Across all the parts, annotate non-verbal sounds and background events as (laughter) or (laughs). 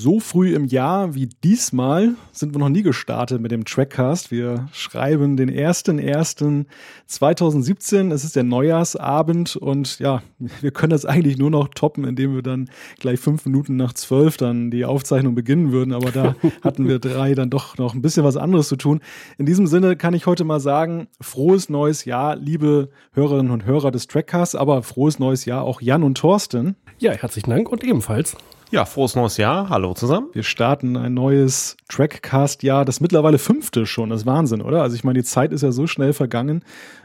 So früh im Jahr wie diesmal sind wir noch nie gestartet mit dem Trackcast. Wir schreiben den 1.1.2017. Es ist der Neujahrsabend und ja, wir können das eigentlich nur noch toppen, indem wir dann gleich fünf Minuten nach zwölf dann die Aufzeichnung beginnen würden. Aber da (laughs) hatten wir drei dann doch noch ein bisschen was anderes zu tun. In diesem Sinne kann ich heute mal sagen, frohes neues Jahr, liebe Hörerinnen und Hörer des Trackcasts, aber frohes neues Jahr auch Jan und Thorsten. Ja, herzlichen Dank und ebenfalls. Ja, frohes neues Jahr. Hallo zusammen. Wir starten ein neues Trackcast-Jahr, das mittlerweile fünfte schon. Das ist Wahnsinn, oder? Also ich meine, die Zeit ist ja so schnell vergangen.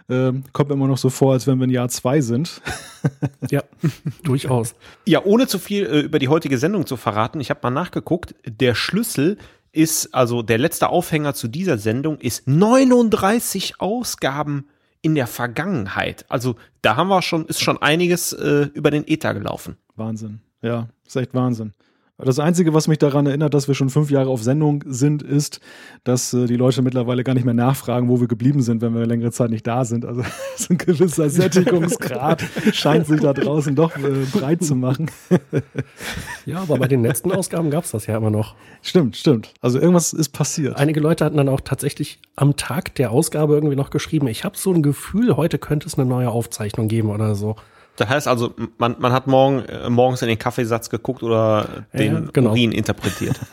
Äh, kommt mir immer noch so vor, als wenn wir in Jahr zwei sind. (laughs) ja, (laughs) durchaus. Ja, ohne zu viel äh, über die heutige Sendung zu verraten, ich habe mal nachgeguckt. Der Schlüssel ist, also der letzte Aufhänger zu dieser Sendung ist 39 Ausgaben in der Vergangenheit. Also da haben wir schon, ist schon einiges äh, über den Ether gelaufen. Wahnsinn. Ja, ist echt Wahnsinn. Das Einzige, was mich daran erinnert, dass wir schon fünf Jahre auf Sendung sind, ist, dass äh, die Leute mittlerweile gar nicht mehr nachfragen, wo wir geblieben sind, wenn wir längere Zeit nicht da sind. Also (laughs) so ein gewisser Sättigungsgrad (laughs) scheint sich da draußen doch äh, breit zu machen. (laughs) ja, aber bei den letzten Ausgaben gab es das ja immer noch. Stimmt, stimmt. Also irgendwas ist passiert. Einige Leute hatten dann auch tatsächlich am Tag der Ausgabe irgendwie noch geschrieben, ich habe so ein Gefühl, heute könnte es eine neue Aufzeichnung geben oder so. Das heißt also, man, man hat morgen, äh, morgens in den Kaffeesatz geguckt oder den ja, genau. Urin interpretiert. (laughs)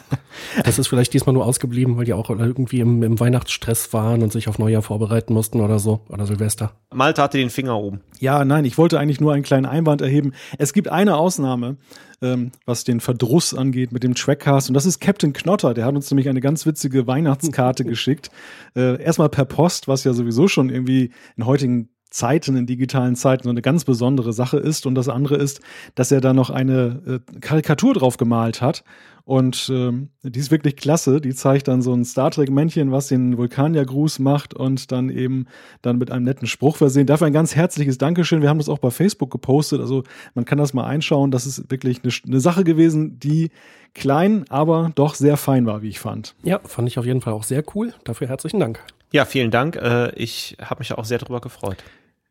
Das ist vielleicht diesmal nur ausgeblieben, weil die auch irgendwie im, im, Weihnachtsstress waren und sich auf Neujahr vorbereiten mussten oder so. Oder Silvester. Malte hatte den Finger oben. Ja, nein, ich wollte eigentlich nur einen kleinen Einwand erheben. Es gibt eine Ausnahme, ähm, was den Verdruss angeht mit dem Trackcast. Und das ist Captain Knotter. Der hat uns nämlich eine ganz witzige Weihnachtskarte (laughs) geschickt. Äh, erstmal per Post, was ja sowieso schon irgendwie in heutigen Zeiten, in digitalen Zeiten so eine ganz besondere Sache ist. Und das andere ist, dass er da noch eine äh, Karikatur drauf gemalt hat. Und ähm, die ist wirklich klasse. Die zeigt dann so ein Star Trek-Männchen, was den Vulkaniergruß macht und dann eben dann mit einem netten Spruch versehen. Dafür ein ganz herzliches Dankeschön. Wir haben das auch bei Facebook gepostet. Also man kann das mal einschauen. Das ist wirklich eine, eine Sache gewesen, die klein, aber doch sehr fein war, wie ich fand. Ja, fand ich auf jeden Fall auch sehr cool. Dafür herzlichen Dank. Ja, vielen Dank. Äh, ich habe mich auch sehr darüber gefreut.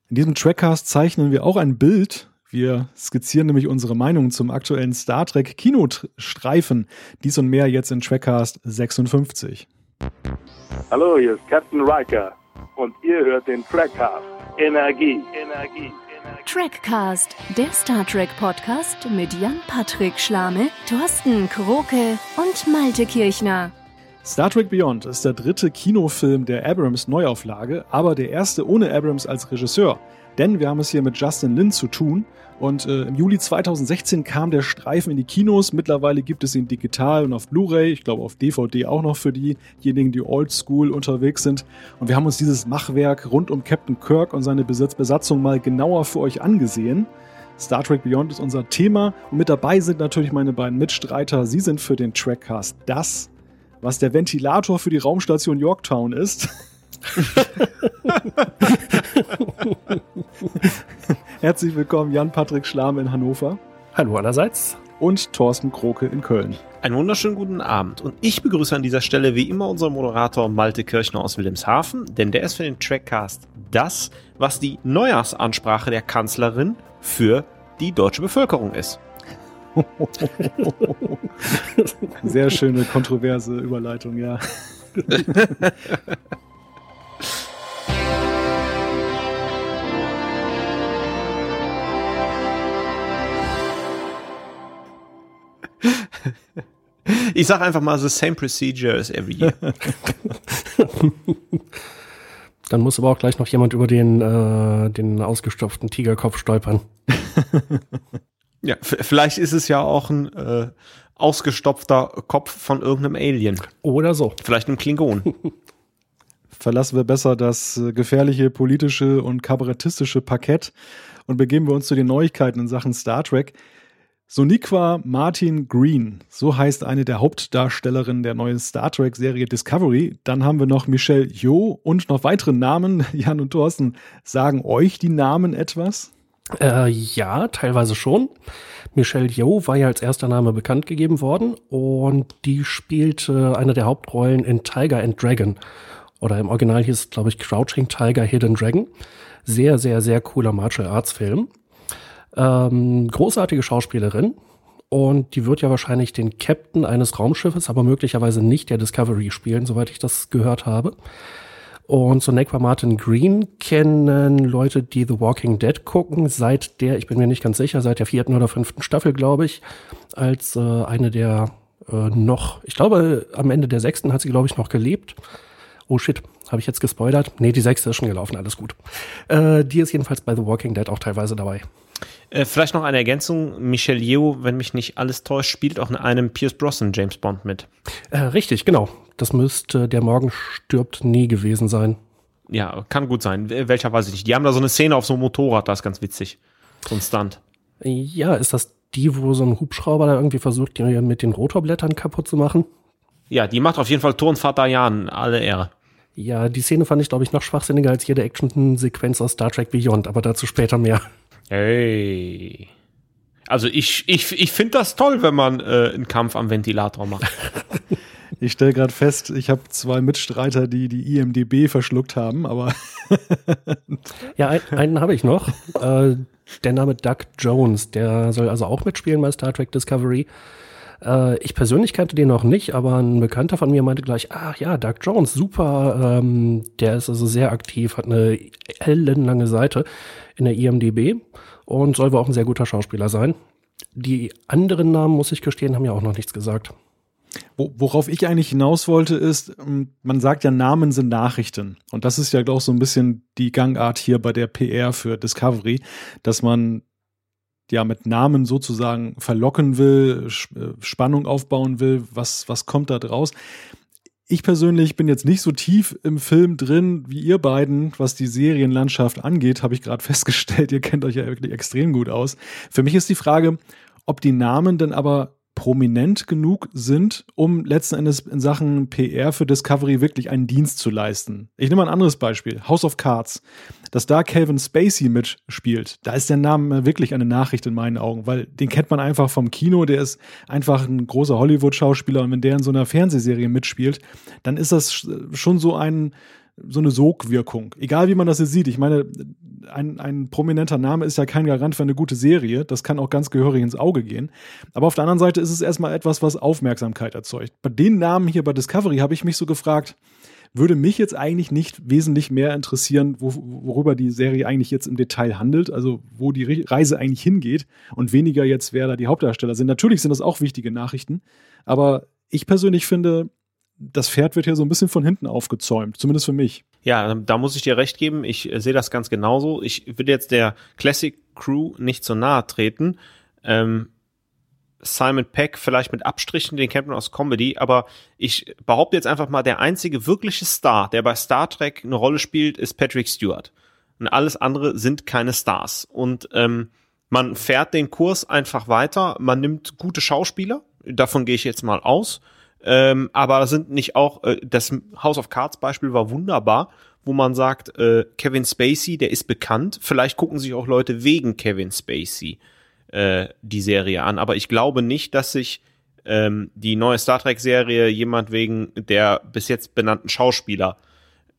In diesem Trackcast zeichnen wir auch ein Bild. Wir skizzieren nämlich unsere Meinung zum aktuellen Star Trek Kinostreifen. Dies und mehr jetzt in Trackcast 56. Hallo, hier ist Captain Riker und ihr hört den Trackcast. Energie, Energie. Trackcast, der Star Trek Podcast mit Jan-Patrick Schlame, Thorsten Kroke und Malte Kirchner. Star Trek Beyond ist der dritte Kinofilm der Abrams Neuauflage, aber der erste ohne Abrams als Regisseur. Denn wir haben es hier mit Justin Lin zu tun. Und äh, im Juli 2016 kam der Streifen in die Kinos. Mittlerweile gibt es ihn digital und auf Blu-ray, ich glaube auf DVD auch noch für diejenigen, die oldschool unterwegs sind. Und wir haben uns dieses Machwerk rund um Captain Kirk und seine Besatzung mal genauer für euch angesehen. Star Trek Beyond ist unser Thema und mit dabei sind natürlich meine beiden Mitstreiter. Sie sind für den Trackcast das was der Ventilator für die Raumstation Yorktown ist. (laughs) Herzlich willkommen, Jan-Patrick Schlame in Hannover. Hallo allerseits. Und Thorsten Kroke in Köln. Einen wunderschönen guten Abend. Und ich begrüße an dieser Stelle wie immer unseren Moderator Malte Kirchner aus Wilhelmshaven, denn der ist für den Trackcast das, was die Neujahrsansprache der Kanzlerin für die deutsche Bevölkerung ist. (laughs) Sehr schöne, kontroverse Überleitung, ja. Ich sag einfach mal, the same procedure as every year. (laughs) Dann muss aber auch gleich noch jemand über den, äh, den ausgestopften Tigerkopf stolpern. (laughs) Ja, vielleicht ist es ja auch ein äh, ausgestopfter Kopf von irgendeinem Alien. Oder so. Vielleicht einem Klingon. (laughs) Verlassen wir besser das äh, gefährliche politische und kabarettistische Parkett und begeben wir uns zu den Neuigkeiten in Sachen Star Trek. Soniqua Martin Green, so heißt eine der Hauptdarstellerinnen der neuen Star Trek-Serie Discovery. Dann haben wir noch Michelle Yeoh und noch weitere Namen. (laughs) Jan und Thorsten, sagen euch die Namen etwas? Äh, ja, teilweise schon. Michelle Yeoh war ja als erster Name bekannt gegeben worden und die spielte eine der Hauptrollen in Tiger and Dragon. Oder im Original hieß es, glaube ich, Crouching Tiger, Hidden Dragon. Sehr, sehr, sehr cooler Martial Arts Film. Ähm, großartige Schauspielerin Und die wird ja wahrscheinlich den Captain eines Raumschiffes, aber möglicherweise nicht der Discovery spielen, soweit ich das gehört habe. Und so Nequa Martin Green kennen Leute, die The Walking Dead gucken, seit der, ich bin mir nicht ganz sicher, seit der vierten oder fünften Staffel, glaube ich, als äh, eine der äh, noch, ich glaube, am Ende der sechsten hat sie, glaube ich, noch gelebt. Oh shit, habe ich jetzt gespoilert? Nee, die sechste ist schon gelaufen, alles gut. Äh, die ist jedenfalls bei The Walking Dead auch teilweise dabei. Äh, vielleicht noch eine Ergänzung. Michelle Yeoh, wenn mich nicht alles täuscht, spielt auch in einem Pierce Brosnan James Bond mit. Äh, richtig, genau. Das müsste der Morgen stirbt nie gewesen sein. Ja, kann gut sein. Welcher weiß ich nicht. Die haben da so eine Szene auf so einem Motorrad, das ist ganz witzig. So ein Stunt. Ja, ist das die, wo so ein Hubschrauber da irgendwie versucht, die mit den Rotorblättern kaputt zu machen? Ja, die macht auf jeden Fall Turnvater Jan alle Ehre. Ja, die Szene fand ich, glaube ich, noch schwachsinniger als jede Action-Sequenz aus Star Trek Beyond, aber dazu später mehr. Hey. Also ich, ich, ich finde das toll, wenn man äh, einen Kampf am Ventilator macht. (laughs) Ich stelle gerade fest, ich habe zwei Mitstreiter, die die IMDB verschluckt haben, aber. ja, ein, einen habe ich noch. (laughs) Äh, der Name Doug Jones, der soll also auch mitspielen bei Star Trek Discovery. Äh, ich persönlich kannte den noch nicht, aber ein Bekannter von mir meinte gleich, ach ja, Doug Jones, super, ähm, der ist also sehr aktiv, hat eine ellenlange Seite in der IMDB und soll wohl auch ein sehr guter Schauspieler sein. Die anderen Namen, muss ich gestehen, haben ja auch noch nichts gesagt. Worauf ich eigentlich hinaus wollte, ist, ähm, man sagt ja, Namen sind Nachrichten. Und das ist ja auch so ein bisschen die Gangart hier bei der PR für Discovery, dass man ja mit Namen sozusagen verlocken will, äh, Spannung aufbauen will, was, was kommt da draus. Ich persönlich bin jetzt nicht so tief im Film drin wie ihr beiden, was die Serienlandschaft angeht, habe ich gerade (laughs) festgestellt. Ihr kennt euch ja wirklich extrem gut aus. Für mich ist die Frage, ob die Namen denn aber prominent genug sind, um letzten Endes in Sachen PR für Discovery wirklich einen Dienst zu leisten. Ich nehme ein anderes Beispiel, House of Cards. Dass da Calvin Spacey mitspielt, da ist der Name wirklich eine Nachricht in meinen Augen, weil den kennt man einfach vom Kino, der ist einfach ein großer Hollywood-Schauspieler und wenn der in so einer Fernsehserie mitspielt, dann ist das schon so ein, so eine Sogwirkung. Egal wie man das jetzt sieht. Ich meine, ein, ein prominenter Name ist ja kein Garant für eine gute Serie. Das kann auch ganz gehörig ins Auge gehen. Aber auf der anderen Seite ist es erstmal etwas, was Aufmerksamkeit erzeugt. Bei den Namen hier bei Discovery habe ich mich so gefragt, würde mich jetzt eigentlich nicht wesentlich mehr interessieren, wo, worüber die Serie eigentlich jetzt im Detail handelt, also wo die Reise eigentlich hingeht und weniger jetzt, wer da die Hauptdarsteller sind. Natürlich sind das auch wichtige Nachrichten, aber ich persönlich finde, das Pferd wird hier so ein bisschen von hinten aufgezäumt, zumindest für mich. Ja, da muss ich dir recht geben. Ich äh, sehe das ganz genauso. Ich will jetzt der Classic Crew nicht so nahe treten. Ähm, Simon Peck vielleicht mit Abstrichen, den kennt man aus Comedy, aber ich behaupte jetzt einfach mal, der einzige wirkliche Star, der bei Star Trek eine Rolle spielt, ist Patrick Stewart. Und alles andere sind keine Stars. Und ähm, man fährt den Kurs einfach weiter, man nimmt gute Schauspieler, davon gehe ich jetzt mal aus, ähm, aber sind nicht auch, äh, das House of Cards Beispiel war wunderbar, wo man sagt, äh, Kevin Spacey, der ist bekannt. Vielleicht gucken sich auch Leute wegen Kevin Spacey äh, die Serie an. Aber ich glaube nicht, dass sich ähm, die neue Star Trek-Serie jemand wegen der bis jetzt benannten Schauspieler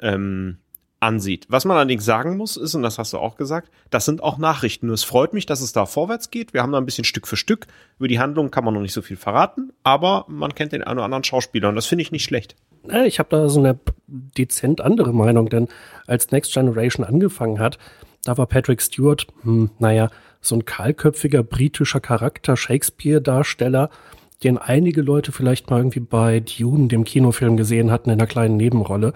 ähm, ansieht. Was man allerdings sagen muss, ist, und das hast du auch gesagt, das sind auch Nachrichten. Und es freut mich, dass es da vorwärts geht. Wir haben da ein bisschen Stück für Stück. Über die Handlung kann man noch nicht so viel verraten, aber man kennt den einen oder anderen Schauspieler und das finde ich nicht schlecht. Ich habe da so eine dezent andere Meinung, denn als Next Generation angefangen hat, da war Patrick Stewart, hm, naja, so ein kahlköpfiger britischer Charakter, Shakespeare-Darsteller, den einige Leute vielleicht mal irgendwie bei Dune, dem Kinofilm, gesehen hatten in einer kleinen Nebenrolle.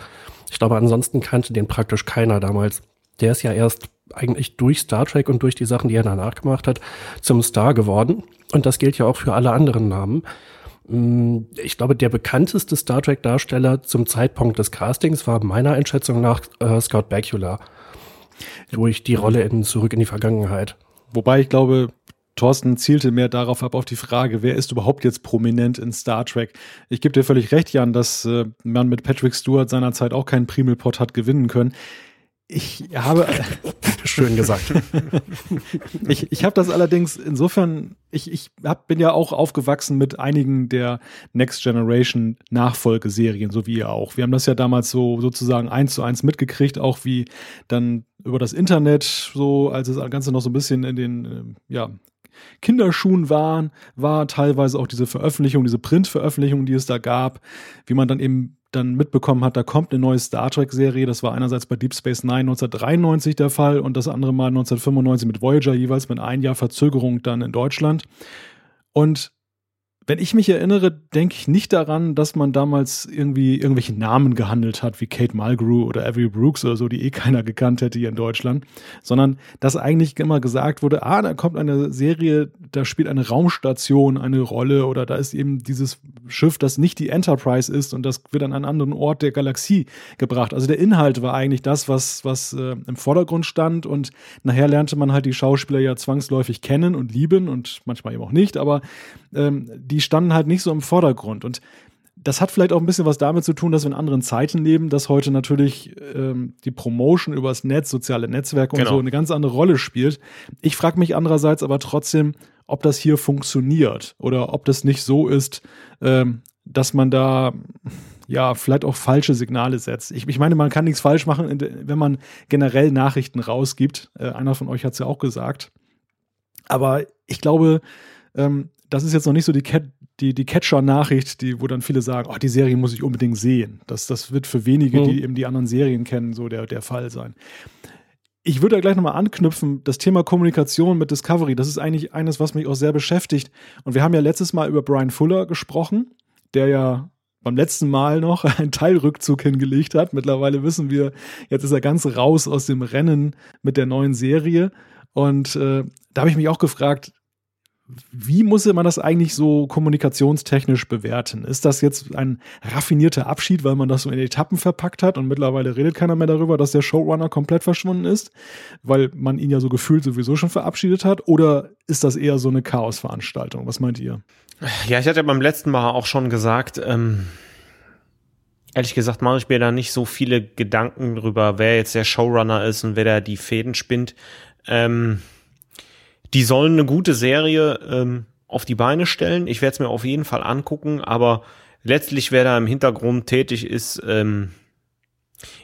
Ich glaube, ansonsten kannte den praktisch keiner damals. Der ist ja erst eigentlich durch Star Trek und durch die Sachen, die er danach gemacht hat, zum Star geworden. Und das gilt ja auch für alle anderen Namen. Mm, ich glaube, der bekannteste Star Trek-Darsteller zum Zeitpunkt des Castings war meiner Einschätzung nach äh, Scott Bakula. Durch die Rolle in Zurück in die Vergangenheit. Wobei ich glaube, Thorsten zielte mehr darauf ab, auf die Frage, wer ist überhaupt jetzt prominent in Star Trek? Ich gebe dir völlig recht, Jan, dass äh, man mit Patrick Stewart seinerzeit auch keinen Primelpot hat gewinnen können. Ich habe. (laughs) Schön gesagt. (laughs) ich ich habe das allerdings insofern, ich, ich hab, bin ja auch aufgewachsen mit einigen der Next Generation Nachfolgeserien, so wie ihr auch. Wir haben das ja damals so sozusagen eins zu eins mitgekriegt, auch wie dann über das Internet, so als das Ganze noch so ein bisschen in den, äh, ja, Kinderschuhen waren, war teilweise auch diese Veröffentlichung, diese Printveröffentlichung, die es da gab, wie man dann eben dann mitbekommen hat, da kommt eine neue Star Trek-Serie. Das war einerseits bei Deep Space Nine 1993 der Fall und das andere Mal 1995 mit Voyager, jeweils mit ein Jahr Verzögerung dann in Deutschland. Und wenn ich mich erinnere, denke ich nicht daran, dass man damals irgendwie irgendwelche Namen gehandelt hat, wie Kate Mulgrew oder Avery Brooks oder so, die eh keiner gekannt hätte hier in Deutschland, sondern dass eigentlich immer gesagt wurde, ah, da kommt eine Serie, da spielt eine Raumstation eine Rolle oder da ist eben dieses Schiff, das nicht die Enterprise ist und das wird an einen anderen Ort der Galaxie gebracht. Also der Inhalt war eigentlich das, was, was äh, im Vordergrund stand und nachher lernte man halt die Schauspieler ja zwangsläufig kennen und lieben und manchmal eben auch nicht, aber ähm, die standen halt nicht so im Vordergrund. Und das hat vielleicht auch ein bisschen was damit zu tun, dass wir in anderen Zeiten leben, dass heute natürlich ähm, die Promotion übers Netz, soziale Netzwerke genau. und so eine ganz andere Rolle spielt. Ich frage mich andererseits aber trotzdem, ob das hier funktioniert oder ob das nicht so ist, ähm, dass man da ja vielleicht auch falsche Signale setzt. Ich, ich meine, man kann nichts falsch machen, wenn man generell Nachrichten rausgibt. Äh, einer von euch hat es ja auch gesagt. Aber ich glaube, ähm, das ist jetzt noch nicht so die, Cat, die, die Catcher-Nachricht, die, wo dann viele sagen, oh, die Serie muss ich unbedingt sehen. Das, das wird für wenige, mhm. die eben die anderen Serien kennen, so der, der Fall sein. Ich würde da gleich nochmal anknüpfen, das Thema Kommunikation mit Discovery, das ist eigentlich eines, was mich auch sehr beschäftigt. Und wir haben ja letztes Mal über Brian Fuller gesprochen, der ja beim letzten Mal noch (laughs) einen Teilrückzug hingelegt hat. Mittlerweile wissen wir, jetzt ist er ganz raus aus dem Rennen mit der neuen Serie. Und äh, da habe ich mich auch gefragt, wie muss man das eigentlich so kommunikationstechnisch bewerten? Ist das jetzt ein raffinierter Abschied, weil man das so in Etappen verpackt hat und mittlerweile redet keiner mehr darüber, dass der Showrunner komplett verschwunden ist, weil man ihn ja so gefühlt sowieso schon verabschiedet hat? Oder ist das eher so eine Chaosveranstaltung? Was meint ihr? Ja, ich hatte ja beim letzten Mal auch schon gesagt, ähm, ehrlich gesagt mache ich mir da nicht so viele Gedanken drüber, wer jetzt der Showrunner ist und wer da die Fäden spinnt. Ähm, die sollen eine gute Serie ähm, auf die Beine stellen. Ich werde es mir auf jeden Fall angucken, aber letztlich, wer da im Hintergrund tätig ist, ähm,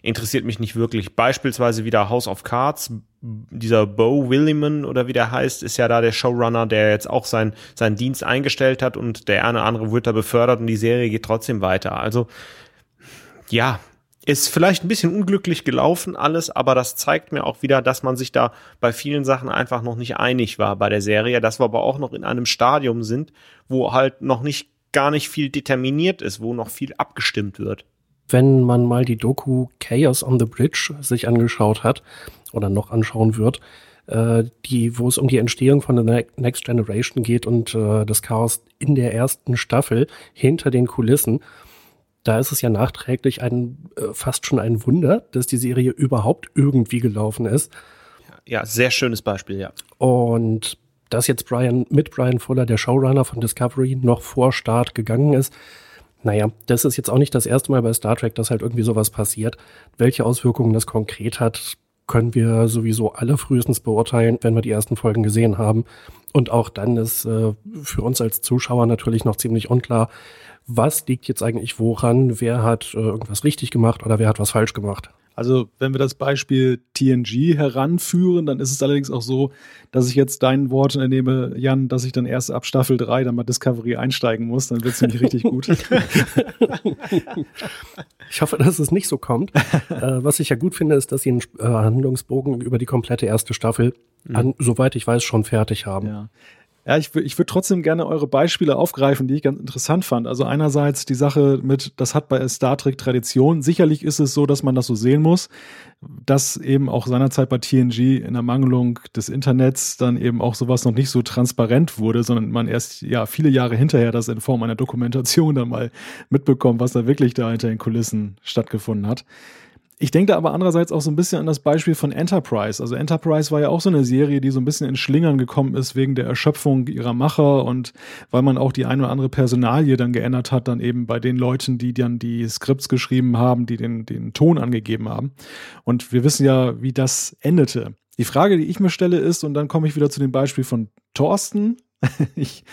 interessiert mich nicht wirklich. Beispielsweise wieder House of Cards, dieser Bo Williman oder wie der heißt, ist ja da der Showrunner, der jetzt auch sein, seinen Dienst eingestellt hat und der eine andere wird da befördert und die Serie geht trotzdem weiter. Also, ja, ist vielleicht ein bisschen unglücklich gelaufen alles, aber das zeigt mir auch wieder, dass man sich da bei vielen Sachen einfach noch nicht einig war bei der Serie, dass wir aber auch noch in einem Stadium sind, wo halt noch nicht gar nicht viel determiniert ist, wo noch viel abgestimmt wird. Wenn man mal die Doku Chaos on the Bridge sich angeschaut hat oder noch anschauen wird, äh, die, wo es um die Entstehung von The Next Generation geht und äh, das Chaos in der ersten Staffel hinter den Kulissen, da ist es ja nachträglich ein äh, fast schon ein Wunder, dass die Serie überhaupt irgendwie gelaufen ist. Ja, sehr schönes Beispiel, ja. Und dass jetzt Brian mit Brian Fuller, der Showrunner von Discovery, noch vor Start gegangen ist, naja, das ist jetzt auch nicht das erste Mal bei Star Trek, dass halt irgendwie sowas passiert. Welche Auswirkungen das konkret hat, können wir sowieso alle frühestens beurteilen, wenn wir die ersten Folgen gesehen haben. Und auch dann ist äh, für uns als Zuschauer natürlich noch ziemlich unklar, was liegt jetzt eigentlich woran, wer hat äh, irgendwas richtig gemacht oder wer hat was falsch gemacht. Also, wenn wir das Beispiel TNG heranführen, dann ist es allerdings auch so, dass ich jetzt deinen Wort entnehme, Jan, dass ich dann erst ab Staffel 3 dann mal Discovery einsteigen muss. Dann wird es nämlich richtig gut. (laughs) ich hoffe, dass es nicht so kommt. äh, was ich ja gut finde, ist, dass sie einen äh, Handlungsbogen über die komplette erste Staffel, mhm. an, soweit ich weiß, schon fertig haben. Ja. Ja, ich, ich würde trotzdem gerne eure Beispiele aufgreifen, die ich ganz interessant fand. Also einerseits die Sache mit, das hat bei Star Trek Tradition. Sicherlich ist es so, dass man das so sehen muss, dass eben auch seinerzeit bei TNG in der Mangelung des Internets dann eben auch sowas noch nicht so transparent wurde, sondern man erst ja viele Jahre hinterher das in Form einer Dokumentation dann mal mitbekommt, was da wirklich da hinter den Kulissen stattgefunden hat. Ich denke da aber andererseits auch so ein bisschen an das Beispiel von Enterprise. Also Enterprise war ja auch so eine Serie, die so ein bisschen in Schlingern gekommen ist wegen der Erschöpfung ihrer Macher und weil man auch die ein oder andere Personalie dann geändert hat, dann eben bei den Leuten, die dann die Skripts geschrieben haben, die den, den Ton angegeben haben. Und wir wissen ja, wie das endete. Die Frage, die ich mir stelle, ist, und dann komme ich wieder zu dem Beispiel von Thorsten, (laughs) ich,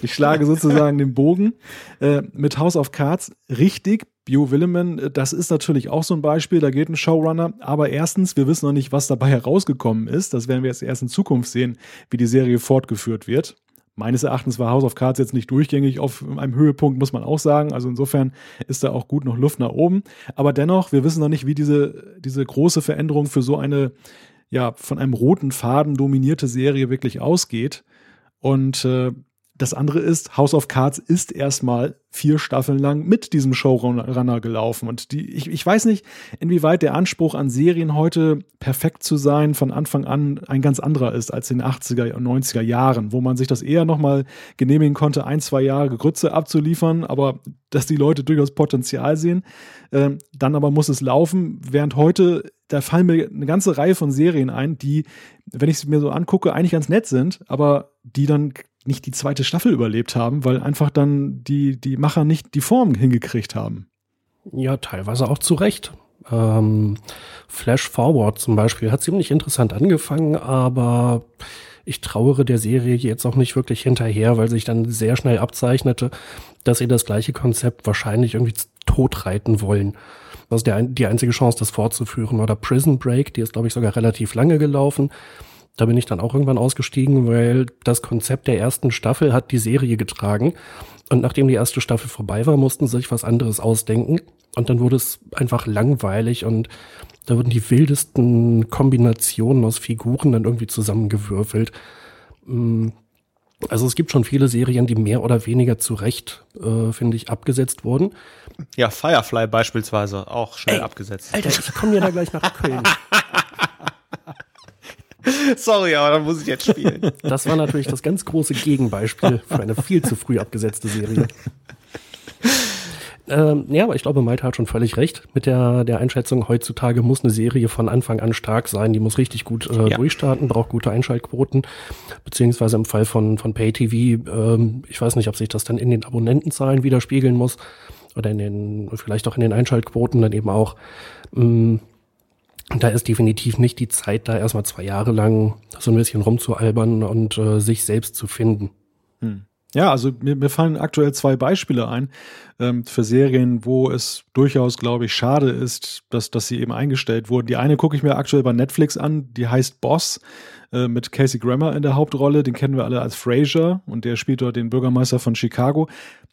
ich schlage sozusagen den Bogen. Äh, mit House of Cards richtig. Bio Willeman, äh, das ist natürlich auch so ein Beispiel, da geht ein Showrunner, aber erstens, wir wissen noch nicht, was dabei herausgekommen ist. Das werden wir jetzt erst in Zukunft sehen, wie die Serie fortgeführt wird. Meines Erachtens war House of Cards jetzt nicht durchgängig auf einem Höhepunkt, muss man auch sagen. Also insofern ist da auch gut noch Luft nach oben. Aber dennoch, wir wissen noch nicht, wie diese, diese große Veränderung für so eine, ja, von einem roten Faden dominierte Serie wirklich ausgeht. Und äh, das andere ist, House of Cards ist erstmal vier Staffeln lang mit diesem Showrunner gelaufen. Und die, ich, ich weiß nicht, inwieweit der Anspruch an Serien heute perfekt zu sein von Anfang an ein ganz anderer ist als in den 80er und 90er Jahren, wo man sich das eher nochmal genehmigen konnte, ein, zwei Jahre Grütze abzuliefern, aber dass die Leute durchaus Potenzial sehen. Äh, dann aber muss es laufen, während heute da fallen mir eine ganze Reihe von Serien ein, die, wenn ich sie mir so angucke, eigentlich ganz nett sind, aber die dann nicht die zweite Staffel überlebt haben, weil einfach dann die, die Macher nicht die Form hingekriegt haben. Ja, teilweise auch zu Recht. Ähm, Flash Forward zum Beispiel hat ziemlich interessant angefangen, aber ich trauere der Serie jetzt auch nicht wirklich hinterher, weil sich dann sehr schnell abzeichnete, dass sie das gleiche Konzept wahrscheinlich irgendwie totreiten wollen. Das ist der, die einzige Chance, das fortzuführen. Oder Prison Break, die ist, glaube ich, sogar relativ lange gelaufen. Da bin ich dann auch irgendwann ausgestiegen, weil das Konzept der ersten Staffel hat die Serie getragen. Und nachdem die erste Staffel vorbei war, mussten sie sich was anderes ausdenken. Und dann wurde es einfach langweilig und da wurden die wildesten Kombinationen aus Figuren dann irgendwie zusammengewürfelt. Also es gibt schon viele Serien, die mehr oder weniger zu Recht, äh, finde ich, abgesetzt wurden. Ja, Firefly beispielsweise, auch schnell Ey, abgesetzt. Alter, ich komme ja da gleich nach Köln. (laughs) Sorry, aber dann muss ich jetzt spielen. Das war natürlich das ganz große Gegenbeispiel für eine viel zu früh abgesetzte Serie. (laughs) Ähm, ja, aber ich glaube, Malte hat schon völlig recht mit der, der Einschätzung. Heutzutage muss eine Serie von Anfang an stark sein. Die muss richtig gut äh, ja. durchstarten, braucht gute Einschaltquoten. Beziehungsweise im Fall von, von Pay-TV, ähm, ich weiß nicht, ob sich das dann in den Abonnentenzahlen widerspiegeln muss oder in den, vielleicht auch in den Einschaltquoten dann eben auch. Ähm, da ist definitiv nicht die Zeit, da erstmal zwei Jahre lang so ein bisschen rumzualbern und äh, sich selbst zu finden. Hm. Ja, also mir, mir fallen aktuell zwei Beispiele ein ähm, für Serien, wo es durchaus, glaube ich, schade ist, dass, dass sie eben eingestellt wurden. Die eine gucke ich mir aktuell bei Netflix an, die heißt Boss äh, mit Casey Grammer in der Hauptrolle. Den kennen wir alle als Fraser und der spielt dort den Bürgermeister von Chicago.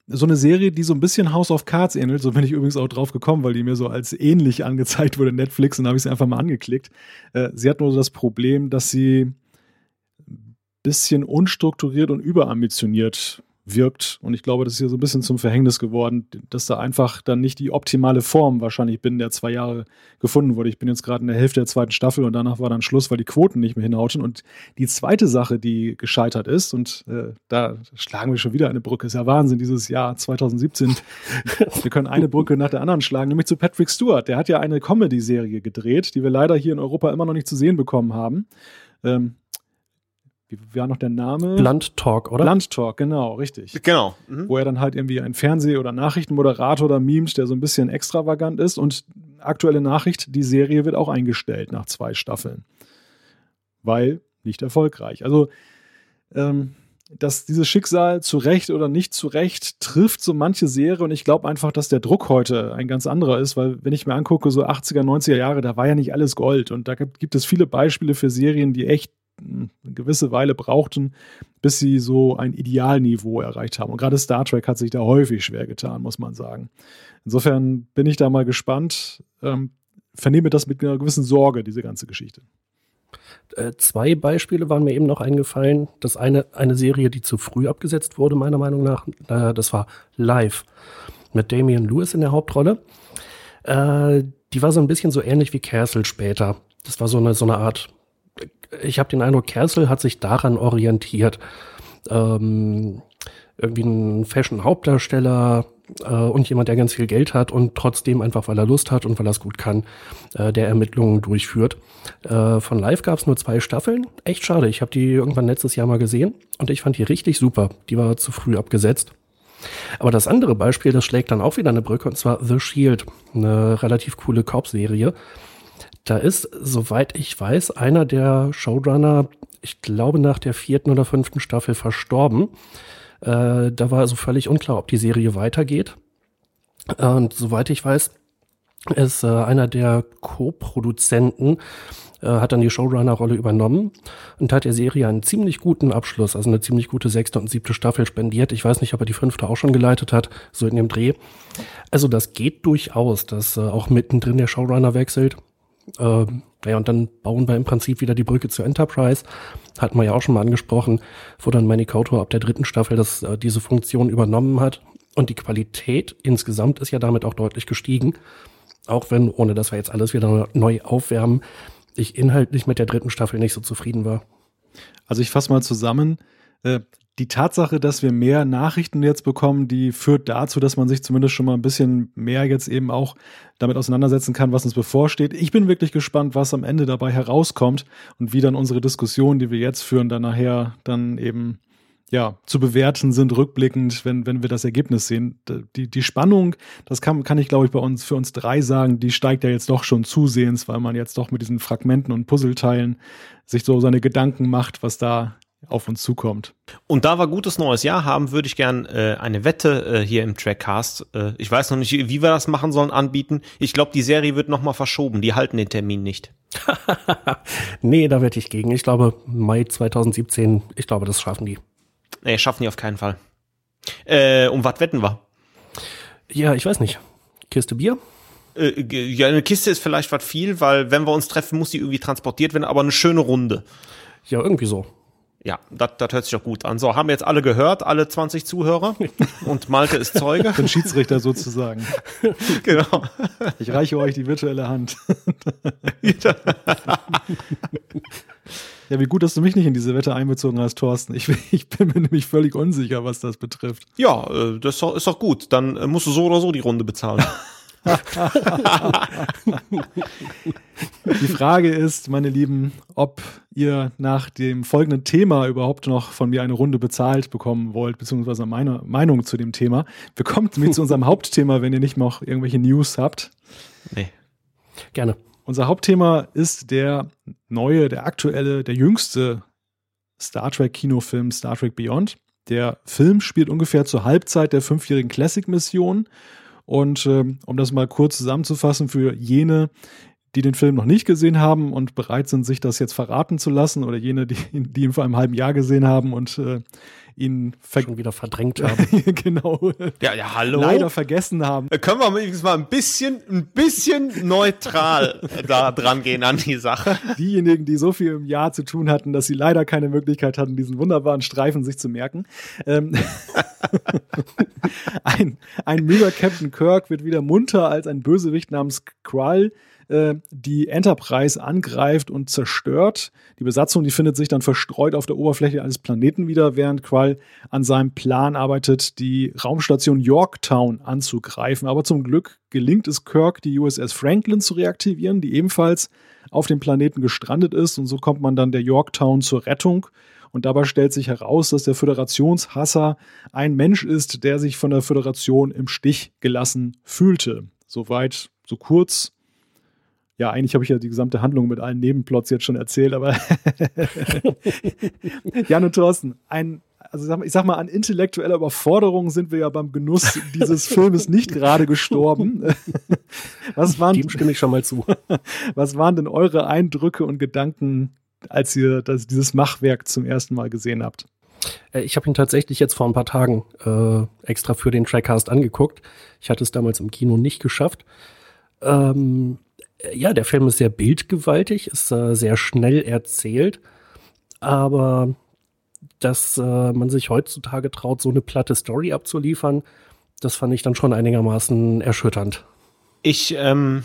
So eine Serie, die so ein bisschen House of Cards ähnelt. So bin ich übrigens auch drauf gekommen, weil die mir so als ähnlich angezeigt wurde Netflix und habe ich sie einfach mal angeklickt. Äh, sie hat nur das Problem, dass sie bisschen unstrukturiert und überambitioniert wirkt. Und ich glaube, das ist hier so ein bisschen zum Verhängnis geworden, dass da einfach dann nicht die optimale Form wahrscheinlich binnen der zwei Jahre gefunden wurde. Ich bin jetzt gerade in der Hälfte der zweiten Staffel und danach war dann Schluss, weil die Quoten nicht mehr hinhauten. Und die zweite Sache, die gescheitert ist, und äh, da schlagen wir schon wieder eine Brücke, ist ja Wahnsinn, dieses Jahr 2017. (laughs) wir können eine Brücke nach der anderen schlagen, nämlich zu Patrick Stewart. Der hat ja eine Comedy-Serie gedreht, die wir leider hier in Europa immer noch nicht zu sehen bekommen haben. Ähm, wie war noch der Name? Blunt Talk, oder? Blunt Talk, genau, richtig. Genau. Mhm. Wo er dann halt irgendwie ein Fernseh- oder Nachrichtenmoderator oder Memes, der so ein bisschen extravagant ist. Und aktuelle Nachricht, die Serie wird auch eingestellt nach zwei Staffeln. Weil nicht erfolgreich. Also, ähm, dass dieses Schicksal zu Recht oder nicht zu Recht trifft so manche Serie und ich glaube einfach, dass der Druck heute ein ganz anderer ist, weil wenn ich mir angucke, so 80er, 90er Jahre, da war ja nicht alles Gold und da gibt, gibt es viele Beispiele für Serien, die echt eine gewisse Weile brauchten, bis sie so ein Idealniveau erreicht haben. Und gerade Star Trek hat sich da häufig schwer getan, muss man sagen. Insofern bin ich da mal gespannt. Ähm, vernehme das mit einer gewissen Sorge, diese ganze Geschichte. Äh, zwei Beispiele waren mir eben noch eingefallen. Das eine, eine Serie, die zu früh abgesetzt wurde, meiner Meinung nach, äh, das war Live mit Damian Lewis in der Hauptrolle. Äh, die war so ein bisschen so ähnlich wie Castle später. Das war so eine, so eine Art ich habe den Eindruck, Kersel hat sich daran orientiert. Ähm, irgendwie ein Fashion-Hauptdarsteller äh, und jemand, der ganz viel Geld hat und trotzdem einfach, weil er Lust hat und weil er es gut kann, äh, der Ermittlungen durchführt. Äh, von Live gab es nur zwei Staffeln. Echt schade. Ich habe die irgendwann letztes Jahr mal gesehen und ich fand die richtig super. Die war zu früh abgesetzt. Aber das andere Beispiel, das schlägt dann auch wieder eine Brücke, und zwar The Shield, eine relativ coole Korb-Serie. Da ist, soweit ich weiß, einer der Showrunner ich glaube, nach der vierten oder fünften Staffel verstorben. Äh, da war also völlig unklar, ob die Serie weitergeht. Und soweit ich weiß, ist äh, einer der Co-Produzenten, äh, hat dann die Showrunner-Rolle übernommen und hat der Serie einen ziemlich guten Abschluss, also eine ziemlich gute sechste und siebte Staffel spendiert. Ich weiß nicht, ob er die fünfte auch schon geleitet hat, so in dem Dreh. Also das geht durchaus, dass äh, auch mittendrin der Showrunner wechselt. Äh, ja, und dann bauen wir im Prinzip wieder die Brücke zur Enterprise. Hatten wir ja auch schon mal angesprochen, wo dann Manikoto ab der dritten Staffel das, äh, diese Funktion übernommen hat. Und die Qualität insgesamt ist ja damit auch deutlich gestiegen. Auch wenn, ohne dass wir jetzt alles wieder neu aufwärmen, ich inhaltlich mit der dritten Staffel nicht so zufrieden war. Also ich fasse mal zusammen. Äh, die Tatsache, dass wir mehr Nachrichten jetzt bekommen, die führt dazu, dass man sich zumindest schon mal ein bisschen mehr jetzt eben auch damit auseinandersetzen kann, was uns bevorsteht. Ich bin wirklich gespannt, was am Ende dabei herauskommt und wie dann unsere Diskussionen, die wir jetzt führen, dann nachher dann eben ja, zu bewerten sind, rückblickend, wenn, wenn wir das Ergebnis sehen. Die, die Spannung, das kann, kann ich, glaube ich, bei uns, für uns drei sagen, die steigt ja jetzt doch schon zusehends, weil man jetzt doch mit diesen Fragmenten und Puzzleteilen sich so seine Gedanken macht, was da auf uns zukommt. Und da wir gutes neues Jahr haben, würde ich gern äh, eine Wette äh, hier im Trackcast. Äh, ich weiß noch nicht, wie wir das machen sollen, anbieten. Ich glaube, die Serie wird noch mal verschoben. Die halten den Termin nicht. (laughs) nee, da wette ich gegen. Ich glaube, Mai 2017, ich glaube, das schaffen die. Nee, schaffen die auf keinen Fall. Äh, um was wetten wir? Ja, ich weiß nicht. Kiste Bier? Äh, ja, eine Kiste ist vielleicht was viel, weil wenn wir uns treffen, muss die irgendwie transportiert werden, aber eine schöne Runde. Ja, irgendwie so. Ja, das hört sich doch gut an. So, haben wir jetzt alle gehört, alle 20 Zuhörer. Und Malte ist Zeuge. (laughs) Den Schiedsrichter sozusagen. (laughs) genau. Ich reiche euch die virtuelle Hand. (laughs) Ja, wie gut, dass du mich nicht in diese Wette einbezogen hast, Thorsten. Ich, ich bin mir nämlich völlig unsicher, was das betrifft. Ja, äh, das ist doch, ist doch gut. Dann äh, musst du so oder so die Runde bezahlen. Die Frage ist, meine Lieben, ob ihr nach dem folgenden Thema überhaupt noch von mir eine Runde bezahlt bekommen wollt, beziehungsweise meine Meinung zu dem Thema. Wir kommen mit zu unserem Hauptthema, wenn ihr nicht noch irgendwelche News habt. Nee. Gerne. Unser Hauptthema ist der neue, der aktuelle, der jüngste Star Trek Kinofilm Star Trek Beyond. Der Film spielt ungefähr zur Halbzeit der fünfjährigen Classic-Mission. Und äh, um das mal kurz zusammenzufassen für jene, die den Film noch nicht gesehen haben und bereit sind, sich das jetzt verraten zu lassen, oder jene, die, die ihn vor einem halben Jahr gesehen haben und äh, ihn schon wieder verdrängt (laughs) haben. genau. Ja, ja, hallo. Leider vergessen haben. Äh, können wir mal ein bisschen, ein bisschen neutral da dran gehen an die Sache. Diejenigen, die so viel im Jahr zu tun hatten, dass sie leider keine Möglichkeit hatten, diesen wunderbaren Streifen sich zu merken. Ähm (laughs) ein, ein müder Captain Kirk wird wieder munter als ein Bösewicht namens Krull äh, die Enterprise angreift und zerstört. Die Besatzung, die findet sich dann verstreut auf der Oberfläche eines Planeten wieder, während Qual an seinem Plan arbeitet, die Raumstation Yorktown anzugreifen. Aber zum Glück gelingt es Kirk, die USS Franklin zu reaktivieren, die ebenfalls auf dem Planeten gestrandet ist. Und so kommt man dann der Yorktown zur Rettung. Und dabei stellt sich heraus, dass der Föderationshasser ein Mensch ist, der sich von der Föderation im Stich gelassen fühlte. Soweit, so kurz ja, eigentlich habe ich ja die gesamte Handlung mit allen Nebenplots jetzt schon erzählt, aber (laughs) Jan und Thorsten, ein, also ich sag mal, an intellektueller Überforderung sind wir ja beim Genuss dieses (laughs) Filmes nicht gerade gestorben. (laughs) Was waren, Dem stimme ich schon mal zu. Was waren denn eure Eindrücke und Gedanken, als ihr das, dieses Machwerk zum ersten Mal gesehen habt? Äh, ich habe ihn tatsächlich jetzt vor ein paar Tagen äh, extra für den Trackcast angeguckt. Ich hatte es damals im Kino nicht geschafft. Ähm, ja, der Film ist sehr bildgewaltig, ist äh, sehr schnell erzählt, aber dass äh, man sich heutzutage traut, so eine platte Story abzuliefern, das fand ich dann schon einigermaßen erschütternd. Ich ähm,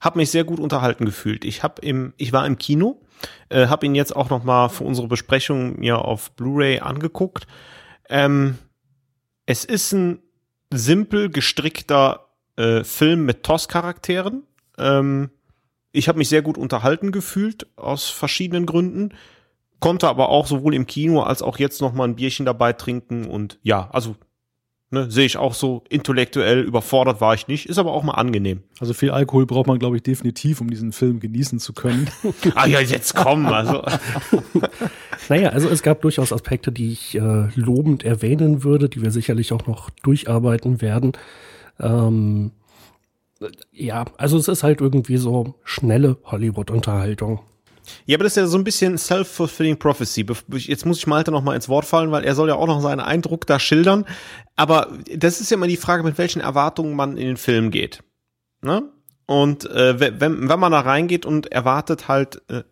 habe mich sehr gut unterhalten gefühlt. Ich habe im, ich war im Kino, äh, habe ihn jetzt auch noch mal für unsere Besprechung mir auf Blu-ray angeguckt. Ähm, es ist ein simpel gestrickter äh, Film mit TOS-Charakteren ähm, ich habe mich sehr gut unterhalten gefühlt aus verschiedenen Gründen, konnte aber auch sowohl im Kino als auch jetzt noch mal ein Bierchen dabei trinken und ja, also Ne, Sehe ich auch so intellektuell überfordert war ich nicht, ist aber auch mal angenehm. Also viel Alkohol braucht man, glaube ich, definitiv, um diesen Film genießen zu können. (laughs) ah ja, jetzt komm, also. (laughs) naja, also es gab durchaus Aspekte, die ich äh, lobend erwähnen würde, die wir sicherlich auch noch durcharbeiten werden. Ähm, ja, also es ist halt irgendwie so schnelle Hollywood-Unterhaltung. Ja, aber das ist ja so ein bisschen self-fulfilling prophecy. Jetzt muss ich Malte noch mal ins Wort fallen, weil er soll ja auch noch seinen Eindruck da schildern. Aber das ist ja immer die Frage, mit welchen Erwartungen man in den Film geht. Ne? Und äh, wenn, wenn man da reingeht und erwartet halt äh,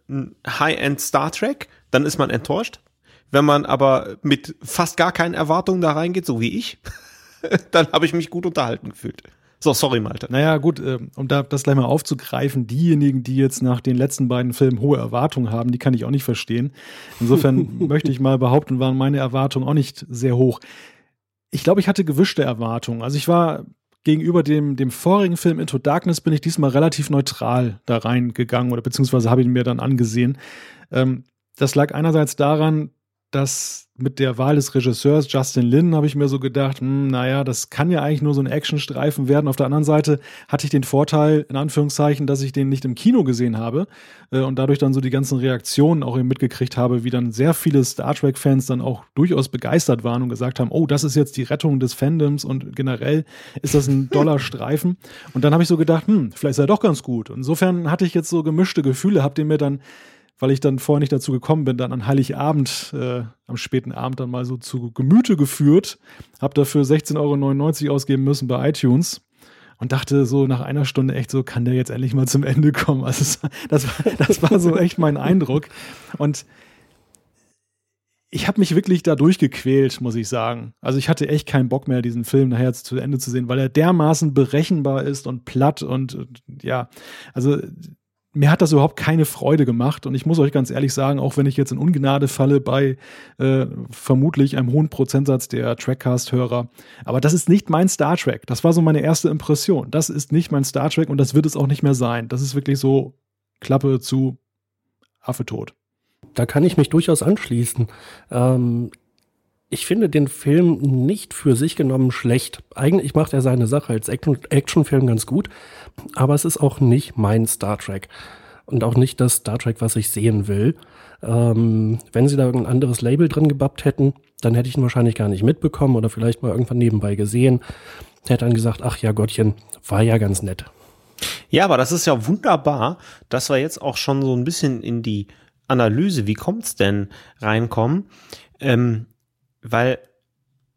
High-End Star Trek, dann ist man enttäuscht. Wenn man aber mit fast gar keinen Erwartungen da reingeht, so wie ich, (laughs) dann habe ich mich gut unterhalten gefühlt. So, sorry, Malte. Naja, gut, äh, um da das gleich mal aufzugreifen, diejenigen, die jetzt nach den letzten beiden Filmen hohe Erwartungen haben, die kann ich auch nicht verstehen. Insofern (laughs) möchte ich mal behaupten, waren meine Erwartungen auch nicht sehr hoch. Ich glaube, ich hatte gewischte Erwartungen. Also ich war gegenüber dem, dem vorigen Film Into Darkness bin ich diesmal relativ neutral da reingegangen oder beziehungsweise habe ihn mir dann angesehen. Ähm, das lag einerseits daran, dass mit der Wahl des Regisseurs Justin Lin habe ich mir so gedacht, hm, naja, das kann ja eigentlich nur so ein Actionstreifen werden. Auf der anderen Seite hatte ich den Vorteil, in Anführungszeichen, dass ich den nicht im Kino gesehen habe äh, und dadurch dann so die ganzen Reaktionen auch eben mitgekriegt habe, wie dann sehr viele Star Trek-Fans dann auch durchaus begeistert waren und gesagt haben, oh, das ist jetzt die Rettung des Fandoms und generell ist das ein doller (laughs) Streifen. Und dann habe ich so gedacht, hm, vielleicht ist er doch ganz gut. Insofern hatte ich jetzt so gemischte Gefühle, habe den mir dann weil ich dann vorher nicht dazu gekommen bin, dann an Heiligabend, äh, am späten Abend dann mal so zu Gemüte geführt, habe dafür 16,99 Euro ausgeben müssen bei iTunes und dachte so nach einer Stunde echt so, kann der jetzt endlich mal zum Ende kommen? Also das, das war so echt mein Eindruck. Und ich habe mich wirklich da durchgequält, muss ich sagen. Also ich hatte echt keinen Bock mehr, diesen Film nachher zu Ende zu sehen, weil er dermaßen berechenbar ist und platt und ja, also mir hat das überhaupt keine Freude gemacht. Und ich muss euch ganz ehrlich sagen, auch wenn ich jetzt in Ungnade falle bei äh, vermutlich einem hohen Prozentsatz der Trackcast-Hörer, aber das ist nicht mein Star Trek. Das war so meine erste Impression. Das ist nicht mein Star Trek und das wird es auch nicht mehr sein. Das ist wirklich so Klappe zu Affe tot. Da kann ich mich durchaus anschließen. Ähm, ich finde den Film nicht für sich genommen schlecht. Eigentlich macht er seine Sache als Actionfilm ganz gut, aber es ist auch nicht mein Star Trek. Und auch nicht das Star Trek, was ich sehen will. Ähm, wenn sie da irgendein anderes Label drin gebappt hätten, dann hätte ich ihn wahrscheinlich gar nicht mitbekommen oder vielleicht mal irgendwann nebenbei gesehen. Hätte dann gesagt, ach ja Gottchen, war ja ganz nett. Ja, aber das ist ja wunderbar, dass wir jetzt auch schon so ein bisschen in die Analyse, wie kommt's denn, reinkommen. Ähm, weil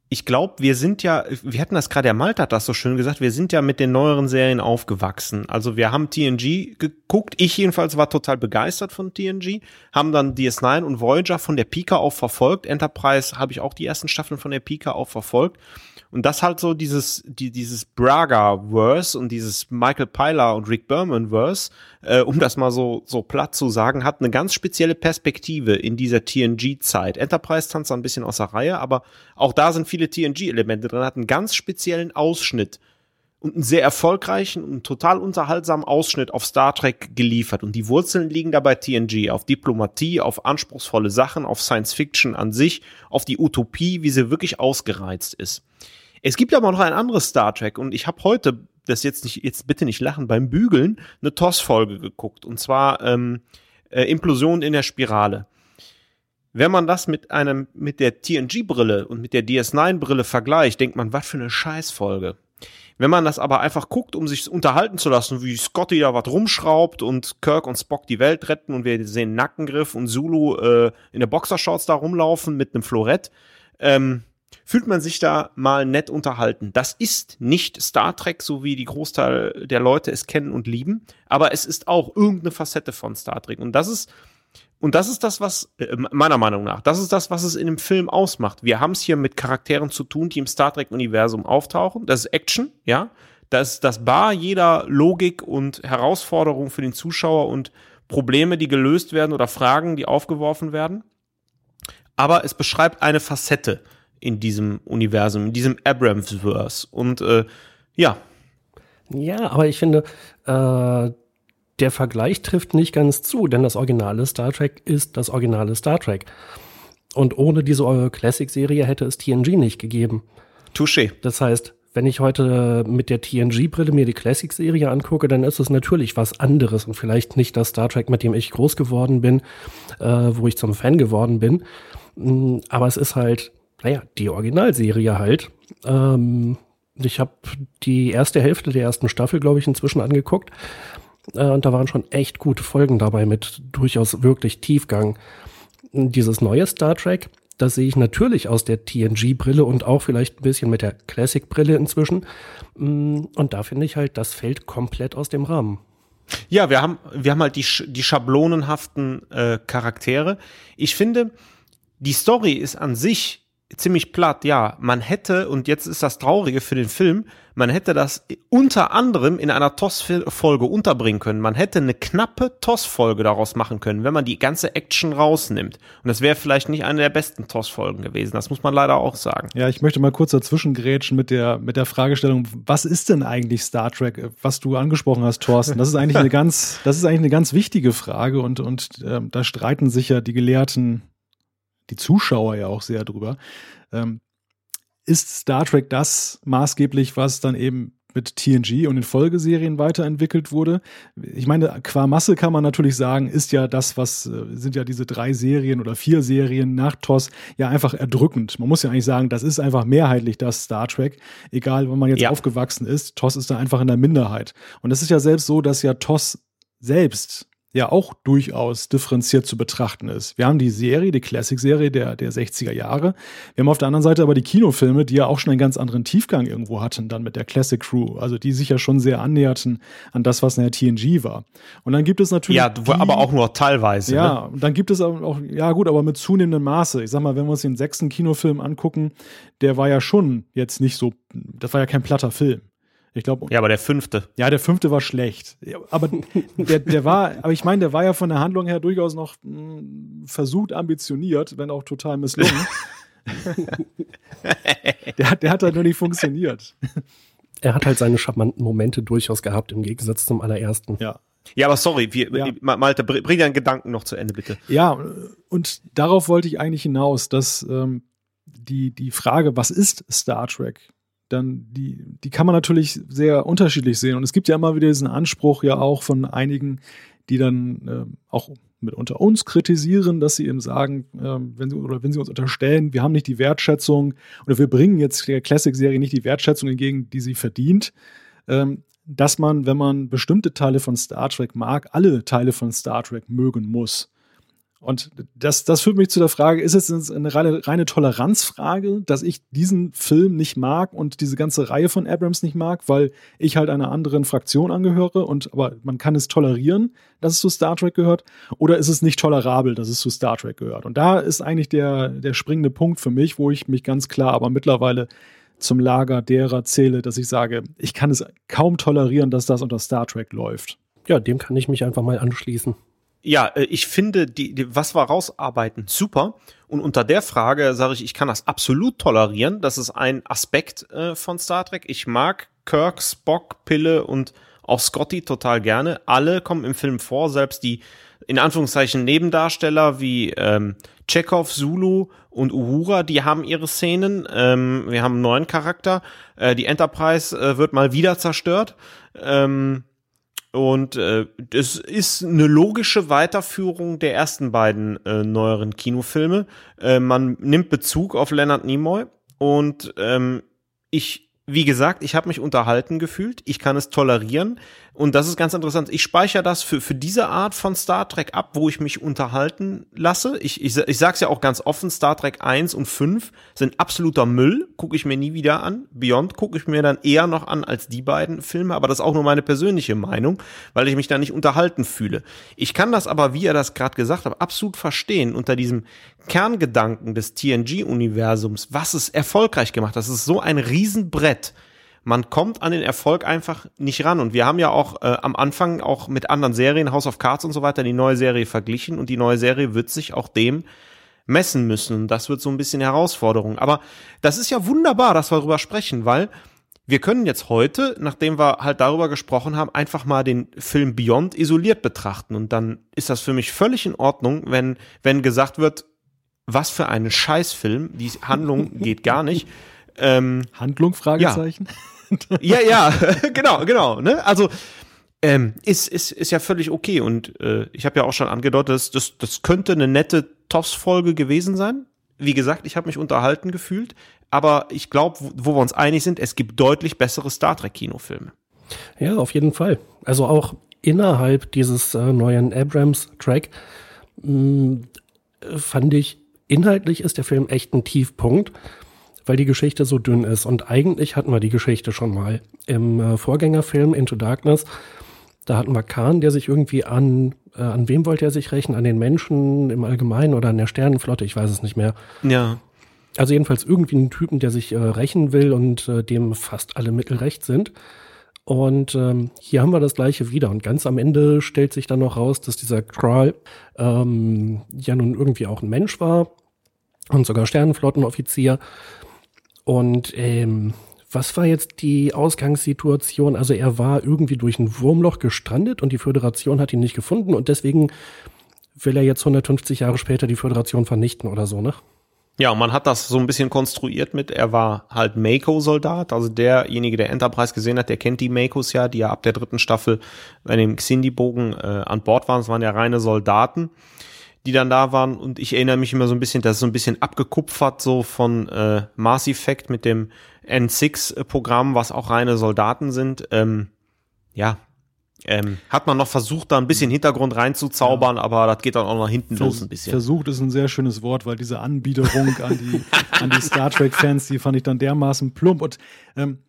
ich glaube, wir sind ja, wir hatten das gerade, der Malte hat das so schön gesagt, wir sind ja mit den neueren Serien aufgewachsen. Also wir haben TNG geguckt, ich jedenfalls war total begeistert von TNG, haben dann DS9 und Voyager von der Pika auf verfolgt, Enterprise habe ich auch die ersten Staffeln von der Pika auf verfolgt und das halt so dieses, die, dieses Braga-Verse und dieses Michael Pyler und Rick Berman-Verse, äh, um das mal so, so platt zu sagen, hat eine ganz spezielle Perspektive in dieser TNG-Zeit. Enterprise tanzt ein bisschen aus der Reihe, aber auch da sind viele TNG-Elemente drin, hat einen ganz speziellen Ausschnitt und einen sehr erfolgreichen und total unterhaltsamen Ausschnitt auf Star Trek geliefert. Und die Wurzeln liegen da bei TNG, auf Diplomatie, auf anspruchsvolle Sachen, auf Science Fiction an sich, auf die Utopie, wie sie wirklich ausgereizt ist. Es gibt aber noch ein anderes Star Trek und ich habe heute, das jetzt nicht, jetzt bitte nicht lachen, beim Bügeln eine TOS-Folge geguckt und zwar ähm, äh, Implosion in der Spirale. Wenn man das mit einem, mit der TNG-Brille und mit der DS9-Brille vergleicht, denkt man, was für eine Scheißfolge. Wenn man das aber einfach guckt, um sich unterhalten zu lassen, wie Scotty da was rumschraubt und Kirk und Spock die Welt retten und wir sehen Nackengriff und Zulu äh, in der Boxershorts da rumlaufen mit einem Florett, ähm, fühlt man sich da mal nett unterhalten. Das ist nicht Star Trek, so wie die Großteil der Leute es kennen und lieben, aber es ist auch irgendeine Facette von Star Trek. Und das ist, und das ist das, was, äh, meiner Meinung nach, das ist das, was es in dem Film ausmacht. Wir haben es hier mit Charakteren zu tun, die im Star Trek-Universum auftauchen. Das ist Action, ja. Das ist das Bar jeder Logik und Herausforderung für den Zuschauer und Probleme, die gelöst werden oder Fragen, die aufgeworfen werden. Aber es beschreibt eine Facette in diesem Universum, in diesem Abrams-Verse. Und äh, ja. Ja, aber ich finde, äh, der Vergleich trifft nicht ganz zu, denn das originale Star Trek ist das originale Star Trek. Und ohne diese Classic-Serie hätte es TNG nicht gegeben. Touché. Das heißt, wenn ich heute mit der TNG-Brille mir die Classic-Serie angucke, dann ist es natürlich was anderes und vielleicht nicht das Star Trek, mit dem ich groß geworden bin, äh, wo ich zum Fan geworden bin. Mm, aber es ist halt, naja, die Originalserie halt. Ähm, ich habe die erste Hälfte der ersten Staffel, glaube ich, inzwischen angeguckt. Äh, und da waren schon echt gute Folgen dabei mit durchaus wirklich Tiefgang. Dieses neue Star Trek, das sehe ich natürlich aus der TNG-Brille und auch vielleicht ein bisschen mit der Classic-Brille inzwischen. Mm, und da finde ich halt, das fällt komplett aus dem Rahmen. Ja, wir haben, wir haben halt die, die schablonenhaften äh, Charaktere. Ich finde, die Story ist an sich ziemlich platt, ja. Man hätte, und jetzt ist das Traurige für den Film, man hätte das unter anderem in einer TOS-Folge unterbringen können. Man hätte eine knappe TOS-Folge daraus machen können, wenn man die ganze Action rausnimmt. Und das wäre vielleicht nicht eine der besten TOS-Folgen gewesen. Das muss man leider auch sagen. Ja, ich möchte mal kurz dazwischen grätschen mit der, mit der Fragestellung, was ist denn eigentlich Star Trek, was du angesprochen hast, Thorsten? Das ist eigentlich eine (laughs) ganz, das ist eigentlich eine ganz wichtige Frage und, und äh, da streiten sich ja die Gelehrten die Zuschauer ja auch sehr drüber. Ähm, ist Star Trek das maßgeblich, was dann eben mit TNG und den Folgeserien weiterentwickelt wurde. Ich meine, qua Masse kann man natürlich sagen, ist ja das, was äh, sind ja diese drei Serien oder vier Serien nach TOS ja einfach erdrückend. Man muss ja eigentlich sagen, das ist einfach mehrheitlich das Star Trek, egal wann man jetzt ja. aufgewachsen ist. TOS ist da einfach in der Minderheit. Und es ist ja selbst so, dass ja TOS selbst ja auch durchaus differenziert zu betrachten ist. Wir haben die Serie, die Classic-Serie der, der 60er Jahre. Wir haben auf der anderen Seite aber die Kinofilme, die ja auch schon einen ganz anderen Tiefgang irgendwo hatten, dann mit der Classic Crew. Also die sich ja schon sehr annäherten an das, was in der TNG war. Und dann gibt es natürlich. Ja, die, aber auch nur teilweise. Ja, ne? und dann gibt es auch, ja gut, aber mit zunehmendem Maße. Ich sag mal, wenn wir uns den sechsten Kinofilm angucken, der war ja schon jetzt nicht so, das war ja kein platter Film. Ich glaube. Ja, aber der fünfte. Ja, der fünfte war schlecht. Aber der, der war, aber ich meine, der war ja von der Handlung her durchaus noch mh, hm, versucht ambitioniert, wenn auch total misslungen. (laughs) der, der hat halt nur nicht funktioniert. Er hat halt seine charmanten Momente durchaus gehabt, im Gegensatz zum allerersten. Ja. Ja, aber sorry, wir, ja. Malte, bring deinen Gedanken noch zu Ende, bitte. Ja, und darauf wollte ich eigentlich hinaus, dass ähm, die, die Frage, was ist Star Trek, dann die, die kann man natürlich sehr unterschiedlich sehen. Und es gibt ja immer wieder diesen Anspruch ja auch von einigen, die dann äh, auch mit unter uns kritisieren, dass sie eben sagen, äh, wenn sie oder wenn sie uns unterstellen, wir haben nicht die Wertschätzung oder wir bringen jetzt der Classic-Serie nicht die Wertschätzung entgegen, die sie verdient, ähm, dass man, wenn man bestimmte Teile von Star Trek mag, alle Teile von Star Trek mögen muss. Und das, das führt mich zu der Frage, ist es eine reine, reine Toleranzfrage, dass ich diesen Film nicht mag und diese ganze Reihe von Abrams nicht mag, weil ich halt einer anderen Fraktion angehöre und aber man kann es tolerieren, dass es zu Star Trek gehört, oder ist es nicht tolerabel, dass es zu Star Trek gehört? Und da ist eigentlich der, der springende Punkt für mich, wo ich mich ganz klar aber mittlerweile zum Lager derer zähle, dass ich sage, ich kann es kaum tolerieren, dass das unter Star Trek läuft. Ja, dem kann ich mich einfach mal anschließen ja, äh, ich finde, die, die, was wir rausarbeiten, super. Und unter der Frage sage ich, ich kann das absolut tolerieren. Das ist ein Aspekt äh, von Star Trek. Ich mag Kirk, Spock, Pille und auch Scotty total gerne. Alle kommen im Film vor, selbst die in Anführungszeichen Nebendarsteller wie ähm, Chekhov, Zulu und Uhura, die haben ihre Szenen. Ähm, wir haben einen neuen Charakter. Äh, die Enterprise äh, wird mal wieder zerstört. Ähm, und äh, es ist eine logische Weiterführung der ersten beiden äh, neueren Kinofilme. Äh, man nimmt Bezug auf Leonard Nimoy und ähm, ich wie gesagt, ich habe mich unterhalten gefühlt, ich kann es tolerieren und das ist ganz interessant. Ich speichere das für, für diese Art von Star Trek ab, wo ich mich unterhalten lasse. Ich, ich, ich sag's ja auch ganz offen, Star Trek 1 und 5 sind absoluter Müll, gucke ich mir nie wieder an. Beyond gucke ich mir dann eher noch an als die beiden Filme, aber das ist auch nur meine persönliche Meinung, weil ich mich da nicht unterhalten fühle. Ich kann das aber, wie er das gerade gesagt hat, absolut verstehen unter diesem Kerngedanken des TNG-Universums, was es erfolgreich gemacht hat. Das ist so ein Riesenbrett. Man kommt an den Erfolg einfach nicht ran. Und wir haben ja auch äh, am Anfang auch mit anderen Serien, House of Cards und so weiter, die neue Serie verglichen. Und die neue Serie wird sich auch dem messen müssen. Und das wird so ein bisschen Herausforderung. Aber das ist ja wunderbar, dass wir darüber sprechen, weil wir können jetzt heute, nachdem wir halt darüber gesprochen haben, einfach mal den Film Beyond isoliert betrachten. Und dann ist das für mich völlig in Ordnung, wenn, wenn gesagt wird, was für ein Scheißfilm, die Handlung (laughs) geht gar nicht. Ähm, Handlung, Fragezeichen? ja, ja, (laughs) genau, genau. Ne? Also ähm, ist, ist, ist ja völlig okay. Und äh, ich habe ja auch schon angedeutet, das, das, das könnte eine nette TOS-Folge gewesen sein. Wie gesagt, ich habe mich unterhalten gefühlt. Aber ich glaube, wo, wo wir uns einig sind, es gibt deutlich bessere Star Trek-Kinofilme. Ja, auf jeden Fall. Also auch innerhalb dieses äh, neuen Abrams-Track fand ich, inhaltlich ist der Film echt ein Tiefpunkt, weil die Geschichte so dünn ist. Und eigentlich hatten wir die Geschichte schon mal. Im äh, Vorgängerfilm Into Darkness, da hatten wir Khan, der sich irgendwie an, äh, an wem wollte er sich rächen? An den Menschen im Allgemeinen oder an der Sternenflotte? Ich weiß es nicht mehr. Ja. Also jedenfalls irgendwie einen Typen, der sich äh, rächen will und äh, dem fast alle Mittel recht sind. Und ähm, hier haben wir das gleiche wieder. Und ganz am Ende stellt sich dann noch raus, dass dieser Kral ähm, ja nun irgendwie auch ein Mensch war und sogar Sternenflottenoffizier. Und ähm, was war jetzt die Ausgangssituation? Also er war irgendwie durch ein Wurmloch gestrandet und die Föderation hat ihn nicht gefunden und deswegen will er jetzt 150 Jahre später die Föderation vernichten oder so, ne? Ja, und man hat das so ein bisschen konstruiert mit, er war halt Mako-Soldat, also derjenige, der Enterprise gesehen hat, der kennt die Makos ja, die ja ab der dritten Staffel bei dem Xindi-Bogen äh, an Bord waren. Es waren ja reine Soldaten, die dann da waren. Und ich erinnere mich immer so ein bisschen, das ist so ein bisschen abgekupfert so von äh, Mass Effect mit dem N6-Programm, was auch reine Soldaten sind. Ähm, ja, ähm, hat man noch versucht, da ein bisschen Hintergrund reinzuzaubern, ja. aber das geht dann auch nach hinten Vers los ein bisschen. Versucht ist ein sehr schönes Wort, weil diese Anbiederung an die, (laughs) an die Star Trek-Fans, die fand ich dann dermaßen plump. Und ähm,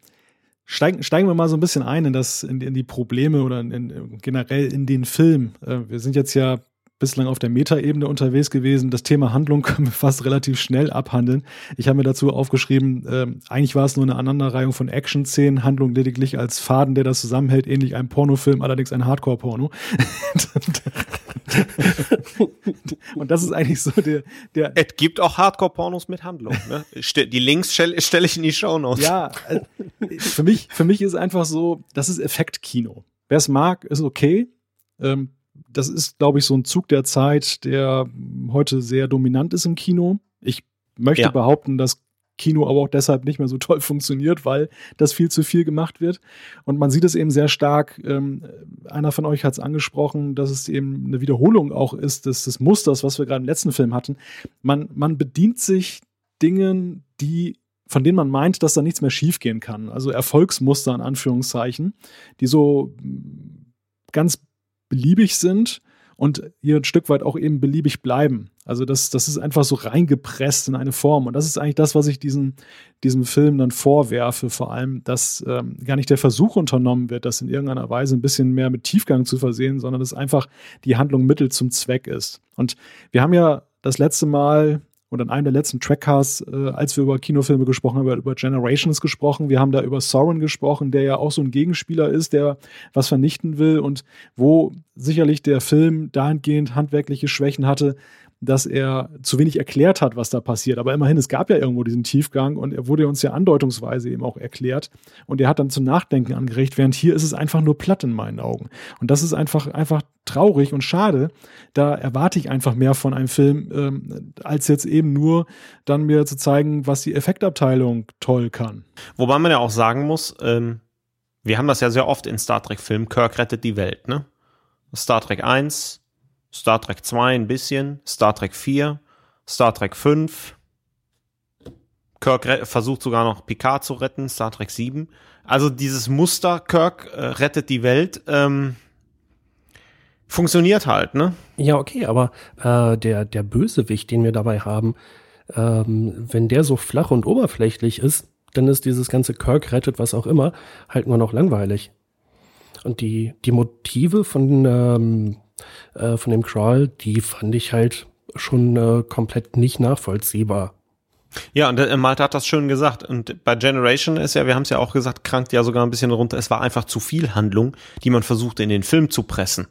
steigen, steigen wir mal so ein bisschen ein in, das, in, in die Probleme oder in, in, generell in den Film. Äh, wir sind jetzt ja bislang auf der Metaebene unterwegs gewesen. Das Thema Handlung (laughs) können wir fast relativ schnell abhandeln. Ich habe mir dazu aufgeschrieben, äh, eigentlich war es nur eine Aneinanderreihung von Action-Szenen, Handlung lediglich als Faden, der das zusammenhält, ähnlich einem Pornofilm, allerdings ein Hardcore-Porno. (laughs) Und das ist eigentlich so der, der. Es gibt auch Hardcore-Pornos mit Handlung. Ne? Die Links stelle stell ich in die Show Notes. Ja, äh, für mich, für mich ist einfach so, das ist Effektkino. Wer es mag, ist okay. Ähm, das ist, glaube ich, so ein Zug der Zeit, der heute sehr dominant ist im Kino. Ich möchte ja. behaupten, dass Kino aber auch deshalb nicht mehr so (laughs) toll funktioniert, weil das viel zu viel gemacht wird. Und man sieht es eben sehr stark, ähm, einer von euch hat es angesprochen, dass es eben eine Wiederholung auch ist des, des Musters, was wir gerade im letzten Film hatten. Man, man bedient sich Dingen, die von denen man meint, dass da nichts mehr schiefgehen kann. Also Erfolgsmuster in Anführungszeichen, die so ganz beliebig sind und hier ein Stück weit auch eben beliebig bleiben. Also das, das ist einfach so reingepresst in eine Form. Und das ist eigentlich das, was ich diesen, diesem Film dann vorwerfe, vor allem, dass ähm, gar nicht der Versuch unternommen wird, das in irgendeiner Weise ein bisschen mehr mit Tiefgang zu versehen, sondern dass einfach die Handlung Mittel zum Zweck ist. Und wir haben ja das letzte Mal und in einem der letzten Trackcasts, äh, als wir über Kinofilme gesprochen haben, über Generations gesprochen. Wir haben da über Soren gesprochen, der ja auch so ein Gegenspieler ist, der was vernichten will und wo sicherlich der Film dahingehend handwerkliche Schwächen hatte, dass er zu wenig erklärt hat, was da passiert. Aber immerhin, es gab ja irgendwo diesen Tiefgang und er wurde uns ja andeutungsweise eben auch erklärt. Und er hat dann zum Nachdenken angeregt, während hier ist es einfach nur platt in meinen Augen. Und das ist einfach, einfach traurig und schade. Da erwarte ich einfach mehr von einem Film, ähm, als jetzt eben nur dann mir zu zeigen, was die Effektabteilung toll kann. Wobei man ja auch sagen muss, ähm, wir haben das ja sehr oft in Star Trek-Filmen, Kirk rettet die Welt, ne? Star Trek 1, Star Trek 2 ein bisschen, Star Trek 4, Star Trek 5. Kirk versucht sogar noch Picard zu retten, Star Trek 7. Also dieses Muster, Kirk äh, rettet die Welt, ähm, funktioniert halt, ne? Ja, okay, aber äh, der, der Bösewicht, den wir dabei haben, ähm, wenn der so flach und oberflächlich ist, dann ist dieses ganze Kirk rettet was auch immer halt nur noch langweilig. Und die, die Motive von ähm, äh, von dem Crawl, die fand ich halt schon äh, komplett nicht nachvollziehbar. Ja, und äh, Malte hat das schön gesagt. Und bei Generation ist ja, wir haben es ja auch gesagt, krankt ja sogar ein bisschen runter. Es war einfach zu viel Handlung, die man versuchte in den Film zu pressen.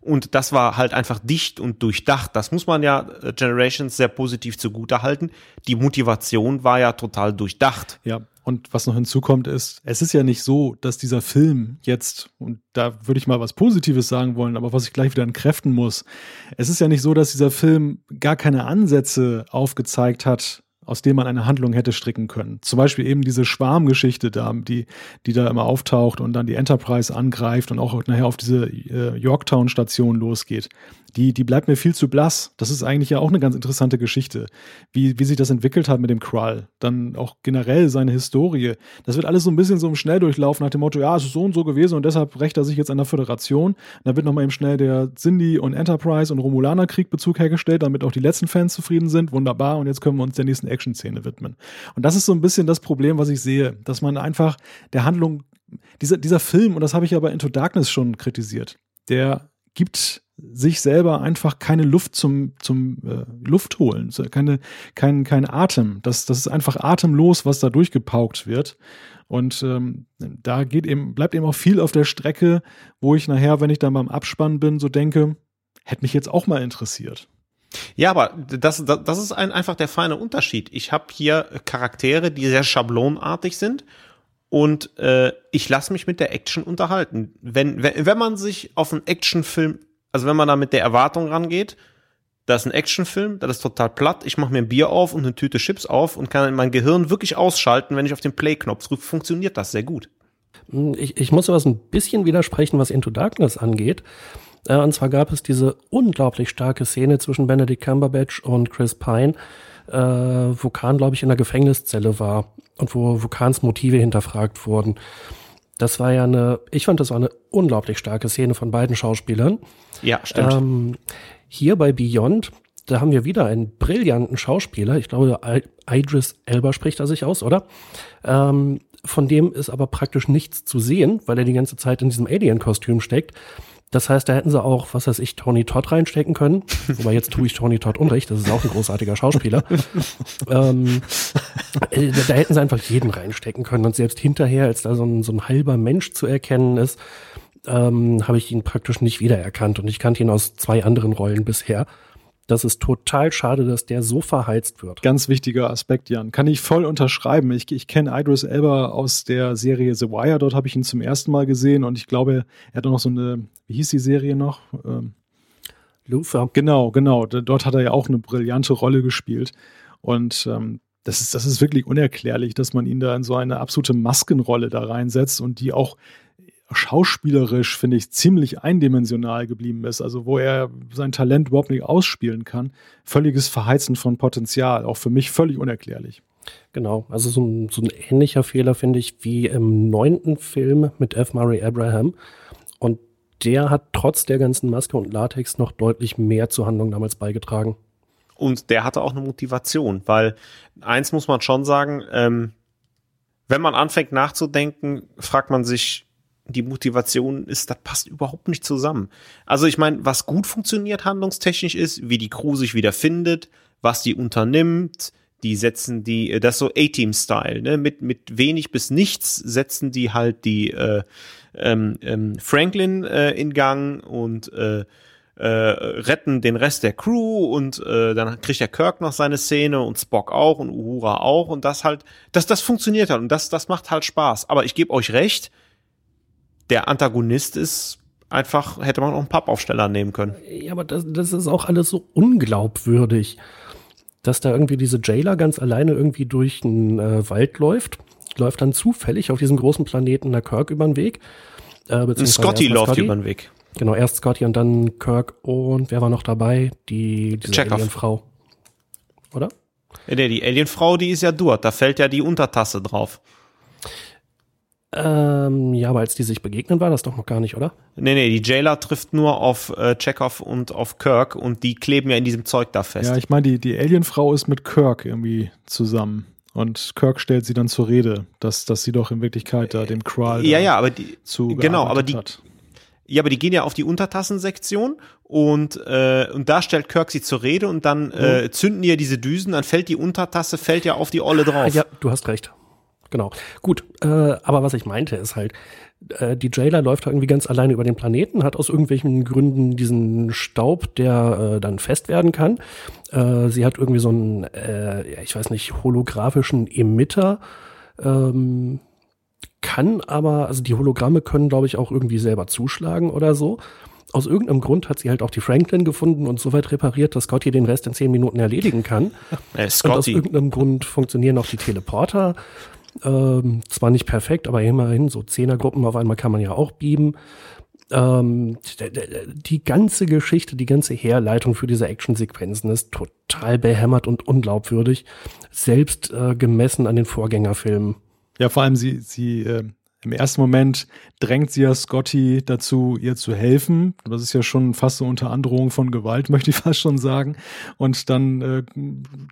Und das war halt einfach dicht und durchdacht. Das muss man ja äh, Generations sehr positiv zugute halten. Die Motivation war ja total durchdacht. Ja, und was noch hinzukommt ist, es ist ja nicht so, dass dieser Film jetzt, und da würde ich mal was Positives sagen wollen, aber was ich gleich wieder entkräften muss, es ist ja nicht so, dass dieser Film gar keine Ansätze aufgezeigt hat, aus dem man eine Handlung hätte stricken können. Zum Beispiel eben diese Schwarmgeschichte da, die, die da immer auftaucht und dann die Enterprise angreift und auch nachher auf diese äh, Yorktown-Station losgeht die, die bleibt mir viel zu blass. Das ist eigentlich ja auch eine ganz interessante Geschichte, wie, wie sich das entwickelt hat mit dem Krull. Dann auch generell seine Historie. Das wird alles so ein bisschen so im Schnelldurchlauf nach dem Motto, ja, es ist so und so gewesen und deshalb rächt er sich jetzt an der Föderation. Dann wird nochmal eben schnell der Cindy und Enterprise und Romulaner-Krieg Bezug hergestellt, damit auch die letzten Fans zufrieden sind. Wunderbar. Und jetzt können wir uns der nächsten Action-Szene widmen. Und das ist so ein bisschen das Problem, was ich sehe, dass man einfach der Handlung, dieser, dieser Film, und das habe ich ja bei Into Darkness schon kritisiert, der gibt sich selber einfach keine Luft zum, zum äh, Luft holen, keine, kein, kein Atem. Das, das ist einfach atemlos, was da durchgepaukt wird. Und ähm, da geht eben, bleibt eben auch viel auf der Strecke, wo ich nachher, wenn ich dann beim Abspann bin, so denke, hätte mich jetzt auch mal interessiert. Ja, aber das, das, das ist ein, einfach der feine Unterschied. Ich habe hier Charaktere, die sehr schablonartig sind und äh, ich lasse mich mit der Action unterhalten. Wenn, wenn, wenn man sich auf einen Actionfilm also wenn man da mit der Erwartung rangeht, das ist ein Actionfilm, das ist total platt, ich mache mir ein Bier auf und eine Tüte Chips auf und kann mein Gehirn wirklich ausschalten, wenn ich auf den Play-Knopf drücke, funktioniert das sehr gut. Hm, ich, ich muss was ein bisschen widersprechen, was Into Darkness angeht. Äh, und zwar gab es diese unglaublich starke Szene zwischen Benedict Cumberbatch und Chris Pine, äh, wo Khan, glaube ich, in der Gefängniszelle war und wo, wo Khans Motive hinterfragt wurden. Das war ja eine, ich fand, das war eine unglaublich starke Szene von beiden Schauspielern. Ja, stimmt. Ähm, hier bei Beyond, da haben wir wieder einen brillanten Schauspieler. Ich glaube, Idris Elba spricht er sich aus, oder? Ähm, von dem ist aber praktisch nichts zu sehen, weil er die ganze Zeit in diesem Alien-Kostüm steckt. Das heißt, da hätten sie auch, was weiß ich, Tony Todd reinstecken können. (laughs) Wobei jetzt tue ich Tony Todd unrecht, das ist auch ein großartiger Schauspieler. (laughs) ähm, äh, da hätten sie einfach jeden reinstecken können. Und selbst hinterher, als da so ein, so ein halber Mensch zu erkennen ist, ähm, habe ich ihn praktisch nicht wiedererkannt. Und ich kannte ihn aus zwei anderen Rollen bisher. Das ist total schade, dass der so verheizt wird. Ganz wichtiger Aspekt, Jan. Kann ich voll unterschreiben. Ich, ich kenne Idris Elba aus der Serie The Wire. Dort habe ich ihn zum ersten Mal gesehen und ich glaube, er hat auch noch so eine, wie hieß die Serie noch? Ähm, Luther. Genau, genau. Dort hat er ja auch eine brillante Rolle gespielt. Und ähm, das ist, das ist wirklich unerklärlich, dass man ihn da in so eine absolute Maskenrolle da reinsetzt und die auch schauspielerisch, finde ich, ziemlich eindimensional geblieben ist. Also wo er sein Talent überhaupt nicht ausspielen kann. Völliges Verheizen von Potenzial. Auch für mich völlig unerklärlich. Genau, also so ein, so ein ähnlicher Fehler finde ich wie im neunten Film mit F. Murray Abraham. Und der hat trotz der ganzen Maske und Latex noch deutlich mehr zur Handlung damals beigetragen. Und der hatte auch eine Motivation, weil eins muss man schon sagen, ähm, wenn man anfängt nachzudenken, fragt man sich, die Motivation ist, das passt überhaupt nicht zusammen. Also ich meine, was gut funktioniert handlungstechnisch ist, wie die Crew sich wieder findet, was die unternimmt, die setzen die, äh, das so A-Team-Style, ne? Mit, mit wenig bis nichts setzen die halt die äh, ähm, ähm, Franklin äh, in Gang und äh, äh, retten den Rest der Crew und äh, dann kriegt der Kirk noch seine Szene und Spock auch und Uhura auch und das halt, das, das funktioniert halt und das, das macht halt Spaß. Aber ich gebe euch recht, der Antagonist ist einfach, hätte man auch einen Pappaufsteller nehmen können. Ja, aber das, das ist auch alles so unglaubwürdig, dass da irgendwie diese Jailer ganz alleine irgendwie durch einen äh, Wald läuft, läuft dann zufällig auf diesem großen Planeten der Kirk über den Weg. Äh, Scotty läuft über den Weg. Genau, erst Scotty und dann Kirk und wer war noch dabei? Die, Alienfrau. Oder? Ja, die Alienfrau, die ist ja dort, da fällt ja die Untertasse drauf. Ähm, ja, aber als die sich begegnen, war das doch noch gar nicht, oder? Nee, nee, die Jailer trifft nur auf äh, Chekhov und auf Kirk und die kleben ja in diesem Zeug da fest. Ja, ich meine, die, die Alienfrau ist mit Kirk irgendwie zusammen. Und Kirk stellt sie dann zur Rede, dass, dass sie doch in Wirklichkeit da dem Kral ja, ja, aber die, zu genau, aber die, hat. Ja, aber die gehen ja auf die Untertassensektion und, äh, und da stellt Kirk sie zur Rede und dann äh, mhm. zünden die ja diese Düsen, dann fällt die Untertasse, fällt ja auf die Olle drauf. Ja, du hast recht. Genau. Gut, äh, aber was ich meinte ist halt, äh, die Jailer läuft da irgendwie ganz alleine über den Planeten, hat aus irgendwelchen Gründen diesen Staub, der äh, dann fest werden kann. Äh, sie hat irgendwie so einen, äh, ich weiß nicht, holographischen Emitter. Ähm, kann aber, also die Hologramme können, glaube ich, auch irgendwie selber zuschlagen oder so. aus irgendeinem Grund hat sie halt auch die Franklin gefunden und so weit repariert, dass Scotty den Rest in zehn Minuten erledigen kann. (laughs) Äh, Und aus irgendeinem Grund funktionieren auch die Teleporter. Ähm, zwar nicht perfekt, aber immerhin so Zehnergruppen auf einmal kann man ja auch bieben. Ähm, die ganze Geschichte, die ganze Herleitung für diese Actionsequenzen ist total behämmert und unglaubwürdig, selbst äh, gemessen an den Vorgängerfilmen. Ja, vor allem sie, sie äh, im ersten Moment drängt sie ja Scotty dazu, ihr zu helfen. Das ist ja schon fast so unter Androhung von Gewalt, (laughs) möchte ich fast schon sagen. Und dann äh,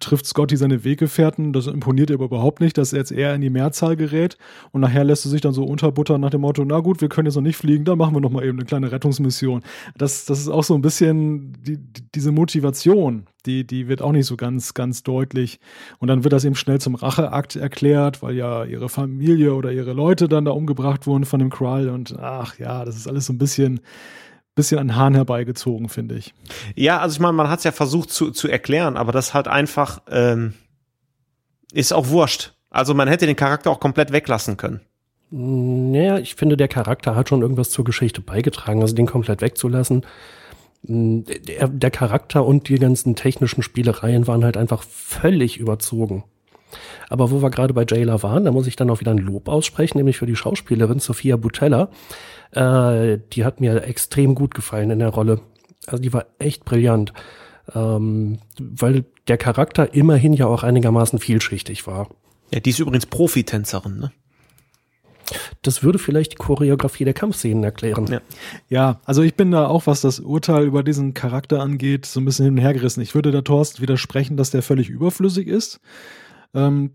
trifft Scotty seine Weggefährten. Das imponiert ihr aber überhaupt nicht, dass er jetzt eher in die Mehrzahl gerät. Und nachher lässt er sich dann so unterbuttern nach dem Motto, na gut, wir können jetzt noch nicht fliegen, dann machen wir noch mal eben eine kleine Rettungsmission. Das, das ist auch so ein bisschen die, die, diese Motivation, die, die wird auch nicht so ganz, ganz deutlich. Und dann wird das eben schnell zum Racheakt erklärt, weil ja ihre Familie oder ihre Leute dann da umgebracht wurden von dem Krull. Und ach ja, das ist alles so ein bisschen, bisschen an den Hahn herbeigezogen, finde ich. Ja, also ich meine, man hat es ja versucht zu, zu erklären, aber das halt einfach ähm, ist auch wurscht. Also man hätte den Charakter auch komplett weglassen können. Naja, ich finde, der Charakter hat schon irgendwas zur Geschichte beigetragen, also den komplett wegzulassen. Der, der Charakter und die ganzen technischen Spielereien waren halt einfach völlig überzogen. Aber wo wir gerade bei Jayla waren, da muss ich dann auch wieder ein Lob aussprechen, nämlich für die Schauspielerin Sophia Butella. Äh, die hat mir extrem gut gefallen in der Rolle. Also die war echt brillant. Ähm, weil der Charakter immerhin ja auch einigermaßen vielschichtig war. Ja, die ist übrigens Profitänzerin, ne? Das würde vielleicht die Choreografie der Kampfszenen erklären. Ja. Ja, also ich bin da auch, was das Urteil über diesen Charakter angeht, so ein bisschen hin und her gerissen. Ich würde da Thorsten widersprechen, dass der völlig überflüssig ist. Ähm,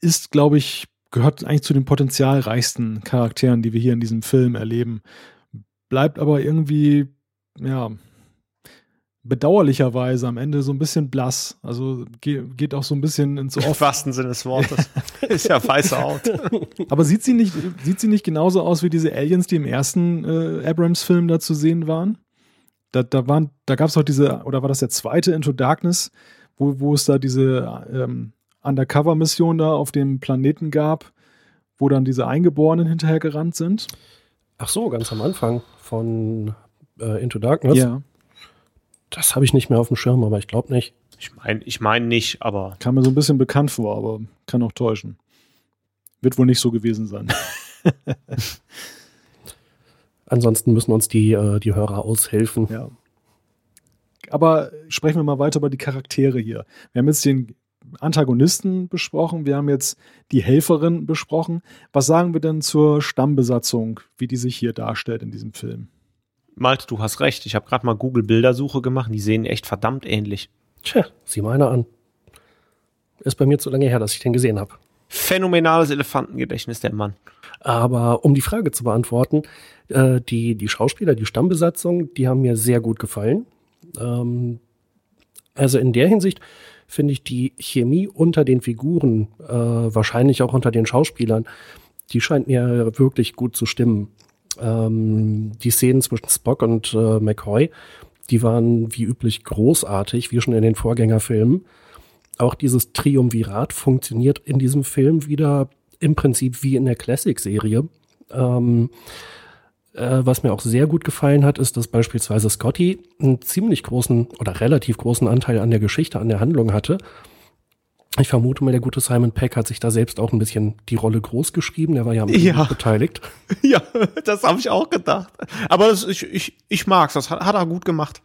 ist, glaube ich, gehört eigentlich zu den potenzialreichsten Charakteren, die wir hier in diesem Film erleben. Bleibt aber irgendwie, ja, bedauerlicherweise am Ende so ein bisschen blass. Also ge geht auch so ein bisschen ins (laughs) Im Off. wahrsten Sinne des Wortes. (laughs) ist ja weiße Haut. (laughs) Aber sieht sie nicht, sieht sie nicht genauso aus wie diese Aliens, die im ersten äh, Abrams-Film da zu sehen waren? Da, da waren, da gab es auch diese, oder war das der zweite Into Darkness, wo, wo es da diese ähm, Undercover-Mission da auf dem Planeten gab, wo dann diese Eingeborenen hinterher gerannt sind? Ach so, ganz am Anfang von äh, Into Darkness. Ja. Das habe ich nicht mehr auf dem Schirm, aber ich glaube nicht. Ich meine ich mein nicht, aber Kam mir so ein bisschen bekannt vor, aber kann auch täuschen. Wird wohl nicht so gewesen sein. (laughs) Ansonsten müssen uns die, äh, die Hörer aushelfen. Ja. Aber sprechen wir mal weiter über die Charaktere hier. Wir haben jetzt den Antagonisten besprochen, wir haben jetzt die Helferin besprochen. Was sagen wir denn zur Stammbesatzung, wie die sich hier darstellt in diesem Film? Malte, du hast recht. Ich habe gerade mal Google-Bildersuche gemacht. Die sehen echt verdammt ähnlich. Tja, sieh mal einer an. Ist bei mir zu lange her, dass ich den gesehen habe. Phänomenales Elefantengedächtnis, der Mann. Aber um die Frage zu beantworten, äh, die, die Schauspieler, die Stammbesatzung, die haben mir sehr gut gefallen. Ähm, also in der Hinsicht finde ich die Chemie unter den Figuren, äh, wahrscheinlich auch unter den Schauspielern, die scheint mir wirklich gut zu stimmen. Ähm, die Szenen zwischen Spock und äh, McCoy, die waren wie üblich großartig, wie schon in den Vorgängerfilmen. Auch dieses Triumvirat funktioniert in diesem Film wieder im Prinzip wie in der Classic-Serie. Ähm, äh, was mir auch sehr gut gefallen hat, ist, dass beispielsweise Scotty einen ziemlich großen oder relativ großen Anteil an der Geschichte, an der Handlung hatte. Ich vermute mal, der gute Simon Peck hat sich da selbst auch ein bisschen die Rolle groß geschrieben. Der war ja am Ja. Beteiligt. (laughs) Ja, das habe ich auch gedacht. Aber das, ich, ich, ich mag's. Das hat, hat er gut gemacht.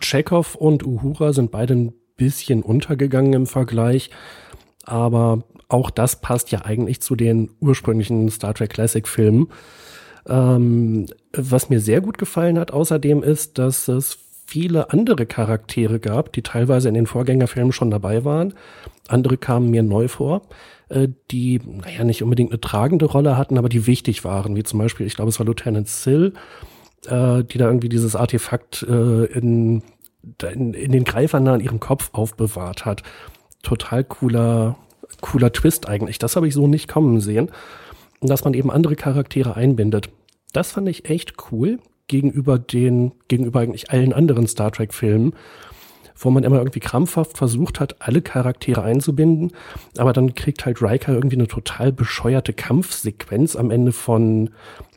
Chekhov und Uhura sind beide ein bisschen untergegangen im Vergleich. Aber auch das passt ja eigentlich zu den ursprünglichen Star Trek Classic Filmen. Ähm, was mir sehr gut gefallen hat außerdem ist, dass es viele andere Charaktere gab, die teilweise in den Vorgängerfilmen schon dabei waren. Andere kamen mir neu vor, äh, die, naja, nicht unbedingt eine tragende Rolle hatten, aber die wichtig waren, wie zum Beispiel, ich glaube, es war Lieutenant Sill, äh, die da irgendwie dieses Artefakt äh, in, in, in den Greifern an ihrem Kopf aufbewahrt hat. Total cooler, cooler Twist eigentlich. Das habe ich so nicht kommen sehen. Dass man eben andere Charaktere einbindet. Das fand ich echt cool gegenüber den, gegenüber eigentlich allen anderen Star Trek Filmen. wo man immer irgendwie krampfhaft versucht hat, alle Charaktere einzubinden, aber dann kriegt halt Riker irgendwie eine total bescheuerte Kampfsequenz am Ende von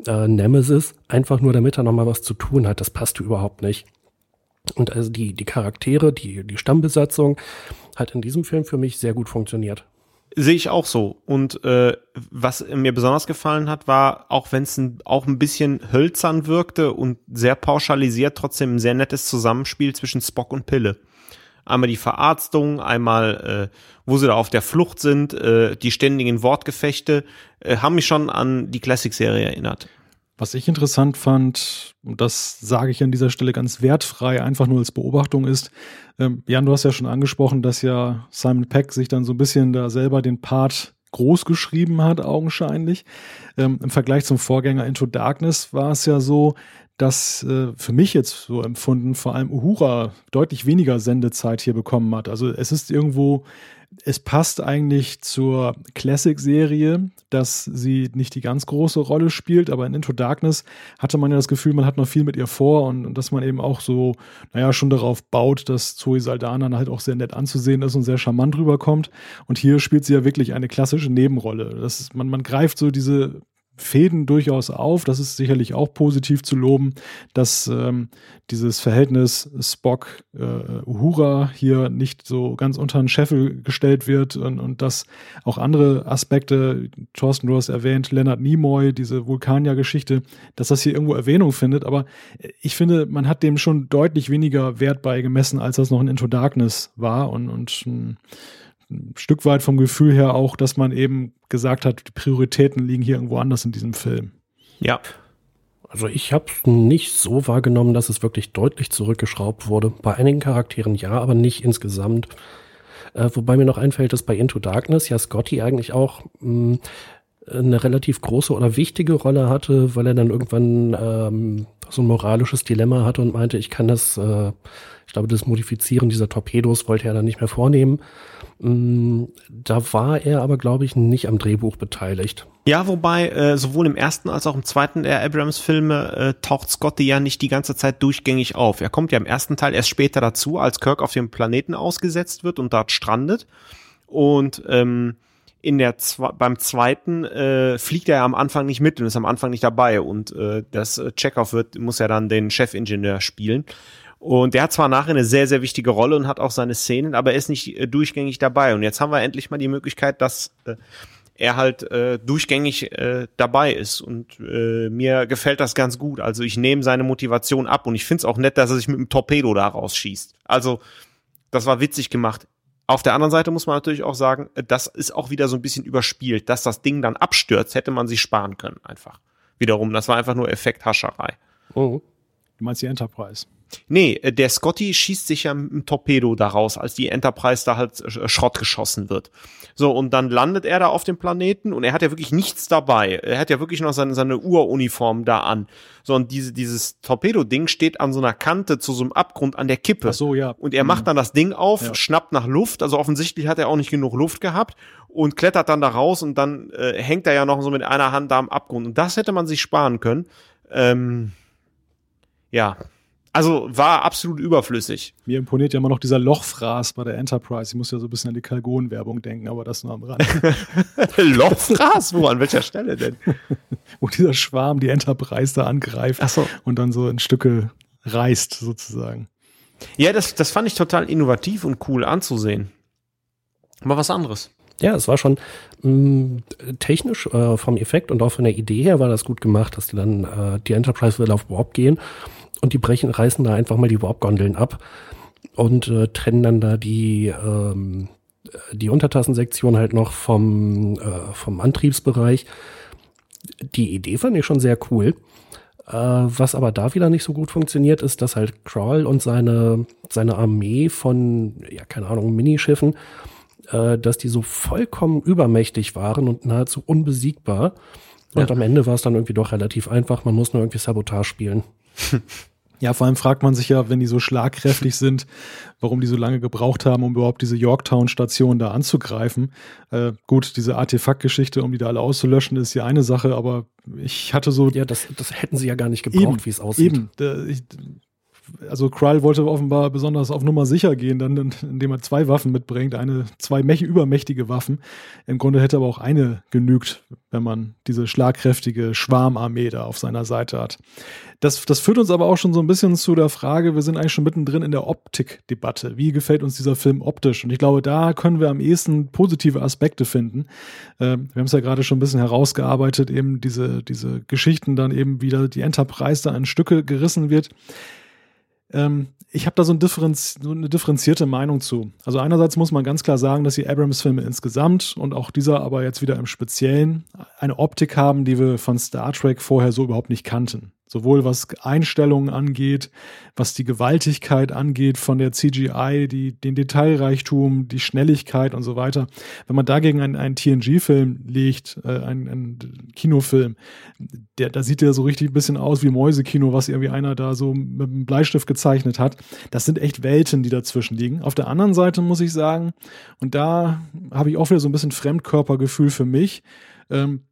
äh, Nemesis, einfach nur damit er nochmal was zu tun hat. Das passte überhaupt nicht. Und also die, die Charaktere, die, die Stammbesatzung hat in diesem Film für mich sehr gut funktioniert. Sehe ich auch so. Und äh, was mir besonders gefallen hat, war, auch wenn es auch ein bisschen hölzern wirkte und sehr pauschalisiert, trotzdem ein sehr nettes Zusammenspiel zwischen Spock und Pille. Einmal die Verarztung, einmal, äh, wo sie da auf der Flucht sind, äh, die ständigen Wortgefechte, äh, haben mich schon an die Classic-Serie erinnert. Was ich interessant fand, und das sage ich an dieser Stelle ganz wertfrei, einfach nur als Beobachtung ist, ähm, Jan, du hast ja schon angesprochen, dass ja Simon Peck sich dann so ein bisschen da selber den Part groß geschrieben hat, augenscheinlich. Ähm, Im Vergleich zum Vorgänger Into Darkness war es ja so, dass äh, für mich jetzt so empfunden vor allem Uhura deutlich weniger Sendezeit hier bekommen hat. Also es ist irgendwo es passt eigentlich zur Classic-Serie, dass sie nicht die ganz große Rolle spielt, aber in Into Darkness hatte man ja das Gefühl, man hat noch viel mit ihr vor und, und dass man eben auch so, naja, schon darauf baut, dass Zoe Saldana halt auch sehr nett anzusehen ist und sehr charmant rüberkommt. Und hier spielt sie ja wirklich eine klassische Nebenrolle. Das ist, man, man greift so diese Fäden durchaus auf. Das ist sicherlich auch positiv zu loben, dass ähm, dieses Verhältnis Spock-Uhura äh, hier nicht so ganz unter den Scheffel gestellt wird und, und dass auch andere Aspekte, Thorsten, du hast erwähnt, Leonard Nimoy, diese Vulkanier-Geschichte, dass das hier irgendwo Erwähnung findet. Aber ich finde, man hat dem schon deutlich weniger Wert beigemessen, als das noch in Into Darkness war und, und ein Stück weit vom Gefühl her auch, dass man eben gesagt hat, die Prioritäten liegen hier irgendwo anders in diesem Film. Ja. Also ich habe es nicht so wahrgenommen, dass es wirklich deutlich zurückgeschraubt wurde. Bei einigen Charakteren ja, aber nicht insgesamt. Äh, wobei mir noch einfällt, dass bei Into Darkness ja Scotty eigentlich auch mh, eine relativ große oder wichtige Rolle hatte, weil er dann irgendwann ähm, so ein moralisches Dilemma hatte und meinte, ich kann das, äh, ich glaube, das Modifizieren dieser Torpedos wollte er dann nicht mehr vornehmen. Mm, da war er aber, glaube ich, nicht am Drehbuch beteiligt. Ja, wobei äh, sowohl im ersten als auch im zweiten der Abrams-Filme äh, taucht Scotty ja nicht die ganze Zeit durchgängig auf. Er kommt ja im ersten Teil erst später dazu, als Kirk auf dem Planeten ausgesetzt wird und dort strandet. Und ähm, in der beim zweiten äh, fliegt er am Anfang nicht mit und ist am Anfang nicht dabei und äh, das äh, Checkoff wird muss ja dann den Chefingenieur spielen und der hat zwar nachher eine sehr sehr wichtige Rolle und hat auch seine Szenen, aber er ist nicht äh, durchgängig dabei und jetzt haben wir endlich mal die Möglichkeit, dass äh, er halt äh, durchgängig äh, dabei ist und äh, mir gefällt das ganz gut. Also ich nehme seine Motivation ab und ich finde es auch nett, dass er sich mit dem Torpedo da rausschießt. Also das war witzig gemacht. Auf der anderen Seite muss man natürlich auch sagen, das ist auch wieder so ein bisschen überspielt. Dass das Ding dann abstürzt, hätte man sich sparen können, einfach. Wiederum, das war einfach nur Effekthascherei. Oh. Du meinst die Enterprise? Nee, äh, der Scotty schießt sich ja mit dem Torpedo daraus, als die Enterprise da halt äh, Schrott geschossen wird. So, und dann landet er da auf dem Planeten und er hat ja wirklich nichts dabei. Er hat ja wirklich noch seine, seine Uruniform da an. So, und diese, dieses Torpedo-Ding steht an so einer Kante zu so einem Abgrund an der Kippe. Ach so, ja. Und er macht mhm. dann das Ding auf, ja. schnappt nach Luft, also offensichtlich hat er auch nicht genug Luft gehabt und klettert dann da raus und dann äh, hängt er ja noch so mit einer Hand da am Abgrund. Und das hätte man sich sparen können. Ähm, ja, also war absolut überflüssig. Mir imponiert ja immer noch dieser Lochfraß bei der Enterprise. Ich muss ja so ein bisschen an die Kalgon-Werbung denken, aber das nur am Rand. (laughs) Lochfraß? Wo? An welcher Stelle denn? (laughs) Wo dieser Schwarm die Enterprise da angreift Ach so. und dann so in Stücke reißt, sozusagen. Ja, das, das fand ich total innovativ und cool anzusehen. Aber was anderes. Ja, es war schon mh, mm, technisch äh, vom Effekt und auch von der Idee her war das gut gemacht, dass die dann äh, die Enterprise will auf Warp gehen und die brechen, reißen da einfach mal die Warp-Gondeln ab und äh, trennen dann da die, ähm, die Untertassensektion halt noch vom, äh, vom Antriebsbereich. Die Idee fand ich schon sehr cool. Äh, was aber da wieder nicht so gut funktioniert, ist, dass halt Crawl und seine, seine Armee von, ja, keine Ahnung, Minischiffen, äh, dass die so vollkommen übermächtig waren und nahezu unbesiegbar. Und ja. am Ende war es dann irgendwie doch relativ einfach. Man muss nur irgendwie Sabotage spielen. (laughs) Ja, vor allem fragt man sich ja, wenn die so schlagkräftig sind, warum die so lange gebraucht haben, um überhaupt diese Yorktown-Station da anzugreifen. Äh, gut, diese Artefaktgeschichte, um die da alle auszulöschen, ist ja eine Sache, aber ich hatte so. Ja, das, das hätten sie ja gar nicht gebraucht, wie es aussieht. Eben. Ich also Krull wollte offenbar besonders auf Nummer sicher gehen, dann, indem er zwei Waffen mitbringt, eine, zwei übermächtige Waffen. Im Grunde hätte aber auch eine genügt, wenn man diese schlagkräftige Schwarmarmee da auf seiner Seite hat. Das, das führt uns aber auch schon so ein bisschen zu der Frage, wir sind eigentlich schon mittendrin in der Optikdebatte. Wie gefällt uns dieser Film optisch? Und ich glaube, da können wir am ehesten positive Aspekte finden. Ähm, wir haben es ja gerade schon ein bisschen herausgearbeitet, eben diese, diese Geschichten dann eben wieder die Enterprise da in Stücke gerissen wird. Ähm, ich habe da so, ein Differenz, so, eine differenzierte Meinung zu. Also einerseits muss man ganz klar sagen, dass die Abrams-Filme insgesamt und auch dieser aber jetzt wieder im Speziellen eine Optik haben, die wir von Star Trek vorher so überhaupt nicht kannten. Sowohl was Einstellungen angeht, was die Gewaltigkeit angeht von der CGI, die, den Detailreichtum, die Schnelligkeit und so weiter. Wenn man dagegen einen, einen TNG-Film legt, äh, einen, einen Kinofilm, der, da sieht der so richtig ein bisschen aus wie Mäusekino, was irgendwie einer da so mit einem Bleistift gezeichnet hat. Das sind echt Welten, die dazwischen liegen. Auf der anderen Seite muss ich sagen, und da habe ich auch wieder so ein bisschen Fremdkörpergefühl für mich, ähm,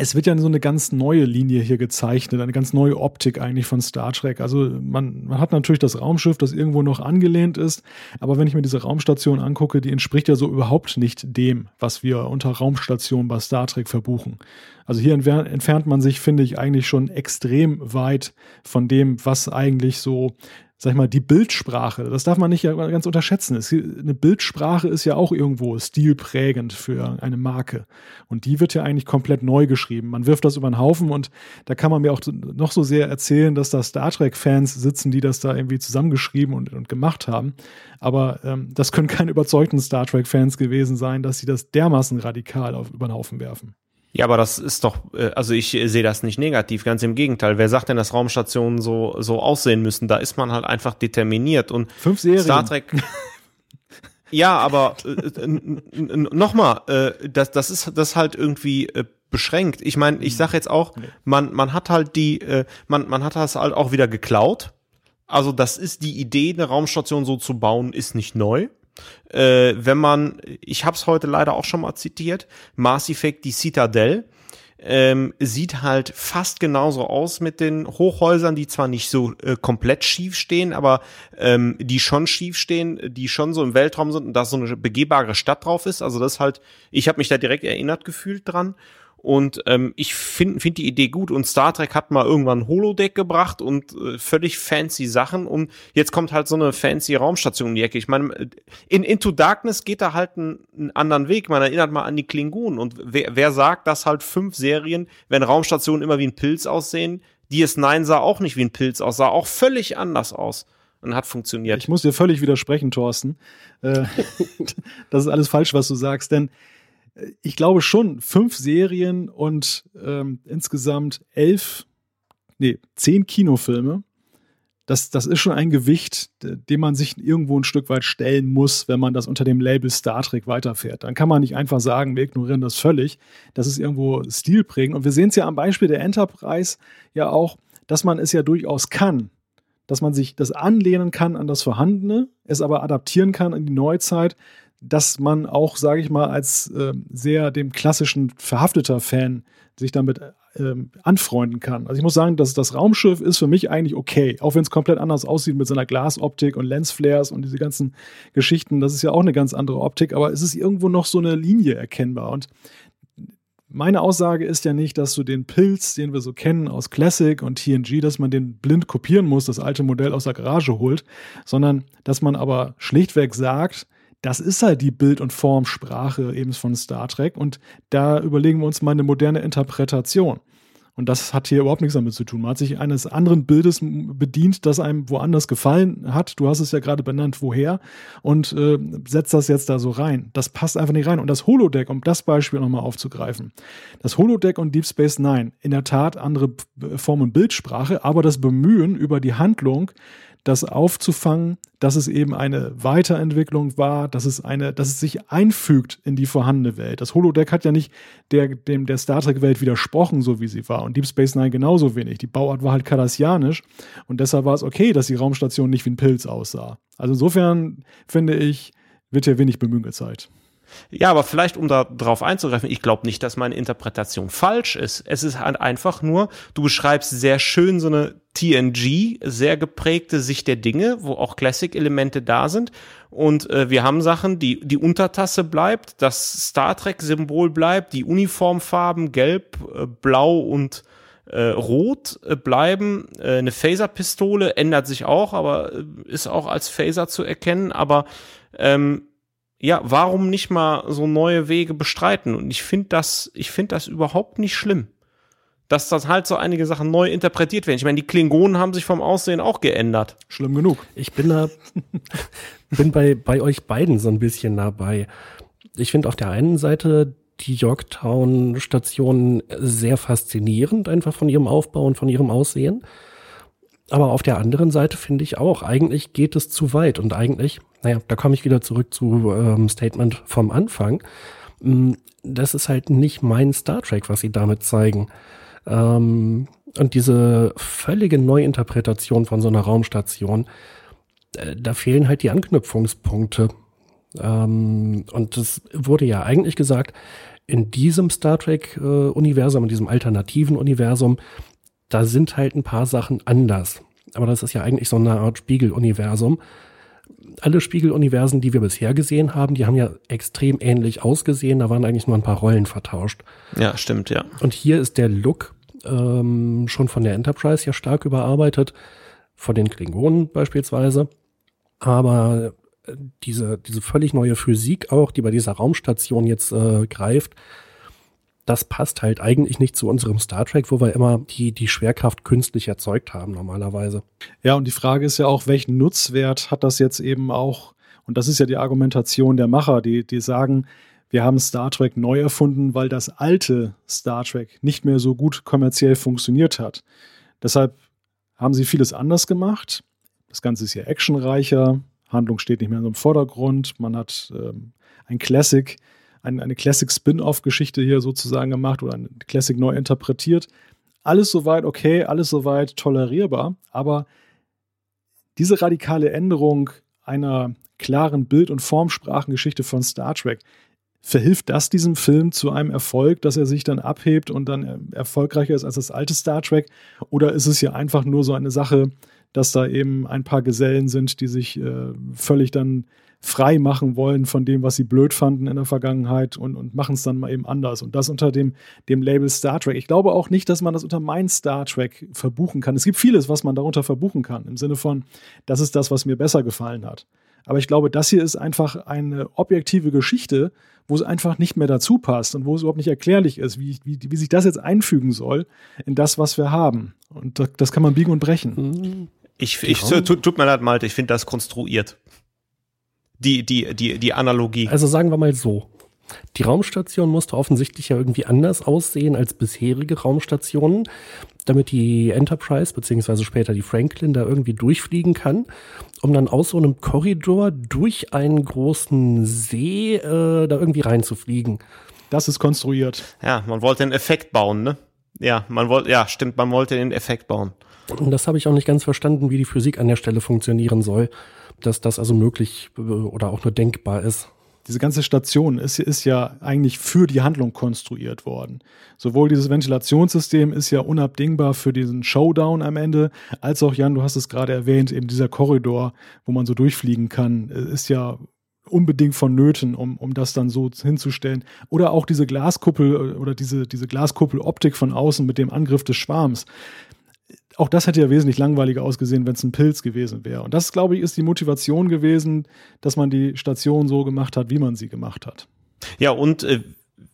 es wird ja so eine ganz neue Linie hier gezeichnet, eine ganz neue Optik eigentlich von Star Trek. Also man, man hat natürlich das Raumschiff, das irgendwo noch angelehnt ist, aber wenn ich mir diese Raumstation angucke, die entspricht ja so überhaupt nicht dem, was wir unter Raumstation bei Star Trek verbuchen. Also hier entfernt man sich, finde ich, eigentlich schon extrem weit von dem, was eigentlich so sag ich mal, die Bildsprache, das darf man nicht ganz unterschätzen. Eine Bildsprache ist ja auch irgendwo stilprägend für eine Marke. Und die wird ja eigentlich komplett neu geschrieben. Man wirft das über den Haufen und da kann man mir auch noch so sehr erzählen, dass da Star Trek-Fans sitzen, die das da irgendwie zusammengeschrieben und, und gemacht haben. Aber ähm, das können keine überzeugten Star Trek-Fans gewesen sein, dass sie das dermaßen radikal auf, über den Haufen werfen. Ja, aber das ist doch, äh, also ich sehe das nicht negativ, ganz im Gegenteil. Wer sagt denn, dass Raumstationen so, so aussehen müssen? Da ist man halt einfach determiniert und Fünf Serien. Star Trek. (laughs) ja, aber äh, nochmal, äh, das, das ist das halt irgendwie äh, beschränkt. Ich meine, ich sage jetzt auch, man, man hat halt die, äh, man, man hat das halt auch wieder geklaut. Also das ist die Idee, eine Raumstation so zu bauen, ist nicht neu äh, wenn man, ich habe es heute leider auch schon mal zitiert, Mass Effect, die Citadel, ähm, sieht halt fast genauso aus mit den Hochhäusern, die zwar nicht so äh, komplett schief stehen, aber ähm, die schon schief stehen, die schon so im Weltraum sind und da so eine begehbare Stadt drauf ist. Also das halt, ich habe mich da direkt erinnert gefühlt dran. Und ähm, ich finde find die Idee gut. Und Star Trek hat mal irgendwann ein Holodeck gebracht und äh, völlig fancy Sachen. Und jetzt kommt halt so eine fancy Raumstation um die Ecke. Ich meine, äh, in Into Darkness geht da halt einen, einen anderen Weg. Man erinnert mal an die Klingonen. Und wer, wer sagt, dass halt fünf Serien, wenn Raumstationen immer wie ein Pilz aussehen, DS9 sah auch nicht wie ein Pilz aus, sah auch völlig anders aus und hat funktioniert. Ich muss dir völlig widersprechen, Thorsten. Äh, (laughs) das ist alles falsch, was du sagst, denn ich glaube schon, fünf Serien und ähm, insgesamt elf, nee, zehn Kinofilme. Das, das ist schon ein Gewicht, dem man sich irgendwo ein Stück weit stellen muss, wenn man das unter dem Label Star Trek weiterfährt. Dann kann man nicht einfach sagen, wir ignorieren das völlig. Das ist irgendwo stilprägend. Und wir sehen es ja am Beispiel der Enterprise ja auch, dass man es ja durchaus kann, dass man sich das anlehnen kann an das Vorhandene, es aber adaptieren kann in die Neuzeit, dass man auch, sage ich mal, als äh, sehr dem klassischen verhafteter Fan sich damit ähm, anfreunden kann. Also ich muss sagen, dass das Raumschiff ist für mich eigentlich okay, auch wenn es komplett anders aussieht mit seiner Glasoptik und Lensflares und diese ganzen Geschichten. Das ist ja auch eine ganz andere Optik, aber es ist irgendwo noch so eine Linie erkennbar und meine Aussage ist ja nicht, dass du den Pilz, den wir so kennen aus Classic und TNG, dass man den blind kopieren muss, das alte Modell aus der Garage holt, sondern dass man aber schlichtweg sagt, das ist halt die Bild- und Formsprache eben von Star Trek und da überlegen wir uns mal eine moderne Interpretation. Und das hat hier überhaupt nichts damit zu tun. Man hat sich eines anderen Bildes bedient, das einem woanders gefallen hat. Du hast es ja gerade benannt, woher. Und äh, setzt das jetzt da so rein. Das passt einfach nicht rein. Und das Holodeck, um das Beispiel nochmal aufzugreifen. Das Holodeck und Deep Space Nine, in der Tat andere Form und Bildsprache, aber das Bemühen über die Handlung das aufzufangen, dass es eben eine Weiterentwicklung war, dass es eine, dass es sich einfügt in die vorhandene Welt. Das Holodeck hat ja nicht der, dem der Star Trek Welt widersprochen, so wie sie war. Und Deep Space Nine genauso wenig. Die Bauart war halt kardassianisch und deshalb war es okay, dass die Raumstation nicht wie ein Pilz aussah. Also insofern finde ich, wird hier wenig Bemühen gezeigt. Ja, aber vielleicht, um da drauf einzugreifen, ich glaube nicht, dass meine Interpretation falsch ist. Es ist halt einfach nur, du beschreibst sehr schön so eine TNG, sehr geprägte Sicht der Dinge, wo auch Classic-Elemente da sind. Und äh, wir haben Sachen, die die Untertasse bleibt, das Star Trek-Symbol bleibt, die Uniformfarben gelb, äh, blau und äh, rot äh, bleiben. Äh, eine Phaser-Pistole ändert sich auch, aber äh, ist auch als Phaser zu erkennen. Aber ähm, ja, warum nicht mal so neue Wege bestreiten? Und ich finde das, ich finde das überhaupt nicht schlimm. Dass das halt so einige Sachen neu interpretiert werden. Ich meine, die Klingonen haben sich vom Aussehen auch geändert. Schlimm genug. Ich bin da, (laughs) bin bei, bei euch beiden so ein bisschen dabei. Ich finde auf der einen Seite die Yorktown-Station sehr faszinierend, einfach von ihrem Aufbau und von ihrem Aussehen. Aber auf der anderen Seite finde ich auch, eigentlich geht es zu weit und eigentlich, naja, da komme ich wieder zurück zu ähm, Statement vom Anfang. Mm, das ist halt nicht mein Star Trek, was sie damit zeigen. Ähm, und diese völlige Neuinterpretation von so einer Raumstation, äh, da fehlen halt die Anknüpfungspunkte. Ähm, und es wurde ja eigentlich gesagt, in diesem Star Trek-Universum, äh, in diesem alternativen Universum, da sind halt ein paar Sachen anders. Aber das ist ja eigentlich so eine Art Spiegeluniversum. Alle Spiegeluniversen, die wir bisher gesehen haben, die haben ja extrem ähnlich ausgesehen. Da waren eigentlich nur ein paar Rollen vertauscht. Ja, stimmt, ja. Und hier ist der Look ähm, schon von der Enterprise ja stark überarbeitet, von den Klingonen beispielsweise. Aber diese, diese völlig neue Physik auch, die bei dieser Raumstation jetzt äh, greift, das passt halt eigentlich nicht zu unserem Star Trek, wo wir immer die, die Schwerkraft künstlich erzeugt haben normalerweise. Ja, und die Frage ist ja auch, welchen Nutzwert hat das jetzt eben auch? Und das ist ja die Argumentation der Macher, die, die sagen, wir haben Star Trek neu erfunden, weil das alte Star Trek nicht mehr so gut kommerziell funktioniert hat. Deshalb haben sie vieles anders gemacht. Das Ganze ist ja actionreicher, Handlung steht nicht mehr so im Vordergrund. Man hat ähm, ein Classic, ein, eine Classic-Spin-Off-Geschichte hier sozusagen gemacht oder ein Classic neu interpretiert. Alles soweit okay, alles soweit tolerierbar, aber diese radikale Änderung einer klaren Bild- und Formsprachengeschichte von Star Trek, verhilft das diesem Film zu einem Erfolg, dass er sich dann abhebt und dann erfolgreicher ist als das alte Star Trek? Oder ist es ja einfach nur so eine Sache, dass da eben ein paar Gesellen sind, die sich äh, völlig dann frei machen wollen von dem, was sie blöd fanden in der Vergangenheit und, und machen es dann mal eben anders. Und das unter dem, dem Label Star Trek. Ich glaube auch nicht, dass man das unter mein Star Trek verbuchen kann. Es gibt vieles, was man darunter verbuchen kann, im Sinne von, das ist das, was mir besser gefallen hat. Aber ich glaube, das hier ist einfach eine objektive Geschichte, wo es einfach nicht mehr dazu passt und wo es überhaupt nicht erklärlich ist, wie, wie, wie sich das jetzt einfügen soll in das, was wir haben. Und das, das kann man biegen und brechen. Mhm. Ich, ich tut, tut mir leid, Malte, ich finde das konstruiert. Die, die, die, die Analogie. Also sagen wir mal so. Die Raumstation musste offensichtlich ja irgendwie anders aussehen als bisherige Raumstationen, damit die Enterprise beziehungsweise später die Franklin da irgendwie durchfliegen kann, um dann aus so einem Korridor durch einen großen See äh, da irgendwie reinzufliegen. Das ist konstruiert. Ja, man wollte einen Effekt bauen, ne? Ja, man wollte, ja, stimmt, man wollte den Effekt bauen. Und das habe ich auch nicht ganz verstanden, wie die Physik an der Stelle funktionieren soll, dass das also möglich äh, oder auch nur denkbar ist. Diese ganze Station ist, ist ja eigentlich für die Handlung konstruiert worden. Sowohl dieses Ventilationssystem ist ja unabdingbar für diesen Showdown am Ende, als auch, Jan, du hast es gerade erwähnt, eben dieser Korridor, wo man so durchfliegen kann, äh, ist ja unbedingt vonnöten, um, um das dann so hinzustellen. Oder auch diese Glaskuppel äh, oder diese, diese Glaskuppeloptik von außen mit dem Angriff des Schwarms auch das hätte ja wesentlich langweiliger ausgesehen, wenn es ein Pilz gewesen wäre. Und das, glaube ich, ist die Motivation gewesen, dass man die Station so gemacht hat, wie man sie gemacht hat. Ja, und äh,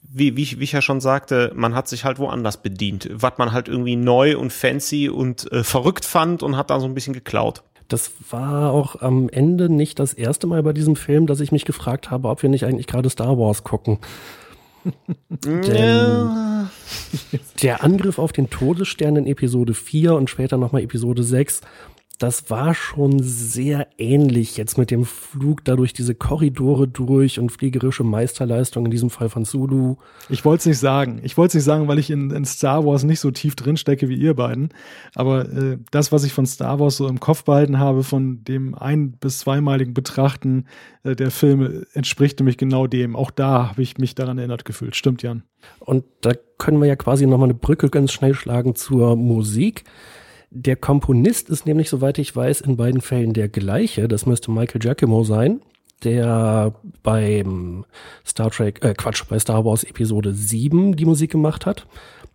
wie, wie, wie ich ja schon sagte, man hat sich halt woanders bedient, was man halt irgendwie neu und fancy und äh, verrückt fand und hat da so ein bisschen geklaut. Das war auch am Ende nicht das erste Mal bei diesem Film, dass ich mich gefragt habe, ob wir nicht eigentlich gerade Star Wars gucken. (laughs) Der Angriff auf den Todesstern in Episode 4 und später nochmal Episode 6, das war schon sehr ähnlich jetzt mit dem Flug da durch diese Korridore durch und fliegerische Meisterleistung in diesem Fall von Zulu. Ich wollte es nicht sagen. Ich wollte es nicht sagen, weil ich in, in, Star Wars nicht so tief drin stecke wie ihr beiden. Aber äh, das, was ich von Star Wars so im Kopf behalten habe, von dem ein- bis zweimaligen Betrachten äh, der Filme, entspricht nämlich genau dem. Auch da habe ich mich daran erinnert gefühlt. Stimmt, Jan. Und da können wir ja quasi nochmal eine Brücke ganz schnell schlagen zur Musik. Der Komponist ist nämlich, soweit ich weiß, in beiden Fällen der gleiche. Das müsste Michael Giacomo sein, der beim Star Trek, äh Quatsch, bei Star Wars Episode 7 die Musik gemacht hat.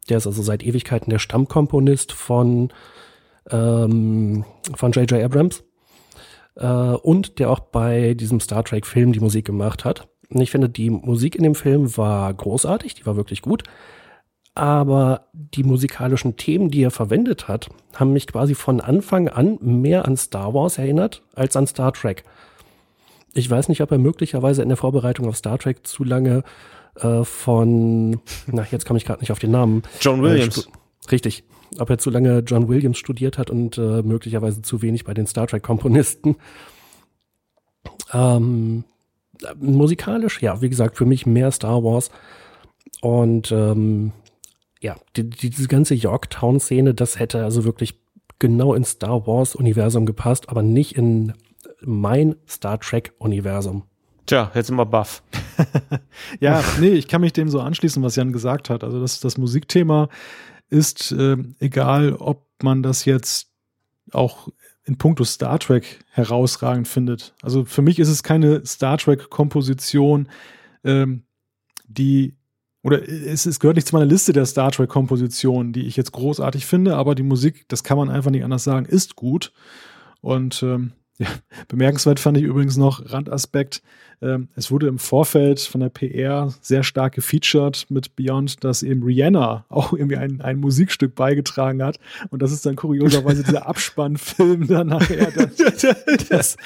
Der ist also seit Ewigkeiten der Stammkomponist von, ähm, von J.J. Abrams. Äh, und der auch bei diesem Star Trek Film die Musik gemacht hat. Und ich finde, die Musik in dem Film war großartig, die war wirklich gut aber die musikalischen Themen, die er verwendet hat, haben mich quasi von Anfang an mehr an Star Wars erinnert als an Star Trek. Ich weiß nicht, ob er möglicherweise in der Vorbereitung auf Star Trek zu lange äh, von, na, jetzt komme ich gerade nicht auf den Namen. John Williams. Äh, richtig. Ob er zu lange John Williams studiert hat und äh, möglicherweise zu wenig bei den Star Trek-Komponisten. Ähm, musikalisch, ja, wie gesagt, für mich mehr Star Wars. Und ähm, ja, die, die, diese ganze Yorktown-Szene, das hätte also wirklich genau ins Star Wars-Universum gepasst, aber nicht in mein Star Trek-Universum. Tja, jetzt sind wir baff. (laughs) ja, nee, ich kann mich dem so anschließen, was Jan gesagt hat. Also das, das Musikthema ist äh, egal, ob man das jetzt auch in puncto Star Trek herausragend findet. Also für mich ist es keine Star Trek-Komposition, ähm, die oder es, es gehört nicht zu meiner Liste der Star Trek-Kompositionen, die ich jetzt großartig finde, aber die Musik, das kann man einfach nicht anders sagen, ist gut. Und ähm, ja, bemerkenswert fand ich übrigens noch Randaspekt. Ähm, es wurde im Vorfeld von der PR sehr stark gefeatured mit Beyond, dass eben Rihanna (laughs) auch irgendwie ein, ein Musikstück beigetragen hat. Und das ist dann kurioserweise dieser (laughs) Abspannfilm dann nachher. (laughs) Das, das,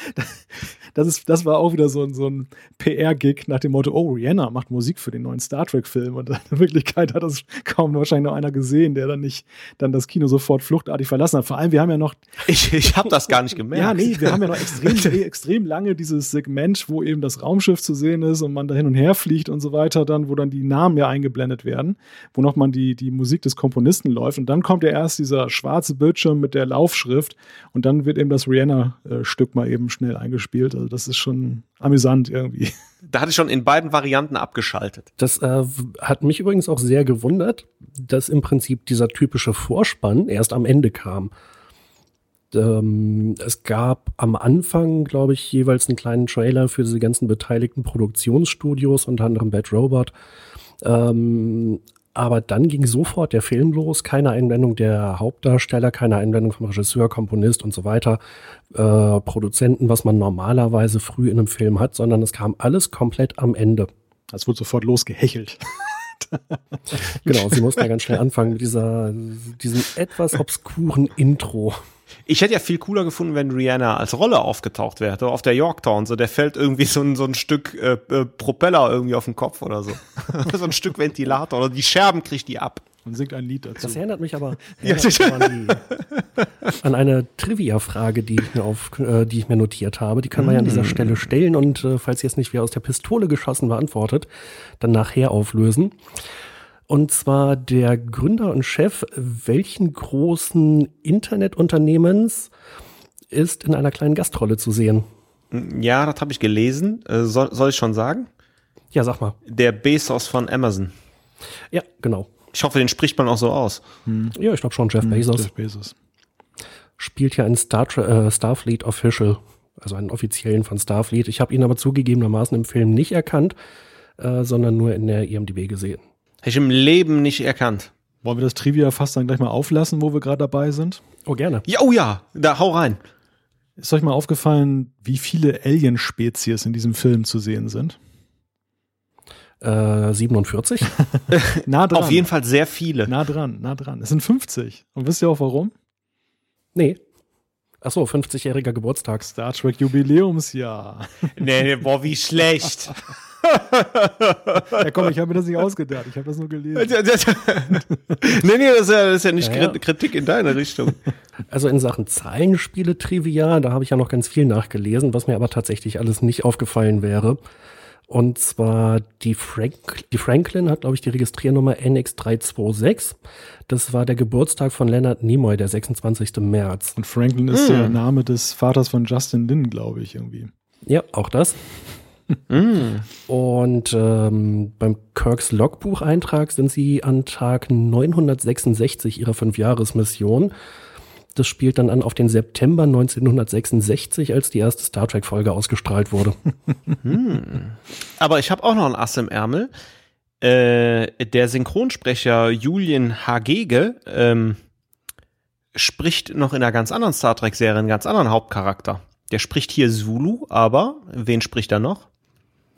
das, ist, das war auch wieder so ein, so ein PR-Gig nach dem Motto, oh, Rihanna macht Musik für den neuen Star Trek-Film. Und in Wirklichkeit hat das kaum wahrscheinlich noch einer gesehen, der dann nicht dann das Kino sofort fluchtartig verlassen hat. Vor allem, wir haben ja noch. Ich, ich habe das gar nicht gemerkt. Ja, nee, wir haben ja noch extrem, extrem lange dieses Segment, wo eben das Raumschiff zu sehen ist und man da hin und her fliegt und so weiter, dann, wo dann die Namen ja eingeblendet werden, wo nochmal die, die Musik des Komponisten läuft. Und dann kommt ja erst dieser schwarze Bildschirm mit der Laufschrift und dann wird eben das Rihanna-Stück mal eben schnell eingespielt. Also das ist schon amüsant irgendwie. Da hatte ich schon in beiden Varianten abgeschaltet. Das äh, hat mich übrigens auch sehr gewundert, dass im Prinzip dieser typische Vorspann erst am Ende kam ähm, es gab am Anfang, glaube ich, jeweils einen kleinen Trailer für diese ganzen beteiligten Produktionsstudios, unter anderem Bad Robot. Ähm, aber dann ging sofort der Film los, keine Einwendung der Hauptdarsteller, keine Einwendung vom Regisseur, Komponist und so weiter, äh, Produzenten, was man normalerweise früh in einem Film hat, sondern es kam alles komplett am Ende. Es wurde sofort losgehechelt. genau, sie mussten ja ganz schnell anfangen mit dieser, diesem etwas obskuren Intro. Ich hätte ja viel cooler gefunden, wenn Rihanna als Rolle aufgetaucht wäre, auf der Yorktown. So, der fällt irgendwie so ein, so ein Stück äh, äh, Propeller irgendwie auf den Kopf oder so. (laughs) so ein Stück Ventilator oder die Scherben kriegt die ab. Und singt ein Lied dazu. Das erinnert mich aber, erinnert mich aber an, die, an, eine Trivia-Frage, die ich mir auf, äh, die ich mir notiert habe. Die kann man ja an dieser mm. Stelle stellen und äh, falls jetzt nicht wer aus der Pistole geschossen beantwortet, dann nachher auflösen. Und zwar der Gründer und Chef welchen großen Internetunternehmens ist in einer kleinen Gastrolle zu sehen? Ja, das habe ich gelesen. Äh, soll, soll ich schon sagen? Ja, sag mal. Der Bezos von Amazon. Ja, genau. Ich hoffe, den spricht man auch so aus. Hm. Ja, ich glaube schon, Jeff hm, Bezos. Jeff Bezos. Spielt ja einen Star äh, Starfleet Official, also einen offiziellen von Starfleet. Ich habe ihn aber zugegebenermaßen im Film nicht erkannt, äh, sondern nur in der IMDb gesehen. Hätte ich im Leben nicht erkannt. Wollen wir das Trivia fast dann gleich mal auflassen, wo wir gerade dabei sind? Oh, gerne. Ja, oh ja, da hau rein. Ist euch mal aufgefallen, wie viele Alien-Spezies in diesem Film zu sehen sind? Äh, 47? (laughs) nah dran. Auf jeden Fall sehr viele. Nah dran, nah dran. Es sind 50. Und wisst ihr auch warum? Nee. Achso, 50-jähriger Geburtstag. Star Trek Jubiläumsjahr. nee, boah, wie schlecht. (laughs) ja, komm, ich habe mir das nicht ausgedacht. Ich habe das nur gelesen. (laughs) nee, nee, das ist ja, das ist ja nicht Ja, ja. Kritik in deine Richtung. Also in Sachen Zahlenspiele-Trivia, da habe ich ja noch ganz viel nachgelesen, was mir aber tatsächlich alles nicht aufgefallen wäre. Und zwar die, Frank die Franklin hat, glaube ich, die Registriernummer NX326. Das war der Geburtstag von Leonard Nimoy, der 26. März. Und Franklin ist der Name des Vaters von Justin Lin, glaube ich, irgendwie. Ja, auch das. (laughs) Und ähm, beim Kirks Logbucheintrag sind sie an Tag 966 ihrer Fünfjahresmission. Das spielt dann an auf den September 1966, als die erste Star Trek-Folge ausgestrahlt wurde. (laughs) Aber ich habe auch noch ein Ass im Ärmel. Äh, der Synchronsprecher Julian Hagege ähm, spricht noch in einer ganz anderen Star Trek-Serie einen ganz anderen Hauptcharakter. Der spricht hier Zulu, aber wen spricht er noch?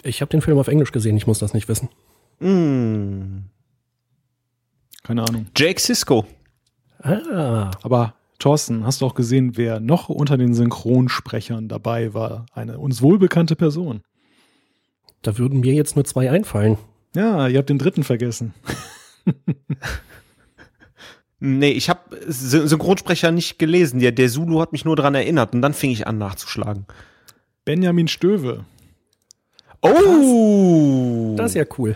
Ich habe den Film auf Englisch gesehen, ich muss das nicht wissen. Hm, Keine Ahnung. Jake Sisko. Ah, Aber Thorsten, hast du auch gesehen, wer noch unter den Synchronsprechern dabei war? Eine uns wohlbekannte Person. da würden mir jetzt nur zwei einfallen. Ja, ihr habt den dritten vergessen. (laughs) Nee, ich habe Synchronsprecher nicht gelesen. Der, der Zulu hat mich nur daran erinnert und dann fing ich an nachzuschlagen. Benjamin Stöwe. Oh! Das ist ja cool.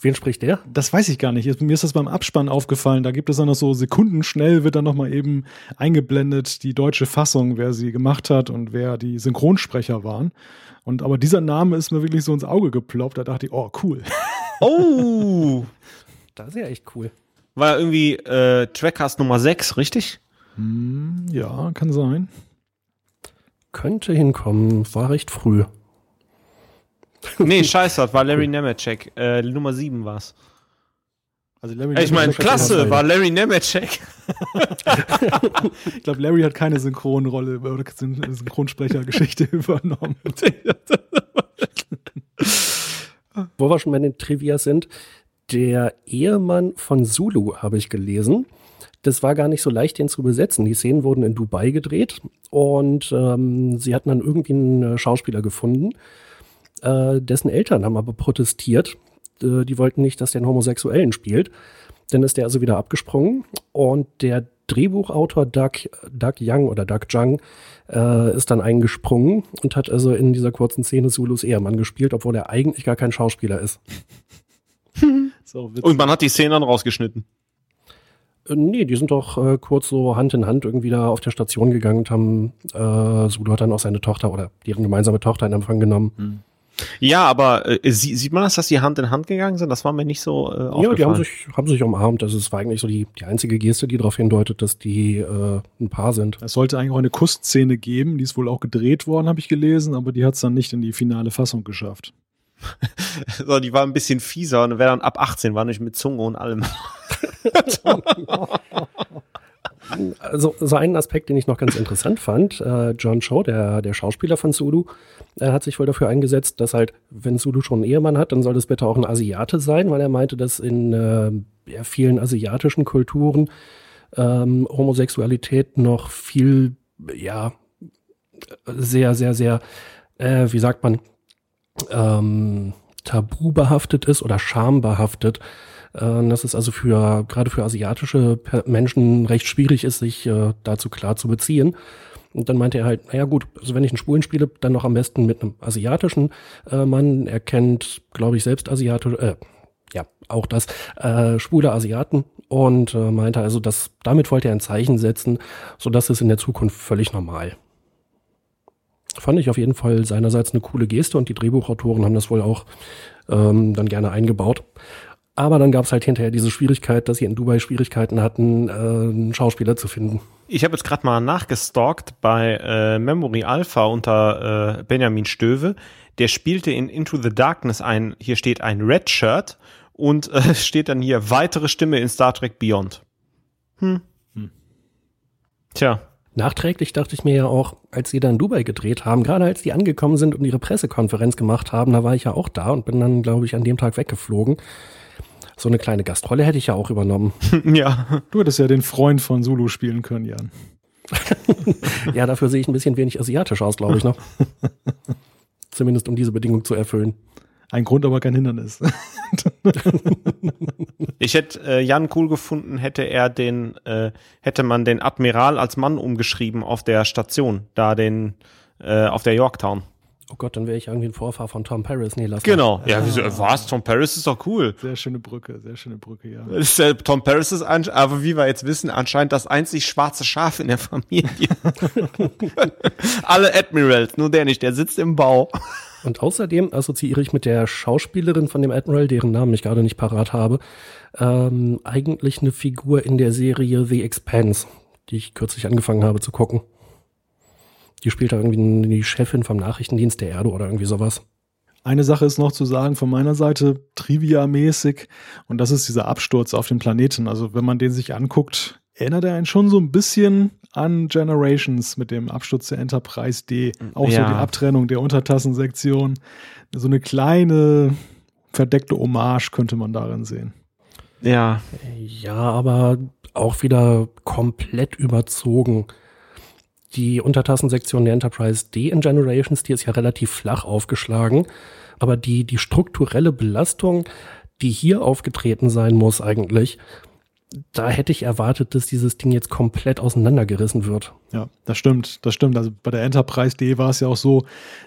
Wen spricht der? Das weiß ich gar nicht. Mir ist das beim Abspann aufgefallen. Da gibt es dann noch so sekundenschnell, wird dann noch mal eben eingeblendet, die deutsche Fassung, wer sie gemacht hat und wer die Synchronsprecher waren. Und aber dieser Name ist mir wirklich so ins Auge geploppt. Da dachte ich, oh, cool. (laughs) Oh! Das ist ja echt cool. War irgendwie äh, Trackcast Nummer 6, richtig? Hm, ja, kann sein. Könnte hinkommen, war recht früh. (laughs) Nee, scheiße, das war Larry Nemeczek. Äh, Nummer 7 war's. Also Larry Ich meine, klasse, war Larry Nemeczek. Ich glaube, Larry hat keine Synchronrolle oder Syn- Synchronsprechergeschichte (laughs) übernommen. Wo wir schon bei den Trivia sind, der Ehemann von Zulu habe ich gelesen. Das war gar nicht so leicht, den zu besetzen. Die Szenen wurden in Dubai gedreht und ähm, sie hatten dann irgendwie einen äh, Schauspieler gefunden. Äh, dessen Eltern haben aber protestiert. Äh, die wollten nicht, dass der einen Homosexuellen spielt. Dann ist der also wieder abgesprungen und der Drehbuchautor Doug, Doug Young oder Doug Jung äh, ist dann eingesprungen und hat also in dieser kurzen Szene Zulus Ehemann gespielt, obwohl er eigentlich gar kein Schauspieler ist. (laughs) So. Und man hat die Szenen dann rausgeschnitten. Äh, nee, die sind doch äh, kurz so Hand in Hand irgendwie da auf der Station gegangen und haben äh, Sulu hat dann auch seine Tochter oder deren gemeinsame Tochter in Empfang genommen. Ja, aber äh, sie, sieht man das, dass die Hand in Hand gegangen sind? Das war mir nicht so äh, Ja, aufgefallen. die haben sich, haben sich umarmt. Also es war eigentlich so die, die einzige Geste, die darauf hindeutet, dass die äh, ein Paar sind. Es sollte eigentlich auch eine Kussszene geben, die ist wohl auch gedreht worden, habe ich gelesen, aber die hat es dann nicht in die finale Fassung geschafft. (laughs) so, die war ein bisschen fieser und wäre dann ab 18, war nicht mit Zunge und allem. (laughs) Also so einen Aspekt, den ich noch ganz interessant fand, äh, John Cho, der, der Schauspieler von Zulu, er hat sich wohl dafür eingesetzt, dass halt, wenn Zulu schon einen Ehemann hat, dann soll das bitte auch ein Asiate sein, weil er meinte, dass in äh, vielen asiatischen Kulturen ähm, Homosexualität noch viel, ja, sehr, sehr, sehr, äh, wie sagt man, ähm, tabu behaftet ist oder schambehaftet. Äh, dass es also für gerade für asiatische Menschen recht schwierig ist, sich äh, dazu klar zu beziehen. Und dann meinte er halt, naja gut, also wenn ich einen Schwulen spiele, dann noch am besten mit einem asiatischen äh, Mann. Er kennt, glaube ich, selbst asiatische, äh, ja, auch das, äh, schwule Asiaten und äh, meinte also, dass damit wollte er ein Zeichen setzen, sodass es in der Zukunft völlig normal. Fand ich auf jeden Fall seinerseits eine coole Geste und die Drehbuchautoren haben das wohl auch ähm, dann gerne eingebaut. Aber dann gab es halt hinterher diese Schwierigkeit, dass sie in Dubai Schwierigkeiten hatten, äh, einen Schauspieler zu finden. Ich habe jetzt gerade mal nachgestalkt bei äh, Memory Alpha unter äh, Benjamin Stöve. Der spielte in Into the Darkness ein, hier steht ein Red Shirt und äh, (laughs) steht dann hier weitere Stimme in Star Trek Beyond. Hm. Tja, Nachträglich dachte ich mir ja auch, als sie da in Dubai gedreht haben, gerade als die angekommen sind und ihre Pressekonferenz gemacht haben, da war ich ja auch da und bin dann, glaube ich, an dem Tag weggeflogen. So eine kleine Gastrolle hätte ich ja auch übernommen. (laughs) ja. Du hättest ja den Freund von Zulu spielen können, Jan. ja, dafür sehe ich ein bisschen wenig asiatisch aus, glaube ich noch. (laughs) Zumindest um diese Bedingung zu erfüllen. Ein Grund, aber kein Hindernis. (laughs) Ich hätte äh, Jan cool gefunden, hätte er den, äh, hätte man den Admiral als Mann umgeschrieben auf der Station, da den, äh, auf der Yorktown. Oh Gott, dann wäre ich irgendwie ein Vorfahr von Tom Paris. Nee, lass Genau. Ja, wieso, was? Tom Paris ist doch cool. Sehr schöne Brücke, sehr schöne Brücke, ja. Ist, äh, Tom Paris ist, aber wie wir jetzt wissen, anscheinend das einzig schwarze Schaf in der Familie. (laughs) Alle Admirals, nur der nicht, der sitzt im Bau. Und außerdem assoziiere ich mit der Schauspielerin von dem Admiral, deren Namen ich gerade nicht parat habe, ähm, eigentlich eine Figur in der Serie The Expanse, die ich kürzlich angefangen habe zu gucken. Die spielt da irgendwie die Chefin vom Nachrichtendienst der Erde oder irgendwie sowas. Eine Sache ist noch zu sagen von meiner Seite, trivia-mäßig, und das ist dieser Absturz auf dem Planeten. Also wenn man den sich anguckt, erinnert er einen schon so ein bisschen an Generations mit dem Absturz der Enterprise D. Auch so Ja. die Abtrennung der Untertassensektion. So eine kleine verdeckte Hommage könnte man darin sehen. Ja. Ja, aber auch wieder komplett überzogen. Die Untertassensektion der Enterprise D in Generations, die ist ja relativ flach aufgeschlagen. Aber die, die strukturelle Belastung, die hier aufgetreten sein muss eigentlich, da hätte ich erwartet, dass dieses Ding jetzt komplett auseinandergerissen wird. Ja, das stimmt, das stimmt. Also bei der Enterprise D war es ja auch so,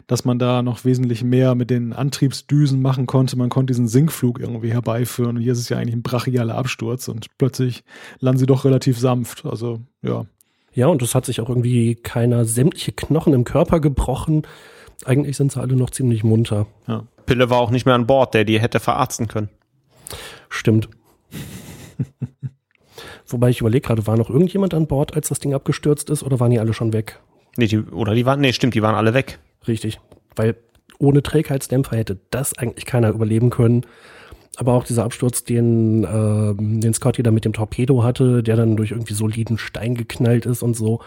dass man da noch wesentlich mehr mit den Antriebsdüsen machen konnte. Man konnte diesen Sinkflug irgendwie herbeiführen. Und hier ist es ja eigentlich ein brachialer Absturz und plötzlich landen sie doch relativ sanft. Also, ja. Ja, und es hat sich auch irgendwie keiner sämtliche Knochen im Körper gebrochen. Eigentlich sind sie alle noch ziemlich munter. Pille war auch nicht mehr an Bord, der die hätte verarzten können. Stimmt. (laughs) Wobei ich überlege gerade, war noch irgendjemand an Bord, als das Ding abgestürzt ist, oder waren die alle schon weg? Nee, die, oder die waren, nee, stimmt, die waren alle weg. Richtig. Weil ohne Trägheitsdämpfer hätte das eigentlich keiner überleben können. Aber auch dieser Absturz, den, ähm, den Scotty da mit dem Torpedo hatte, der dann durch irgendwie soliden Stein geknallt ist und so.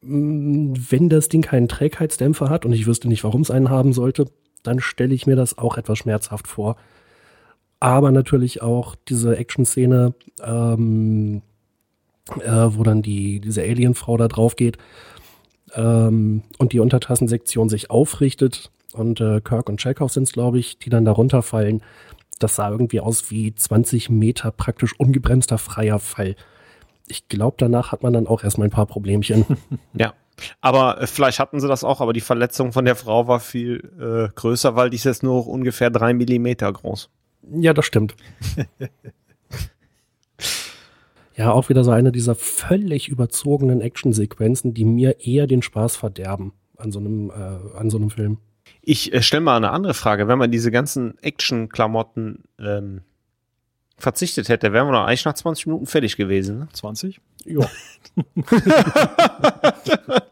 Mm, Wenn das Ding keinen Trägheitsdämpfer hat und ich wüsste nicht, warum es einen haben sollte, dann stelle ich mir das auch etwas schmerzhaft vor. Aber natürlich auch diese Action-Szene, ähm, äh, wo dann die, diese Alien-Frau da drauf geht ähm, und die Untertassensektion sich aufrichtet und äh, Kirk und Chekhov sind es, glaube ich, die dann da runterfallen. Das sah irgendwie aus wie 20 Meter praktisch ungebremster freier Fall. Ich glaube, danach hat man dann auch erstmal ein paar Problemchen. (laughs) Ja. Aber äh, vielleicht hatten sie das auch, aber die Verletzung von der Frau war viel äh, größer, weil die ist jetzt nur ungefähr drei Millimeter groß. ja, das stimmt. (laughs) ja, auch wieder so eine dieser völlig überzogenen Actionsequenzen, die mir eher den Spaß verderben an so einem, äh, an so einem Film. Ich äh, stelle mal eine andere Frage. Wenn man diese ganzen Action-Klamotten ähm, verzichtet hätte, wären wir doch eigentlich nach 20 Minuten fertig gewesen. Ne? 20? Ja. (laughs)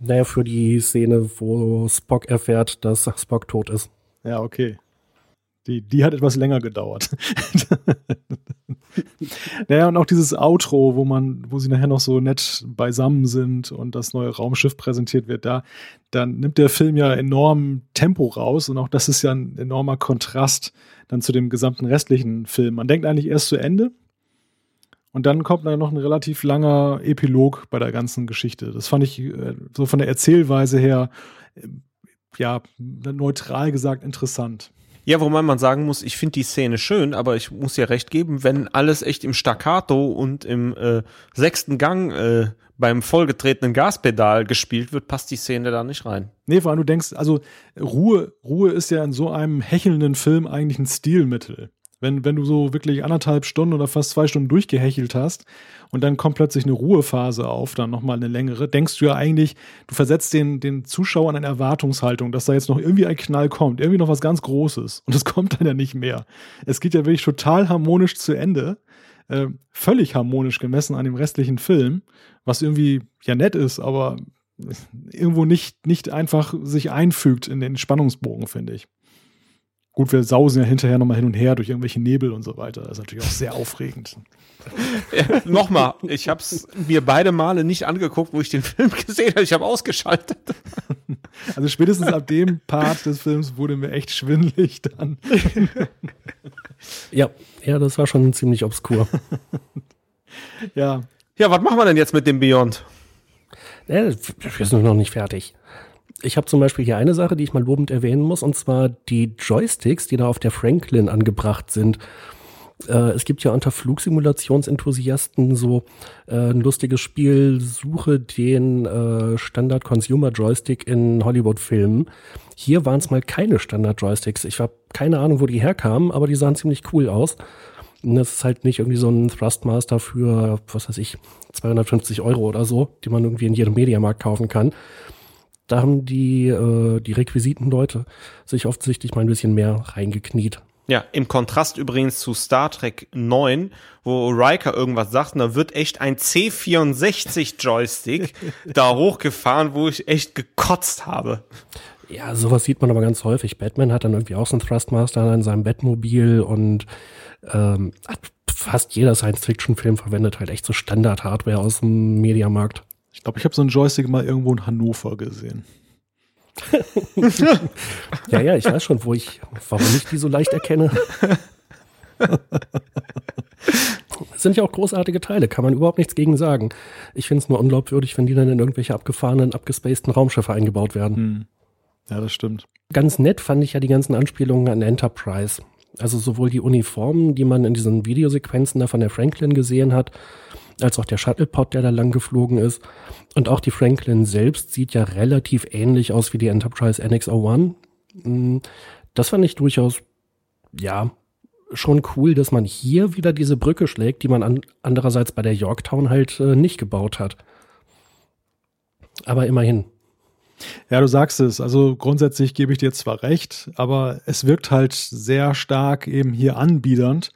naja, für die Szene, wo Spock erfährt, dass Spock tot ist. Ja, okay. Die, die hat etwas länger gedauert. (laughs) naja, und auch dieses Outro, wo man, wo sie nachher noch so nett beisammen sind und das neue Raumschiff präsentiert wird, da, dann nimmt der Film ja enorm Tempo raus und auch das ist ja ein enormer Kontrast dann zu dem gesamten restlichen Film. Man denkt eigentlich erst zu Ende und dann kommt dann noch ein relativ langer Epilog bei der ganzen Geschichte. Das fand ich äh, so von der Erzählweise her, äh, ja, neutral gesagt interessant. Ja, wobei man sagen muss, ich finde die Szene schön, aber ich muss ja recht geben, wenn alles echt im Staccato und im äh, sechsten Gang äh, beim vollgetretenen Gaspedal gespielt wird, passt die Szene da nicht rein. Nee, vor allem du denkst, also Ruhe, Ruhe ist ja in so einem hechelnden Film eigentlich ein Stilmittel. Wenn, wenn du so wirklich anderthalb Stunden oder fast zwei Stunden durchgehechelt hast und dann kommt plötzlich eine Ruhephase auf, dann nochmal eine längere, denkst du ja eigentlich, du versetzt den, den Zuschauern eine Erwartungshaltung, dass da jetzt noch irgendwie ein Knall kommt, irgendwie noch was ganz Großes. Und (laughs) das kommt dann ja nicht mehr. Es geht ja wirklich total harmonisch zu Ende. Äh, völlig harmonisch gemessen an dem restlichen Film, was irgendwie ja nett ist, aber irgendwo nicht, nicht einfach sich einfügt in den Spannungsbogen, finde ich. Gut, wir sausen ja hinterher nochmal hin und her durch irgendwelche Nebel und so weiter. Das ist natürlich auch sehr aufregend. Ja, Nochmal, ich habe es mir beide Male nicht angeguckt, wo ich den Film (laughs) gesehen habe. Ich habe ausgeschaltet. Also spätestens ab dem Part des Films wurde mir echt schwindelig dann. Ja, ja, das war schon ziemlich obskur. Ja, Ja, was machen wir denn jetzt mit dem Beyond? äh, wir sind noch nicht fertig. Ich habe zum Beispiel hier eine Sache, die ich mal lobend erwähnen muss, und zwar die Joysticks, die da auf der Franklin angebracht sind. Äh, es gibt ja unter Flugsimulationsenthusiasten so äh, ein lustiges Spiel, suche den äh, Standard-Consumer-Joystick in Hollywood-Filmen. Hier waren es mal keine Standard-Joysticks. Ich habe keine Ahnung, wo die herkamen, aber die sahen ziemlich cool aus. Und das ist halt nicht irgendwie so ein Thrustmaster für, was weiß ich, 250 Euro oder so, die man irgendwie in jedem Mediamarkt kaufen kann. Da haben die, äh, die Requisitenleute sich offensichtlich mal ein bisschen mehr reingekniet. Ja, im Kontrast übrigens zu Star Trek 9, wo Riker irgendwas sagt, und da wird echt ein C64 Joystick (laughs) da hochgefahren, wo ich echt gekotzt habe. Ja, sowas sieht man aber ganz häufig. Batman hat dann irgendwie auch so einen Thrustmaster in seinem Bettmobil und ähm, fast jeder Science-Fiction-Film verwendet halt echt so Standard-Hardware aus dem Mediamarkt. Ich glaube, ich habe so einen Joystick mal irgendwo in Hannover gesehen. (laughs) ja, ja, ich weiß schon, wo ich, warum ich die so leicht erkenne. Das (laughs) sind ja auch großartige Teile, kann man überhaupt nichts gegen sagen. Ich finde es nur unglaubwürdig, wenn die dann in irgendwelche abgefahrenen, abgespaceden Raumschiffe eingebaut werden. Hm. Ja, das stimmt. Ganz nett fand ich ja die ganzen Anspielungen an Enterprise. Also sowohl die Uniformen, die man in diesen Videosequenzen da von der Franklin gesehen hat, als auch der Shuttlepod, der da lang geflogen ist. Und auch die Franklin selbst sieht ja relativ ähnlich aus wie die Enterprise NX-01. Hm, das fand ich durchaus, ja, schon cool, dass man hier wieder diese Brücke schlägt, die man an, andererseits bei der Yorktown halt äh, nicht gebaut hat. Aber immerhin. Ja, du sagst es. Also grundsätzlich gebe ich dir zwar recht, aber es wirkt halt sehr stark eben hier anbiedernd,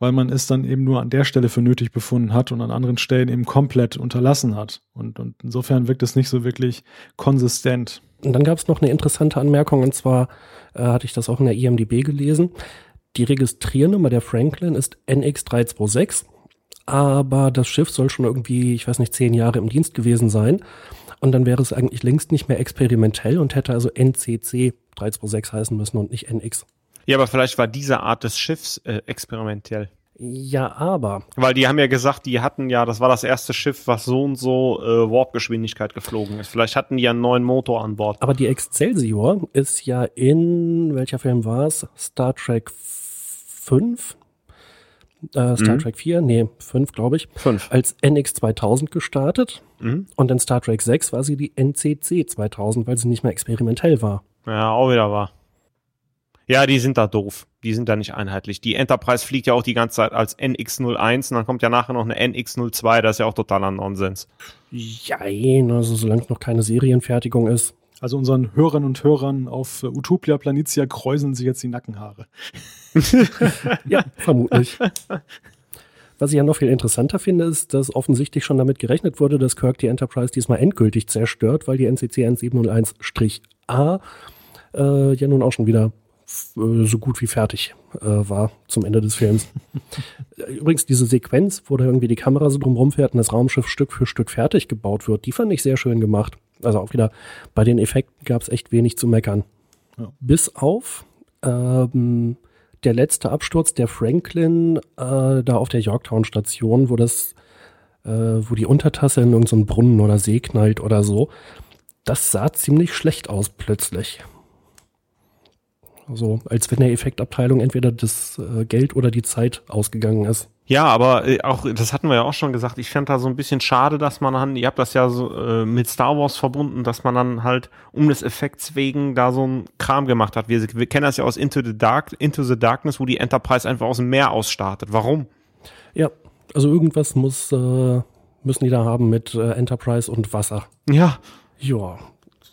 weil man es dann eben nur an der Stelle für nötig befunden hat und an anderen Stellen eben komplett unterlassen hat. Und, und insofern wirkt es nicht so wirklich konsistent. Und dann gab es noch eine interessante Anmerkung, und zwar äh, hatte ich das auch in der IMDB gelesen. Die Registriernummer der Franklin ist NX326, aber das Schiff soll schon irgendwie, ich weiß nicht, zehn Jahre im Dienst gewesen sein. Und dann wäre es eigentlich längst nicht mehr experimentell und hätte also NCC 326 heißen müssen und nicht NX. Ja, aber vielleicht war diese Art des Schiffs äh, experimentell. Ja, aber. Weil die haben ja gesagt, die hatten ja, das war das erste Schiff, was so und so äh, Warpgeschwindigkeit geflogen ist. Vielleicht hatten die ja einen neuen Motor an Bord. Aber die Excelsior ist ja in, welcher Film war es? Star Trek 5? äh, Star mhm. Trek 4, nee, 5, glaube ich, 5. als NX 2000 gestartet. Mhm. Und in Star Trek 6 war sie die NCC 2000, weil sie nicht mehr experimentell war. Ja, auch wieder wahr. Ja, die sind da doof. Die sind da nicht einheitlich. Die Enterprise fliegt ja auch die ganze Zeit als NX01 und dann kommt ja nachher noch eine NX02. Das ist ja auch totaler Nonsens. Jein, also solange noch keine Serienfertigung ist. Also unseren Hörern und Hörern auf Utopia Planitia kräuseln sich jetzt die Nackenhaare. (laughs) ja, vermutlich. Was ich ja noch viel interessanter finde, ist, dass offensichtlich schon damit gerechnet wurde, dass Kirk die Enterprise diesmal endgültig zerstört, weil die NCC 1701-A äh, ja nun auch schon wieder so gut wie fertig äh, war zum Ende des Films. (laughs) Übrigens, diese Sequenz, wo da irgendwie die Kamera so drumherum fährt und das Raumschiff Stück für Stück fertig gebaut wird, die fand ich sehr schön gemacht. Also auch wieder bei den Effekten gab es echt wenig zu meckern. Ja. Bis auf ähm, der letzte Absturz der Franklin äh, da auf der Yorktown-Station, wo das, äh, wo die Untertasse in irgendeinen Brunnen oder See knallt oder so. Das sah ziemlich schlecht aus plötzlich. So, als wenn der Effektabteilung entweder das äh, Geld oder die Zeit ausgegangen ist. Ja, aber äh, auch, das hatten wir ja auch schon gesagt, ich fände da so ein bisschen schade, dass man dann, ihr habt das ja so äh, mit Star Wars verbunden, dass man dann halt um des Effekts wegen da so ein Kram gemacht hat. Wir, wir kennen das ja aus Into the Dark, Into the Darkness, wo die Enterprise einfach aus dem Meer ausstartet. Warum? Ja, also irgendwas muss, äh, müssen die da haben mit äh, Enterprise und Wasser. Ja. Ja,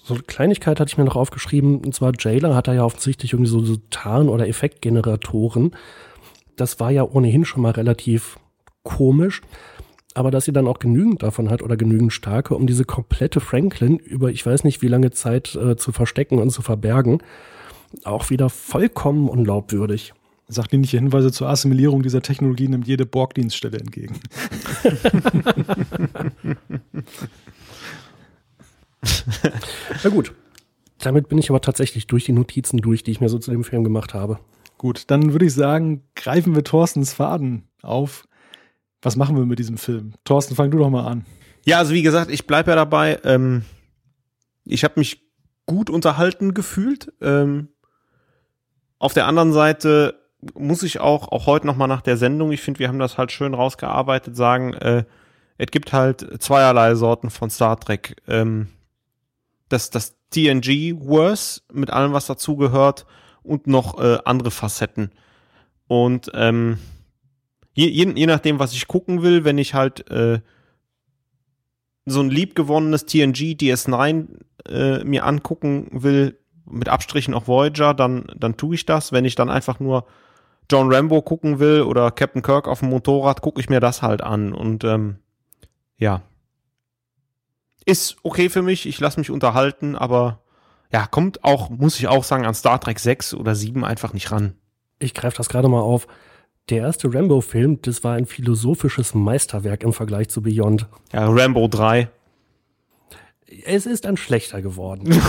so eine Kleinigkeit hatte ich mir noch aufgeschrieben, und zwar Jailer hat da ja offensichtlich irgendwie so, so Tarn- oder Effektgeneratoren. Das war ja ohnehin schon mal relativ komisch. Aber dass sie dann auch genügend davon hat oder genügend starke, um diese komplette Franklin über ich weiß nicht wie lange Zeit äh, zu verstecken und zu verbergen, auch wieder vollkommen unglaubwürdig. Sachdienliche Hinweise zur Assimilierung dieser Technologie nimmt jede Borg-Dienststelle entgegen. (laughs) (laughs) Na gut. Damit bin ich aber tatsächlich durch die Notizen durch, die ich mir so zu dem Film gemacht habe. Gut, dann würde ich sagen, greifen wir Thorstens Faden auf. Was machen wir mit diesem Film? Thorsten, fang du doch mal an. Ja, also wie gesagt, ich bleibe ja dabei. Ähm, ich habe mich gut unterhalten gefühlt. Ähm, auf der anderen Seite muss ich auch, auch heute nochmal nach der Sendung, ich finde, wir haben das halt schön rausgearbeitet, sagen, äh, es gibt halt zweierlei Sorten von Star Trek. Ähm, das, das TNG-Worse mit allem, was dazugehört und noch äh, andere Facetten. Und ähm, je, je, je nachdem, was ich gucken will, wenn ich halt äh, so ein liebgewonnenes TNG DS9 äh, mir angucken will, mit Abstrichen auch Voyager, dann, dann tue ich das. Wenn ich dann einfach nur John Rambo gucken will oder Captain Kirk auf dem Motorrad, gucke ich mir das halt an. Und ähm, ja. Ist okay für mich, ich lasse mich unterhalten, aber ja, kommt auch, muss ich auch sagen, an Star Trek 6 oder 7 einfach nicht ran. Ich greife das gerade mal auf. Der erste Rambo-Film, das war ein philosophisches Meisterwerk im Vergleich zu Beyond. Ja, Rambo 3. Es ist ein schlechter geworden.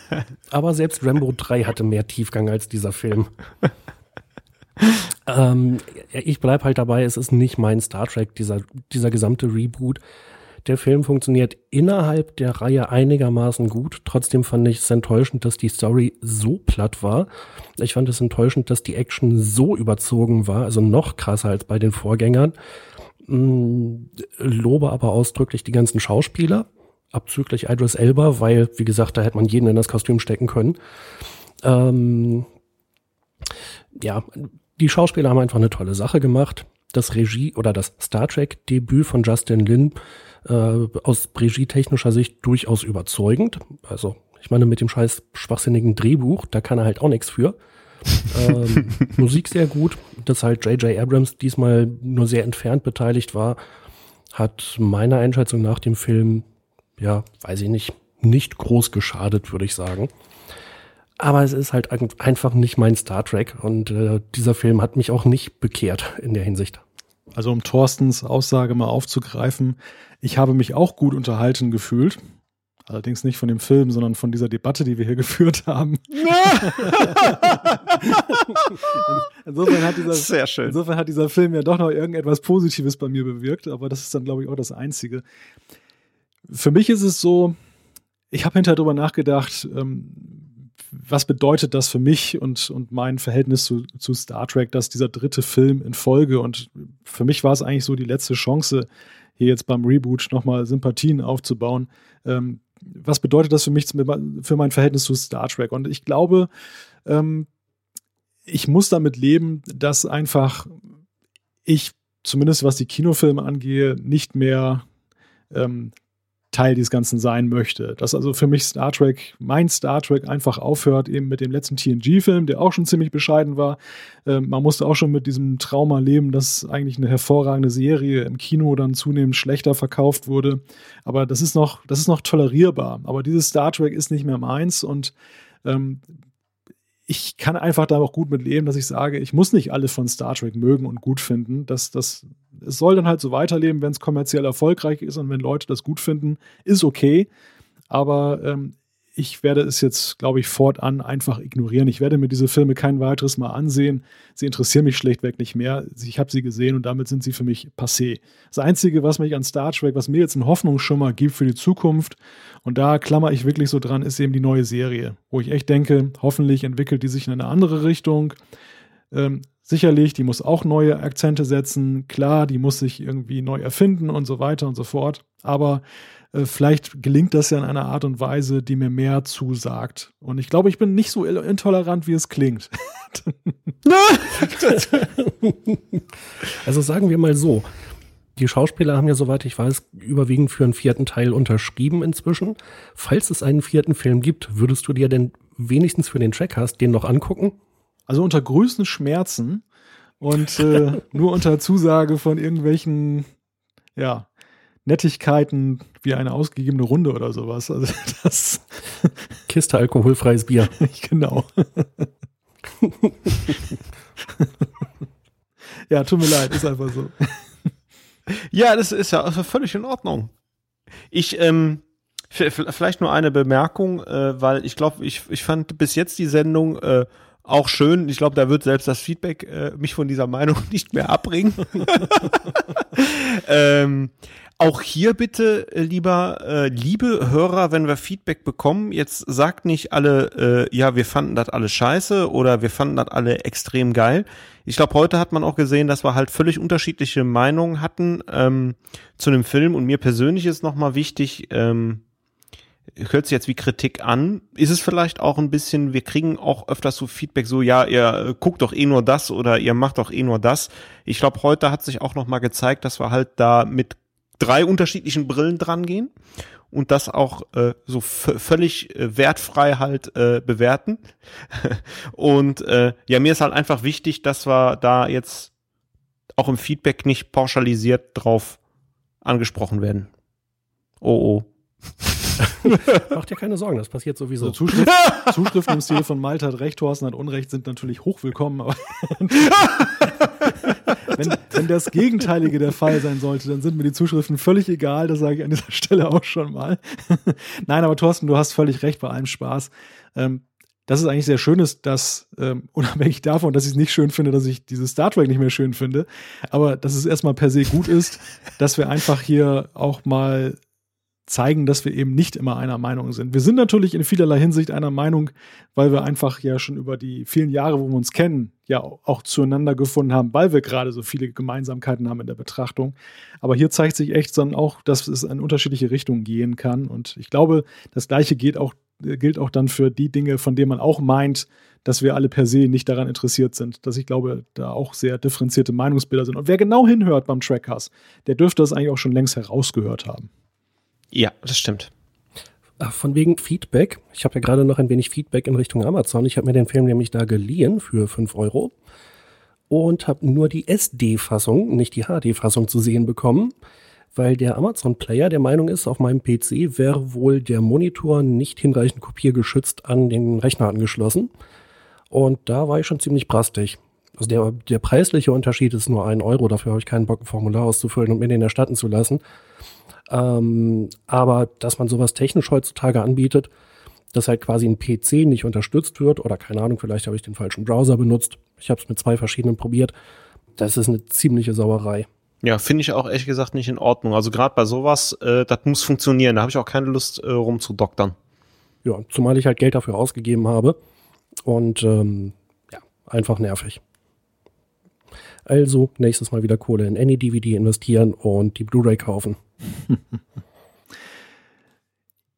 (laughs) Aber selbst Rambo 3 hatte mehr Tiefgang als dieser Film. (laughs) ähm, ich bleib halt dabei, es ist nicht mein Star Trek, dieser, dieser gesamte Reboot. Der Film funktioniert innerhalb der Reihe einigermaßen gut. Trotzdem fand ich es enttäuschend, dass die Story so platt war. Ich fand es enttäuschend, dass die Action so überzogen war, also noch krasser als bei den Vorgängern. Hm, lobe aber ausdrücklich die ganzen Schauspieler, abzüglich Idris Elba, weil, wie gesagt, da hätte man jeden in das Kostüm stecken können. Ähm, ja, die Schauspieler haben einfach eine tolle Sache gemacht. Das Regie oder das Star Trek Debüt von Justin Lin äh, aus regietechnischer Sicht durchaus überzeugend. Also, ich meine, mit dem scheiß schwachsinnigen Drehbuch, da kann er halt auch nichts für. ähm, (laughs) Musik sehr gut, dass halt J.J. Abrams diesmal nur sehr entfernt beteiligt war, hat meiner Einschätzung nach dem Film, ja, weiß ich nicht, nicht groß geschadet, würde ich sagen. Aber es ist halt einfach nicht mein Star Trek und äh, dieser Film hat mich auch nicht bekehrt in der Hinsicht. Also um Thorstens Aussage mal aufzugreifen, ich habe mich auch gut unterhalten gefühlt. Allerdings nicht von dem Film, sondern von dieser Debatte, die wir hier (laughs) geführt haben. (laughs) insofern, hat dieser, Sehr schön. insofern hat dieser Film ja doch noch irgendetwas Positives bei mir bewirkt, aber das ist dann, glaube ich, auch das Einzige. Für mich ist es so, ich habe hinterher darüber nachgedacht, ähm, was bedeutet das für mich und, und mein Verhältnis zu, zu Star Trek, dass dieser dritte Film in Folge und für mich war es eigentlich so die letzte Chance, hier jetzt beim Reboot nochmal Sympathien aufzubauen. Ähm, was bedeutet das für mich, für mein Verhältnis zu Star Trek? Und ich glaube, ähm, ich muss damit leben, dass einfach ich, zumindest was die Kinofilme angehe, nicht mehr ähm, Teil dieses Ganzen sein möchte. Dass also für mich Star Trek, mein Star Trek einfach aufhört, eben mit dem letzten TNG-Film, der auch schon ziemlich bescheiden war. Ähm, man musste auch schon mit diesem Trauma leben, dass eigentlich eine hervorragende Serie im Kino dann zunehmend schlechter verkauft wurde. Aber das ist noch, das ist noch tolerierbar. Aber dieses Star Trek ist nicht mehr meins und ähm, ich kann einfach da auch gut mit leben, dass ich sage, ich muss nicht alle von Star Trek mögen und gut finden. Das, das, es soll dann halt so weiterleben, wenn es kommerziell erfolgreich ist und wenn Leute das gut finden, ist okay. Aber ähm, ich werde es jetzt, glaube ich, fortan einfach ignorieren. Ich werde mir diese Filme kein weiteres Mal ansehen. Sie interessieren mich schlechtweg nicht mehr. Ich habe sie gesehen und damit sind sie für mich passé. Das Einzige, was mich an Star Trek, was mir jetzt einen Hoffnungsschimmer gibt für die Zukunft, und da klammer ich wirklich so dran, ist eben die neue Serie, wo ich echt denke, hoffentlich entwickelt die sich in eine andere Richtung. Ähm, sicherlich, die muss auch neue Akzente setzen. Klar, die muss sich irgendwie neu erfinden und so weiter und so fort. Aber vielleicht gelingt das ja in einer Art und Weise, die mir mehr zusagt. Und ich glaube, ich bin nicht so intolerant, wie es klingt. (laughs) also sagen wir mal so. Die Schauspieler haben ja, soweit ich weiß, überwiegend für einen vierten Teil unterschrieben inzwischen. Falls es einen vierten Film gibt, würdest du dir denn wenigstens für den Trackcast den noch angucken? Also unter größten Schmerzen und äh, (laughs) nur unter Zusage von irgendwelchen, ja, Nettigkeiten wie eine ausgegebene Runde oder sowas. Also (laughs) das Kiste alkoholfreies Bier. (laughs) genau. (laughs) ja, tut mir leid, ist einfach so. Ja, das ist ja völlig in Ordnung. Ich, ähm, vielleicht nur eine Bemerkung, äh, weil ich glaube, ich, ich fand bis jetzt die Sendung äh, auch schön. Ich glaube, da wird selbst das Feedback äh, mich von dieser Meinung nicht mehr abbringen. ähm, auch hier bitte, äh, lieber, äh, liebe Hörer, wenn wir Feedback bekommen, jetzt sagt nicht alle, äh, ja, wir fanden das alles scheiße oder wir fanden das alle extrem geil. Ich glaube, heute hat man auch gesehen, dass wir halt völlig unterschiedliche Meinungen hatten ähm, zu dem Film und mir persönlich ist nochmal wichtig, ähm, hört sich jetzt wie Kritik an. Ist es vielleicht auch ein bisschen, wir kriegen auch öfters so Feedback, so ja, ihr äh, guckt doch eh nur das oder ihr macht doch eh nur das. Ich glaube, heute hat sich auch nochmal gezeigt, dass wir halt da mit drei unterschiedlichen Brillen dran gehen und das auch äh, so völlig äh, wertfrei halt äh, bewerten. (laughs) und äh, ja, mir ist halt einfach wichtig, dass wir da jetzt auch im Feedback nicht pauschalisiert drauf angesprochen werden. Oh oh. (laughs) Mach dir keine Sorgen, das passiert sowieso. Also Zuschrift, (laughs) Zuschriften im Stil von Malta hat Recht, Thorsten hat Unrecht, sind natürlich hochwillkommen, aber wenn, wenn das Gegenteilige der Fall sein sollte, dann sind mir die Zuschriften völlig egal, das sage ich an dieser (laughs) Stelle auch schon mal. (laughs) Nein, aber Thorsten, du hast völlig recht bei allem Spaß. Ähm, das ist eigentlich sehr schön ist, dass, ähm, (laughs) unabhängig davon, dass ich es nicht schön finde, dass ich dieses Star Trek nicht mehr schön finde, aber dass es erstmal per se gut ist, dass wir einfach hier auch mal zeigen, dass wir eben nicht immer einer Meinung sind. Wir sind natürlich in vielerlei Hinsicht einer Meinung, weil wir einfach ja schon über die vielen Jahre, wo wir uns kennen, ja auch zueinander gefunden haben, weil wir gerade so viele Gemeinsamkeiten haben in der Betrachtung. Aber hier zeigt sich echt dann auch, dass es in unterschiedliche Richtungen gehen kann. Und ich glaube, das Gleiche geht auch, gilt auch dann für die Dinge, von denen man auch meint, dass wir alle per se nicht daran interessiert sind, dass ich glaube, da auch sehr differenzierte Meinungsbilder sind. Und wer genau hinhört beim Trackcast, der dürfte das eigentlich auch schon längst herausgehört haben. Ja, das stimmt. Von wegen Feedback. Ich habe ja gerade noch ein wenig Feedback in Richtung Amazon. Ich habe mir den Film nämlich da geliehen für 5 Euro und habe nur die SD-Fassung, nicht die HD-Fassung zu sehen bekommen, weil der Amazon-Player der Meinung ist, auf meinem PC wäre wohl der Monitor nicht hinreichend kopiergeschützt an den Rechner angeschlossen. Und da war ich schon ziemlich brastig. Also der, der preisliche Unterschied ist nur ein Euro, dafür habe ich keinen Bock, ein Formular auszufüllen und mir den erstatten zu lassen. Ähm, aber dass man sowas technisch heutzutage anbietet, dass halt quasi ein PC nicht unterstützt wird oder keine Ahnung, vielleicht habe ich den falschen Browser benutzt. Ich habe es mit zwei verschiedenen probiert. Das ist eine ziemliche Sauerei. Ja, finde ich auch ehrlich gesagt nicht in Ordnung. Also gerade bei sowas, äh, das muss funktionieren. Da habe ich auch keine Lust äh, rumzudoktern. Ja, zumal ich halt Geld dafür ausgegeben habe. Und ähm, ja, einfach nervig. Also nächstes Mal wieder Kohle in Any DVD investieren und die Blu-ray kaufen. (laughs)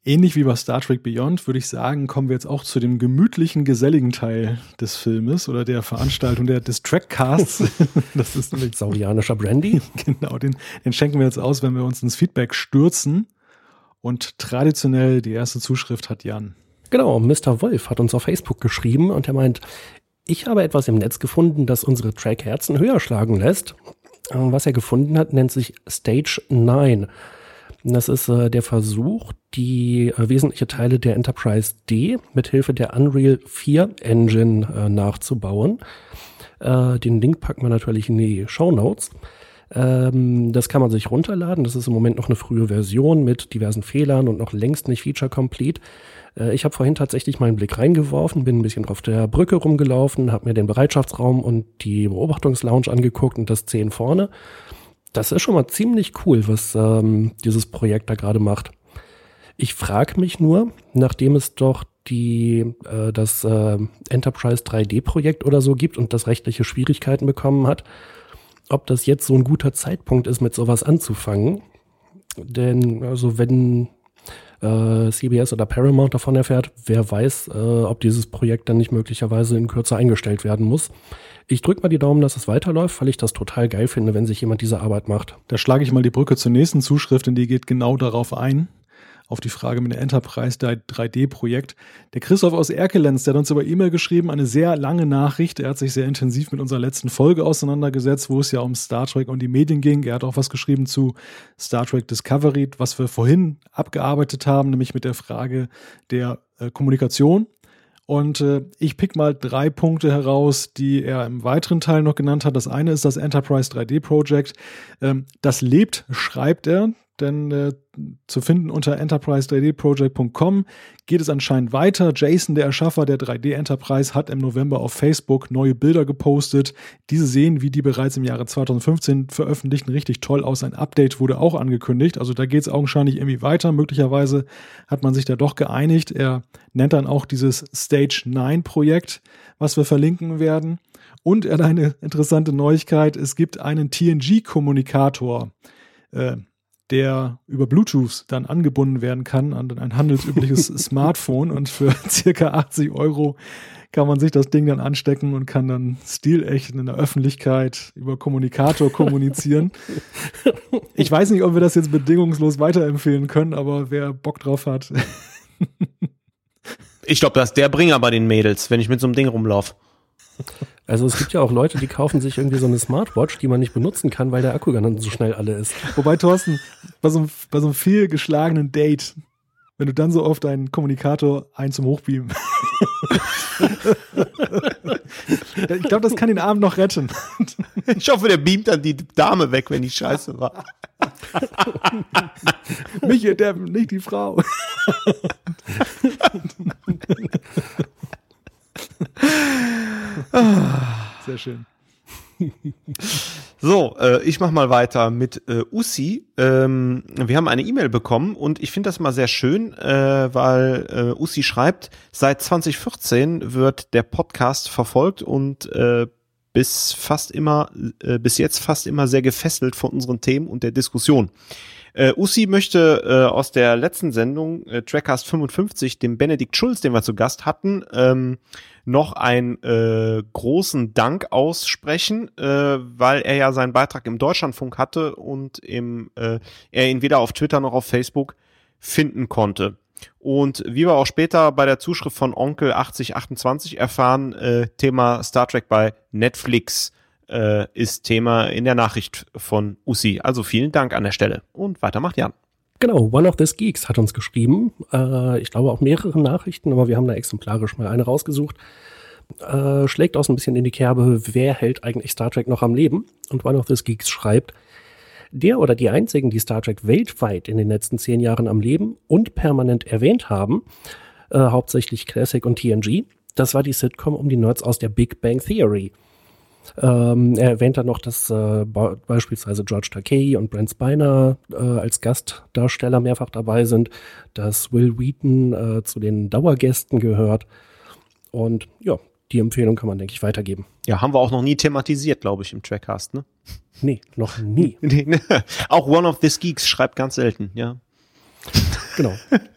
Ähnlich wie bei Star Trek Beyond würde ich sagen, kommen wir jetzt auch zu dem gemütlichen, geselligen Teil des Filmes oder der Veranstaltung der, des Trackcasts. (laughs) das ist nämlich saurianischer Brandy. (laughs) genau, den, den schenken wir jetzt aus, wenn wir uns ins Feedback stürzen. Und traditionell die erste Zuschrift hat Jan. Genau, Mr. Wolf hat uns auf Facebook geschrieben und er meint, ich habe etwas im Netz gefunden, das unsere Trackherzen höher schlagen lässt. Äh, was er gefunden hat, nennt sich Stage 9. Das ist äh, der Versuch, die äh, wesentliche Teile der Enterprise D mithilfe der Unreal 4 Engine äh, nachzubauen. Äh, den Link packen wir natürlich in die Show Notes. Ähm, das kann man sich runterladen. Das ist im Moment noch eine frühe Version mit diversen Fehlern und noch längst nicht feature complete. Äh, ich habe vorhin tatsächlich mal einen Blick reingeworfen, bin ein bisschen auf der Brücke rumgelaufen, habe mir den Bereitschaftsraum und die Beobachtungslounge angeguckt und das 10 vorne. Das ist schon mal ziemlich cool, was ähm, dieses Projekt da gerade macht. Ich frage mich nur, nachdem es doch die äh, das äh, Enterprise 3D Projekt oder so gibt und das rechtliche Schwierigkeiten bekommen hat, ob das jetzt so ein guter Zeitpunkt ist, mit sowas anzufangen. Denn also wenn äh, CBS oder Paramount davon erfährt, wer weiß, äh, ob dieses Projekt dann nicht möglicherweise in Kürze eingestellt werden muss. Ich drücke mal die Daumen, dass es weiterläuft, weil ich das total geil finde, wenn sich jemand diese Arbeit macht. Da schlage ich mal die Brücke zur nächsten Zuschrift, denn die geht genau darauf ein auf die Frage mit dem Enterprise 3D-Projekt. Der Christoph aus Erkelenz, der hat uns über E-Mail geschrieben, eine sehr lange Nachricht. Er hat sich sehr intensiv mit unserer letzten Folge auseinandergesetzt, wo es ja um Star Trek und die Medien ging. Er hat auch was geschrieben zu Star Trek Discovery, was wir vorhin abgearbeitet haben, nämlich mit der Frage der äh, Kommunikation. Und äh, ich pick mal drei Punkte heraus, die er im weiteren Teil noch genannt hat. Das eine ist das Enterprise 3D Project. Ähm, das lebt, schreibt er. Denn äh, zu finden unter enterprise3dproject.com geht es anscheinend weiter. Jason, der Erschaffer der 3D Enterprise, hat im November auf Facebook neue Bilder gepostet. Diese sehen, wie die bereits im Jahre 2015 veröffentlichten, richtig toll aus. Ein Update wurde auch angekündigt. Also da geht es augenscheinlich irgendwie weiter. Möglicherweise hat man sich da doch geeinigt. Er nennt dann auch dieses Stage 9 Projekt, was wir verlinken werden. Und er hat eine interessante Neuigkeit. Es gibt einen TNG-Kommunikator. Äh, der über Bluetooth dann angebunden werden kann an ein handelsübliches (laughs) Smartphone und für (laughs) circa 80 Euro kann man sich das Ding dann anstecken und kann dann stilecht in der Öffentlichkeit über Kommunikator kommunizieren. (laughs) Ich weiß nicht, ob wir das jetzt bedingungslos weiterempfehlen können, aber wer Bock drauf hat. Ich glaube, das ist der Bringer bei den Mädels, wenn ich mit so einem Ding rumlaufe. Also es gibt ja auch Leute, die kaufen sich irgendwie so eine Smartwatch, die man nicht benutzen kann, weil der Akku dann so schnell alle ist. Wobei, Thorsten, bei so, einem, bei so einem viel geschlagenen Date, wenn du dann so oft deinen Kommunikator ein zum Hochbeamen. (laughs) ich glaube, das kann den Abend noch retten. Ich hoffe, der beamt dann die Dame weg, wenn die scheiße war. Mich, der, nicht die Frau. Sehr schön. So, äh, ich mach mal weiter mit äh, Ussi. Ähm, wir haben eine E-Mail bekommen und ich finde das mal sehr schön, äh, weil äh, Ussi schreibt, seit 2014 wird der Podcast verfolgt und äh, bis fast immer, äh, bis jetzt fast immer sehr gefesselt von unseren Themen und der Diskussion. Äh, Ussi möchte äh, aus der letzten Sendung, äh, Trackcast 55, dem Benedikt Schulz, den wir zu Gast hatten, ähm, noch einen äh, großen Dank aussprechen, äh, weil er ja seinen Beitrag im Deutschlandfunk hatte und im, äh, er ihn weder auf Twitter noch auf Facebook finden konnte. Und wie wir auch später bei der Zuschrift von Onkel 8028 erfahren, äh, Thema Star Trek bei Netflix äh, ist Thema in der Nachricht von Ussi. Also vielen Dank an der Stelle. Und weiter macht Jan. Genau, One of This Geeks hat uns geschrieben. Äh, ich glaube auch mehrere Nachrichten, aber wir haben da exemplarisch mal eine rausgesucht. Äh, schlägt aus ein bisschen in die Kerbe, wer hält eigentlich Star Trek noch am Leben? Und One of This Geeks schreibt, der oder die einzigen, die Star Trek weltweit in den letzten zehn Jahren am Leben und permanent erwähnt haben, äh, hauptsächlich Classic und TNG, das war die Sitcom um die Nerds aus der Big Bang Theory. Ähm, er erwähnt dann noch, dass äh, beispielsweise George Takei und Brent Spiner äh, als Gastdarsteller mehrfach dabei sind, dass Will Wheaton äh, zu den Dauergästen gehört. Und ja, die Empfehlung kann man, denke ich, weitergeben. Ja, haben wir auch noch nie thematisiert, glaube ich, im Trackcast, ne? Nee, noch nie. (laughs) Ne. auch One of These Geeks schreibt ganz selten, ja. Genau. (laughs)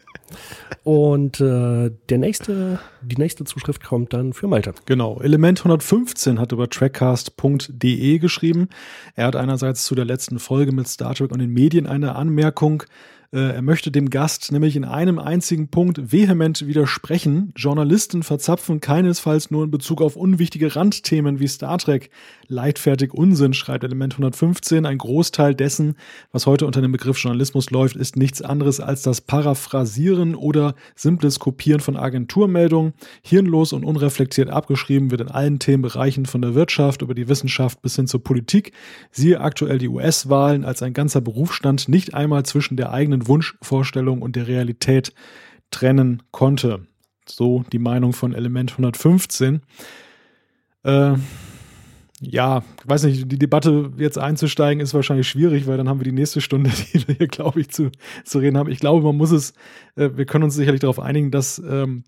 Und äh, der nächste, die nächste Zuschrift kommt dann für Malte. Genau. Element 115 hat über trackcast.de geschrieben. Er hat einerseits zu der letzten Folge mit Star Trek und den Medien eine Anmerkung äh, er möchte dem Gast nämlich in einem einzigen Punkt vehement widersprechen. Journalisten verzapfen keinesfalls nur in Bezug auf unwichtige Randthemen wie Star Trek. Leitfertig Unsinn, schreibt Element 115. Ein Großteil dessen, was heute unter dem Begriff Journalismus läuft, ist nichts anderes als das Paraphrasieren oder simples Kopieren von Agenturmeldungen. Hirnlos und unreflektiert abgeschrieben wird in allen Themenbereichen von der Wirtschaft über die Wissenschaft bis hin zur Politik. Siehe aktuell die US-Wahlen als ein ganzer Berufsstand nicht einmal zwischen der eigenen eigenen Wunschvorstellung und der Realität trennen konnte. So die Meinung von Element 115. Äh, ja, ich weiß nicht, die Debatte jetzt einzusteigen ist wahrscheinlich schwierig, weil dann haben wir die nächste Stunde, (laughs) die wir hier, glaube ich, zu, zu reden haben. Ich glaube, man muss es, äh, wir können uns sicherlich darauf einigen, dass ähm,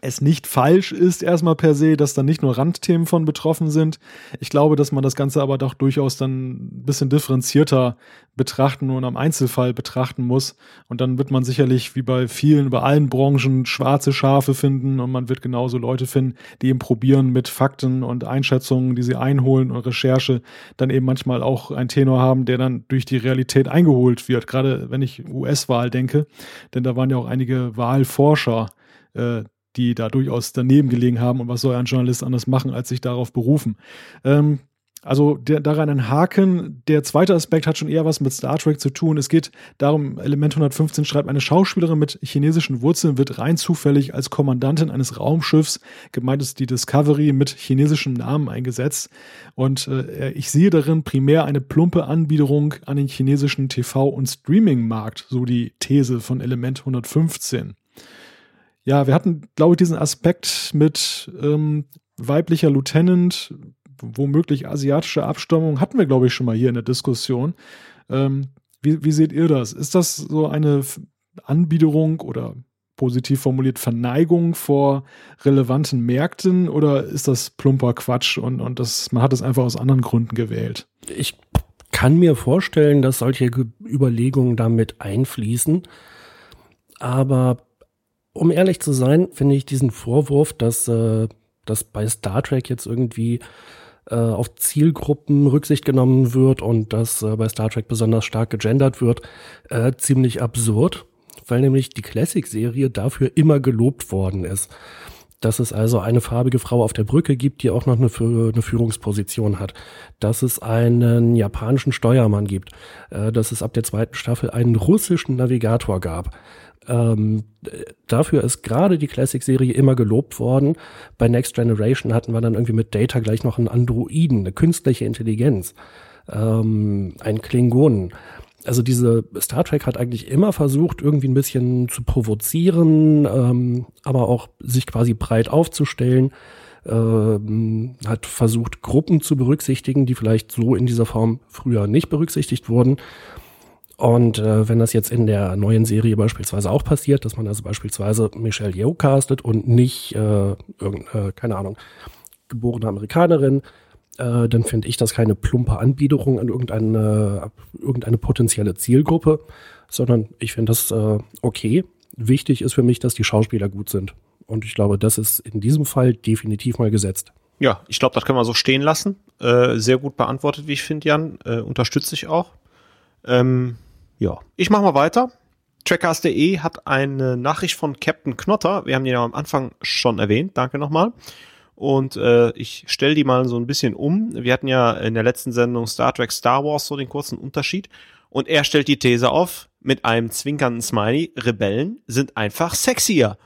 es nicht falsch ist, erstmal per se, dass da nicht nur Randthemen von betroffen sind. Ich glaube, dass man das Ganze aber doch durchaus dann ein bisschen differenzierter betrachten und am Einzelfall betrachten muss. Und dann wird man sicherlich, wie bei vielen, bei allen Branchen, schwarze Schafe finden und man wird genauso Leute finden, die eben probieren, mit Fakten und Einschätzungen, die sie einholen und Recherche, dann eben manchmal auch einen Tenor haben, der dann durch die Realität eingeholt wird. Gerade wenn ich US-Wahl denke, denn da waren ja auch einige Wahlforscher, äh, die da durchaus daneben gelegen haben und was soll ein Journalist anders machen, als sich darauf berufen. Ähm, also der, daran ein Haken. Der zweite Aspekt hat schon eher was mit Star Trek zu tun. Es geht darum, Element 115 schreibt, eine Schauspielerin mit chinesischen Wurzeln wird rein zufällig als Kommandantin eines Raumschiffs, gemeint ist die Discovery, mit chinesischem Namen eingesetzt. Und äh, ich sehe darin primär eine plumpe Anbiederung an den chinesischen TV- und Streaming-Markt, so die These von Element 115. Ja, wir hatten, glaube ich, diesen Aspekt mit ähm, weiblicher Lieutenant, womöglich asiatische Abstammung, hatten wir, glaube ich, schon mal hier in der Diskussion. Ähm, wie, wie seht ihr das? Ist das so eine Anbiederung oder positiv formuliert Verneigung vor relevanten Märkten oder ist das plumper Quatsch und, und das, man hat es einfach aus anderen Gründen gewählt? Ich kann mir vorstellen, dass solche Überlegungen damit einfließen. Aber um ehrlich zu sein, finde ich diesen Vorwurf, dass, äh, dass bei Star Trek jetzt irgendwie äh, auf Zielgruppen Rücksicht genommen wird und dass äh, bei Star Trek besonders stark gegendert wird, äh, ziemlich absurd, weil nämlich die Classic-Serie dafür immer gelobt worden ist. Dass es also eine farbige Frau auf der Brücke gibt, die auch noch eine, eine Führungsposition hat. Dass es einen japanischen Steuermann gibt. Äh, dass es ab der zweiten Staffel einen russischen Navigator gab ähm, dafür ist gerade die Classic-Serie immer gelobt worden. Bei Next Generation hatten wir dann irgendwie mit Data gleich noch einen Androiden, eine künstliche Intelligenz, ähm, einen Klingonen. Also diese Star Trek hat eigentlich immer versucht, irgendwie ein bisschen zu provozieren, ähm, aber auch sich quasi breit aufzustellen. Ähm, hat versucht, Gruppen zu berücksichtigen, die vielleicht so in dieser Form früher nicht berücksichtigt wurden. Und äh, wenn das jetzt in der neuen Serie beispielsweise auch passiert, dass man also beispielsweise Michelle Yeoh castet und nicht äh, irgendeine, äh, keine Ahnung, geborene Amerikanerin, äh, dann finde ich das keine plumpe Anbiederung an irgendeine, irgendeine potenzielle Zielgruppe, sondern ich finde das äh, okay. Wichtig ist für mich, dass die Schauspieler gut sind. Und ich glaube, das ist in diesem Fall definitiv mal gesetzt. Ja, ich glaube, das können wir so stehen lassen. Äh, sehr gut beantwortet, wie ich finde, Jan. Äh, unterstütze ich auch. Ähm, ja, ich mache mal weiter. Trackcast.de hat eine Nachricht von Captain Knotter. Wir haben die ja am Anfang schon erwähnt. Danke nochmal. Und äh, ich stelle die mal so ein bisschen um. Wir hatten ja in der letzten Sendung Star Trek Star Wars so den kurzen Unterschied. Und er stellt die These auf mit einem zwinkernden Smiley. Rebellen sind einfach sexier.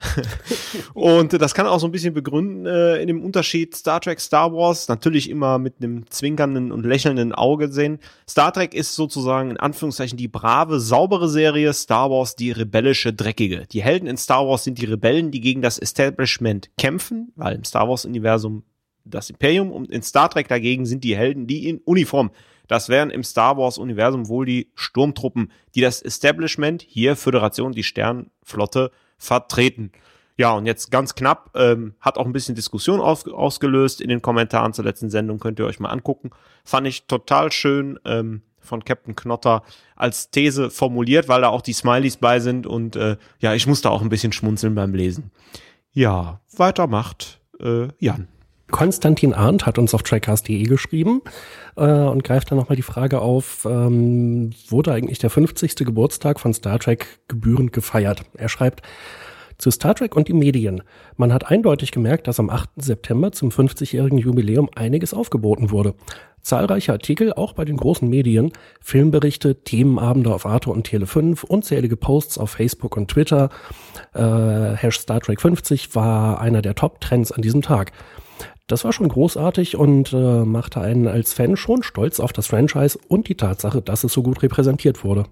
(laughs) und das kann auch so ein bisschen begründen äh, in dem Unterschied Star Trek, Star Wars, natürlich immer mit einem zwinkernden und lächelnden Auge sehen. Star Trek ist sozusagen in Anführungszeichen die brave, saubere Serie, Star Wars die rebellische, dreckige. Die Helden in Star Wars sind die Rebellen, die gegen das Establishment kämpfen, weil im Star Wars-Universum das Imperium und in Star Trek dagegen sind die Helden, die in Uniform das wären im Star Wars-Universum wohl die Sturmtruppen, die das Establishment, hier Föderation, die Sternflotte, vertreten. Ja, und jetzt ganz knapp, ähm, hat auch ein bisschen Diskussion aus, ausgelöst in den Kommentaren zur letzten Sendung, könnt ihr euch mal angucken. Fand ich total schön ähm, von Captain Knotter als These formuliert, weil da auch die Smileys bei sind und äh, ja, ich musste auch ein bisschen schmunzeln beim Lesen. Ja, weiter macht äh, Jan. Konstantin Arndt hat uns auf trackcast.de geschrieben äh, und greift dann nochmal die Frage auf, ähm, wurde eigentlich der 50. Geburtstag von Star Trek gebührend gefeiert? Er schreibt, zu Star Trek und die Medien. Man hat eindeutig gemerkt, dass am 8. September zum 50-jährigen Jubiläum einiges aufgeboten wurde. Zahlreiche Artikel, auch bei den großen Medien, Filmberichte, Themenabende auf Arte und Tele 5, unzählige Posts auf Facebook und Twitter. Äh, Hash Star Trek 50 war einer der Top-Trends an diesem Tag. Das war schon großartig und äh, machte einen als Fan schon stolz auf das Franchise und die Tatsache, dass es so gut repräsentiert wurde.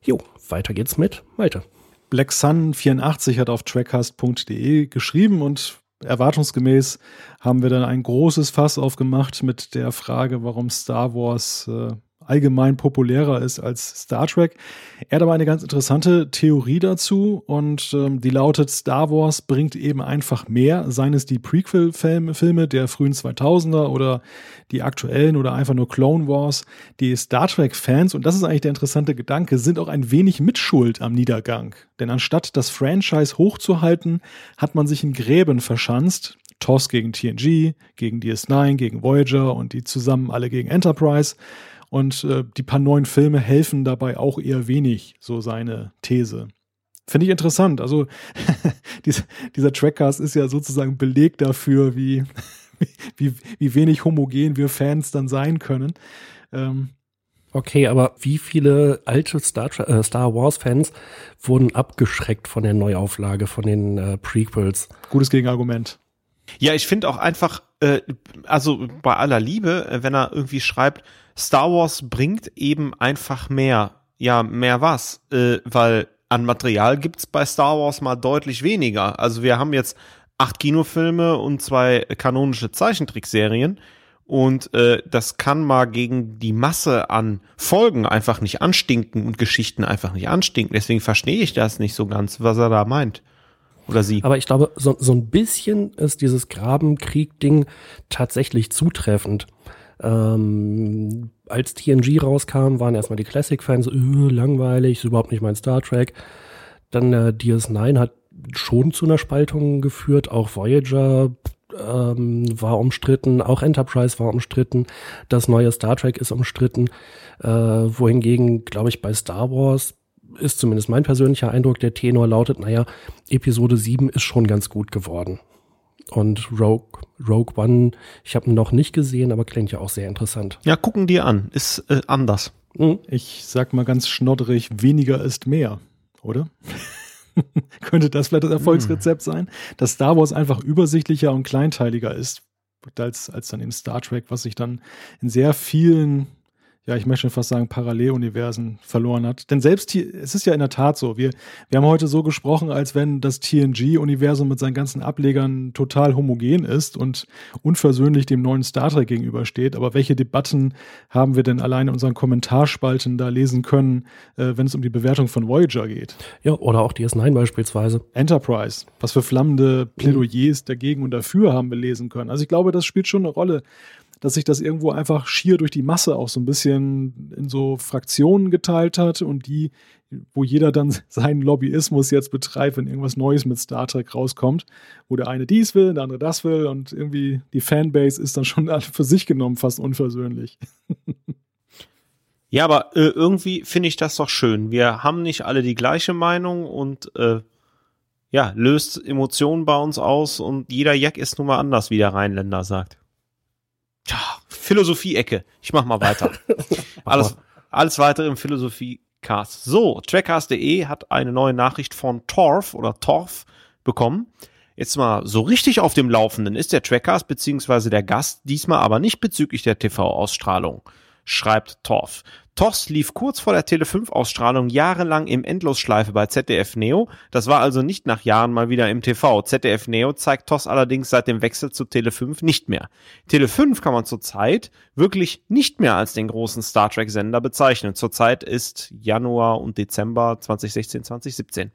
Jo, weiter geht's mit Malte. Black Sun 84 hat auf trackcast.de geschrieben und erwartungsgemäß haben wir dann ein großes Fass aufgemacht mit der Frage, warum Star Wars äh, allgemein populärer ist als Star Trek. Er hat aber eine ganz interessante Theorie dazu und ähm, die lautet, Star Wars bringt eben einfach mehr, seien es die Prequel-Filme der frühen 2000er oder die aktuellen oder einfach nur Clone Wars. Die Star Trek-Fans, und das ist eigentlich der interessante Gedanke, sind auch ein wenig mitschuld am Niedergang. Denn anstatt das Franchise hochzuhalten, hat man sich in Gräben verschanzt, TOS gegen TNG, gegen DS9, gegen Voyager und die zusammen alle gegen Enterprise. Und äh, die paar neuen Filme helfen dabei auch eher wenig, so seine These. Finde ich interessant. Also (laughs) dieser, dieser Trackcast ist ja sozusagen Beleg dafür, (laughs) wie, wie, wie wenig homogen wir Fans dann sein können. Ähm, Okay, aber wie viele alte Star, äh, Star Wars-Fans wurden abgeschreckt von der Neuauflage, von den äh, Prequels? Gutes Gegenargument. Ja, ich finde auch einfach, äh, also bei aller Liebe, äh, wenn er irgendwie schreibt, Star Wars bringt eben einfach mehr. Ja, mehr was? Äh, weil an Material gibt's bei Star Wars mal deutlich weniger. Also wir haben jetzt acht Kinofilme und zwei kanonische Zeichentrickserien. Und äh, das kann mal gegen die Masse an Folgen einfach nicht anstinken und Geschichten einfach nicht anstinken. Deswegen verstehe ich das nicht so ganz, was er da meint. Oder sie. Aber ich glaube, so, so ein bisschen ist dieses Grabenkrieg-Ding tatsächlich zutreffend. Ähm, als TNG rauskam, waren erstmal die Classic-Fans, öh, langweilig, ist überhaupt nicht mein Star Trek. Dann äh, DS9 hat schon zu einer Spaltung geführt, auch Voyager ähm, war umstritten, auch Enterprise war umstritten, das neue Star Trek ist umstritten, äh, wohingegen, glaube ich, bei Star Wars ist zumindest mein persönlicher Eindruck, der Tenor lautet, naja, Episode 7 ist schon ganz gut geworden. Und Rogue, Rogue One, ich habe ihn noch nicht gesehen, aber klingt ja auch sehr interessant. Ja, gucken dir an, ist äh, anders. Mhm. Ich sag mal ganz schnodderig, weniger ist mehr, oder? (laughs) Könnte das vielleicht das Erfolgsrezept hm. sein? Dass Star Wars einfach übersichtlicher und kleinteiliger ist als, als dann eben Star Trek, was sich dann in sehr vielen ja, ich möchte schon fast sagen, Paralleluniversen verloren hat. Denn selbst hier, es ist ja in der Tat so, wir, wir haben heute so gesprochen, als wenn das TNG-Universum mit seinen ganzen Ablegern total homogen ist und unversöhnlich dem neuen Star Trek gegenübersteht. Aber welche Debatten haben wir denn allein in unseren Kommentarspalten da lesen können, äh, wenn es um die Bewertung von Voyager geht? Ja, oder auch DS9 beispielsweise. Enterprise, was für flammende Plädoyers dagegen und dafür haben wir lesen können. Also ich glaube, das spielt schon eine Rolle dass sich das irgendwo einfach schier durch die Masse auch so ein bisschen in so Fraktionen geteilt hat und die, wo jeder dann (laughs) seinen Lobbyismus jetzt betreibt, wenn irgendwas Neues mit Star Trek rauskommt, wo der eine dies will, der andere das will und irgendwie die Fanbase ist dann schon (laughs) für sich genommen fast unversöhnlich. Ja, aber äh, irgendwie finde ich das doch schön. Wir haben nicht alle die gleiche Meinung und äh, ja, löst Emotionen bei uns aus und jeder Jack ist nun mal anders, wie der Rheinländer sagt. Philosophie-Ecke. Ich mach mal weiter. (laughs) alles, alles weitere im Philosophie-Cast. So, trackcast.de hat eine neue Nachricht von Torf oder Torf bekommen. Jetzt mal so richtig auf dem Laufenden ist der Trackcast beziehungsweise der Gast, diesmal aber nicht bezüglich der TV-Ausstrahlung, schreibt Torf. TOS lief kurz vor der Tele5-Ausstrahlung jahrelang im Endlosschleife bei ZDF Neo. Das war also nicht nach Jahren mal wieder im TV. ZDF Neo zeigt TOS allerdings seit dem Wechsel zu Tele5 nicht mehr. Tele5 kann man zurzeit wirklich nicht mehr als den großen Star Trek-Sender bezeichnen. Zurzeit ist Januar und Dezember 2016, 2017.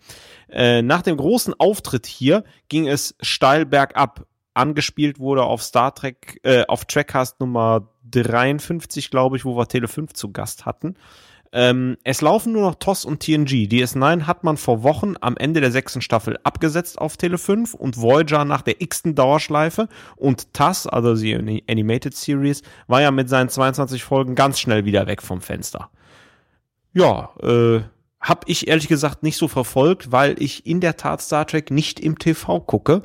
Äh, nach dem großen Auftritt hier ging es steil bergab angespielt wurde auf Star Trek, äh, auf Trackcast Nummer 53, glaube ich, wo wir Tele 5 zu Gast hatten. Ähm, es laufen nur noch TOS und TNG. DS9 hat man vor Wochen am Ende der sechsten Staffel abgesetzt auf Tele 5 und Voyager nach der x-ten Dauerschleife und TAS, also die Animated Series, war ja mit seinen 22 Folgen ganz schnell wieder weg vom Fenster. Ja, äh, hab ich ehrlich gesagt nicht so verfolgt, weil ich in der Tat Star Trek nicht im TV gucke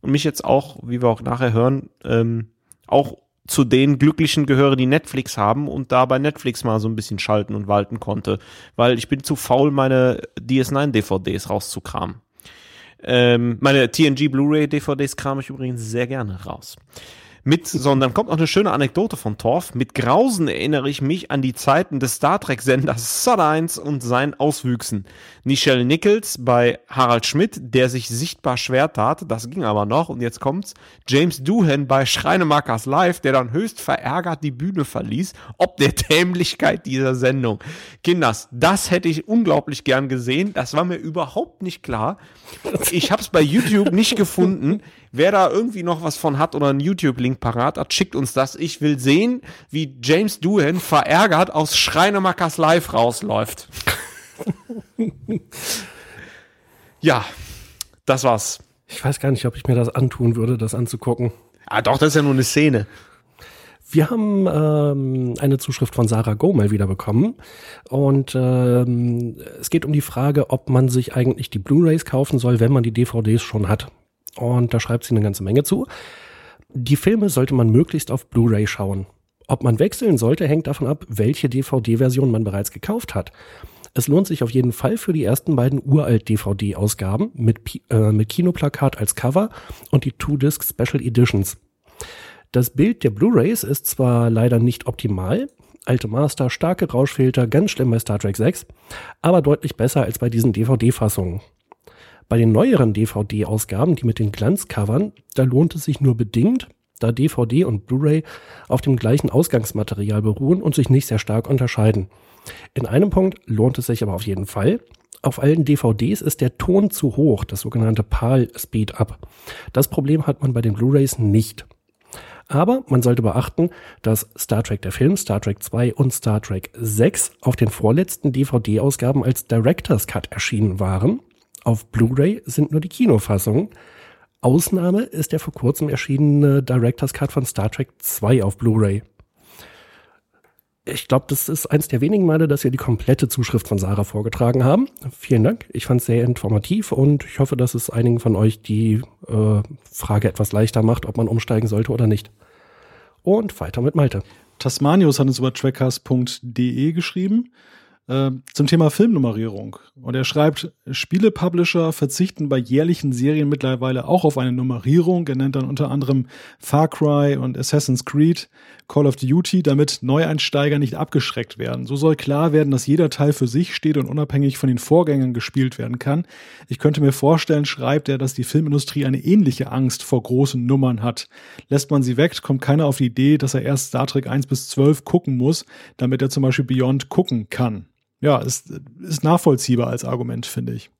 und mich jetzt auch, wie wir auch nachher hören, ähm, auch zu den Glücklichen gehöre, die Netflix haben und da bei Netflix mal so ein bisschen schalten und walten konnte, weil ich bin zu faul, meine DS9-DVDs rauszukramen. Ähm, meine TNG Blu-ray-DVDs kram ich übrigens sehr gerne raus mit, sondern kommt noch eine schöne Anekdote von Torf. Mit Grausen erinnere ich mich an die Zeiten des Star Trek-Senders Sod1 und seinen Auswüchsen. Nichelle Nichols bei Harald Schmidt, der sich sichtbar schwer tat, das ging aber noch, und jetzt kommt's. James Doohan bei Schreinemakers Live, der dann höchst verärgert die Bühne verließ, ob der Dämlichkeit dieser Sendung. Kinders, das hätte ich unglaublich gern gesehen. Das war mir überhaupt nicht klar. Ich habe es bei YouTube nicht gefunden. Wer da irgendwie noch was von hat oder einen YouTube-Link parat hat, schickt uns das. Ich will sehen, wie James Doohan verärgert aus Schreinemakers Live rausläuft. (laughs) ja, das war's. Ich weiß gar nicht, ob ich mir das antun würde, das anzugucken. Ah, doch, das ist ja nur eine Szene. Wir haben ähm, eine Zuschrift von Sarah Gomel wieder bekommen und ähm, es geht um die Frage, ob man sich eigentlich die Blu-rays kaufen soll, wenn man die DVDs schon hat. Und da schreibt sie eine ganze Menge zu. Die Filme sollte man möglichst auf Blu-ray schauen. Ob man wechseln sollte, hängt davon ab, welche DVD-Version man bereits gekauft hat. Es lohnt sich auf jeden Fall für die ersten beiden uralt DVD-Ausgaben mit, äh, mit Kinoplakat als Cover und die Two-Disc Special Editions. Das Bild der Blu-rays ist zwar leider nicht optimal, alte Master, starke Rauschfilter, ganz schlimm bei Star Trek 6, aber deutlich besser als bei diesen DVD-Fassungen. Bei den neueren DVD-Ausgaben, die mit den Glanzcovern, da lohnt es sich nur bedingt, da DVD und Blu-ray auf dem gleichen Ausgangsmaterial beruhen und sich nicht sehr stark unterscheiden. In einem Punkt lohnt es sich aber auf jeden Fall. Auf allen DVDs ist der Ton zu hoch, das sogenannte PAL Speed Up. Das Problem hat man bei den Blu-rays nicht. Aber man sollte beachten, dass Star Trek der Film, Star Trek 2 und Star Trek 6 auf den vorletzten DVD-Ausgaben als Director's Cut erschienen waren. Auf Blu-ray sind nur die Kinofassungen. Ausnahme ist der vor kurzem erschienene Director's Cut von Star Trek 2 auf Blu-ray. Ich glaube, das ist eins der wenigen Male, dass wir die komplette Zuschrift von Sarah vorgetragen haben. Vielen Dank. Ich fand es sehr informativ und ich hoffe, dass es einigen von euch die äh, Frage etwas leichter macht, ob man umsteigen sollte oder nicht. Und weiter mit Malte. Tasmanius hat uns über trackcast.de geschrieben. Äh, zum Thema Filmnummerierung. Und er schreibt, Spielepublisher verzichten bei jährlichen Serien mittlerweile auch auf eine Nummerierung. Er nennt dann unter anderem Far Cry und Assassin's Creed, Call of Duty, damit Neueinsteiger nicht abgeschreckt werden. So soll klar werden, dass jeder Teil für sich steht und unabhängig von den Vorgängern gespielt werden kann. Ich könnte mir vorstellen, schreibt er, dass die Filmindustrie eine ähnliche Angst vor großen Nummern hat. Lässt man sie weg, kommt keiner auf die Idee, dass er erst Star Trek 1 bis 12 gucken muss, damit er zum Beispiel Beyond gucken kann ja, ist, ist nachvollziehbar als Argument, finde ich.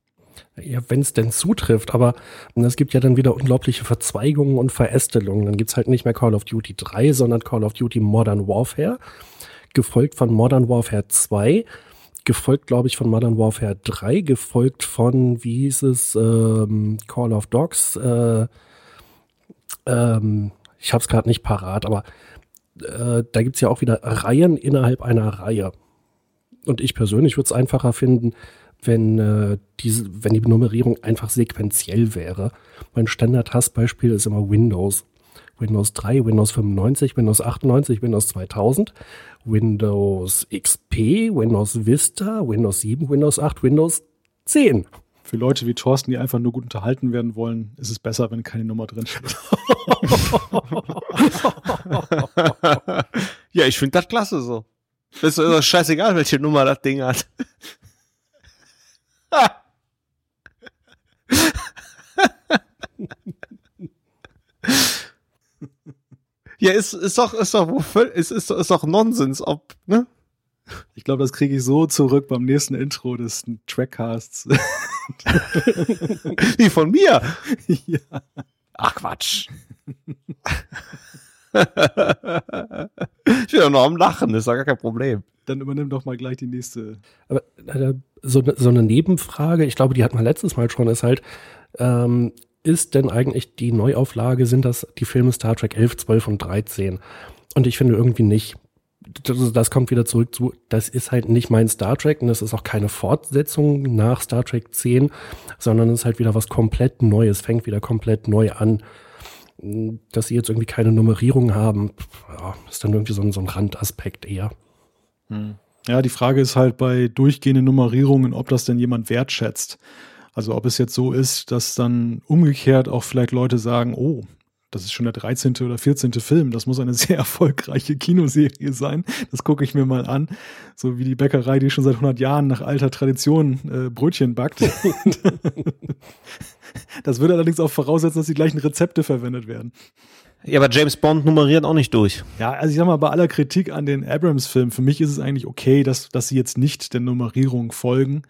Ja, wenn es denn zutrifft, aber es gibt ja dann wieder unglaubliche Verzweigungen und Verästelungen. Dann gibt's halt nicht mehr Call of Duty 3, sondern Call of Duty Modern Warfare, gefolgt von Modern Warfare 2, gefolgt, glaube ich, von Modern Warfare 3, gefolgt von, wie hieß es, ähm, Call of Dogs, äh, ähm, ich habe es gerade nicht parat, aber äh, da gibt's ja auch wieder Reihen innerhalb einer Reihe. Und ich persönlich würde es einfacher finden, wenn, äh, diese, wenn die Nummerierung einfach sequenziell wäre. Mein Standard-Hassbeispiel ist immer Windows. Windows 3, Windows 95, Windows 98, Windows 2000, Windows XP, Windows Vista, Windows 7, Windows 8, Windows 10. Für Leute wie Thorsten, die einfach nur gut unterhalten werden wollen, ist es besser, wenn keine Nummer drin steht. (laughs) ja, ich finde das klasse so. Ist doch scheißegal, welche Nummer das Ding hat. ja, ist, ist doch, ist doch, ist, ist, ist doch Nonsens, ob, ne? Ich glaube, das kriege ich so zurück beim nächsten Intro des Trackcasts. Wie von mir? (laughs) Ja. Ach Quatsch (laughs) ich bin ja noch am Lachen, das ist ja gar kein Problem. Dann übernimm doch mal gleich die nächste. Aber äh, so, so eine Nebenfrage, ich glaube, die hatten wir letztes Mal schon, ist halt, ähm, ist denn eigentlich die Neuauflage, sind das die Filme Star Trek 11, 12 und 13? Und ich finde irgendwie nicht. Das, das kommt wieder zurück zu, das ist halt nicht mein Star Trek und das ist auch keine Fortsetzung nach Star Trek 10, sondern es ist halt wieder was komplett Neues, fängt wieder komplett neu an dass sie jetzt irgendwie keine Nummerierung haben, ja, ist dann irgendwie so ein, so ein Randaspekt eher. Hm. Ja, die Frage ist halt bei durchgehenden Nummerierungen, ob das denn jemand wertschätzt. Also ob es jetzt so ist, dass dann umgekehrt auch vielleicht Leute sagen, oh, das ist schon der 13. oder 14. Film, das muss eine (laughs) sehr erfolgreiche Kinoserie sein. Das gucke ich mir mal an. So wie die Bäckerei, die schon seit 100 Jahren nach alter Tradition äh, Brötchen backt. (laughs) (laughs) Das würde allerdings auch voraussetzen, dass die gleichen Rezepte verwendet werden. Ja, aber James Bond nummeriert auch nicht durch. Ja, also ich sag mal, bei aller Kritik an den Abrams-Filmen, für mich ist es eigentlich okay, dass, dass sie jetzt nicht der Nummerierung folgen.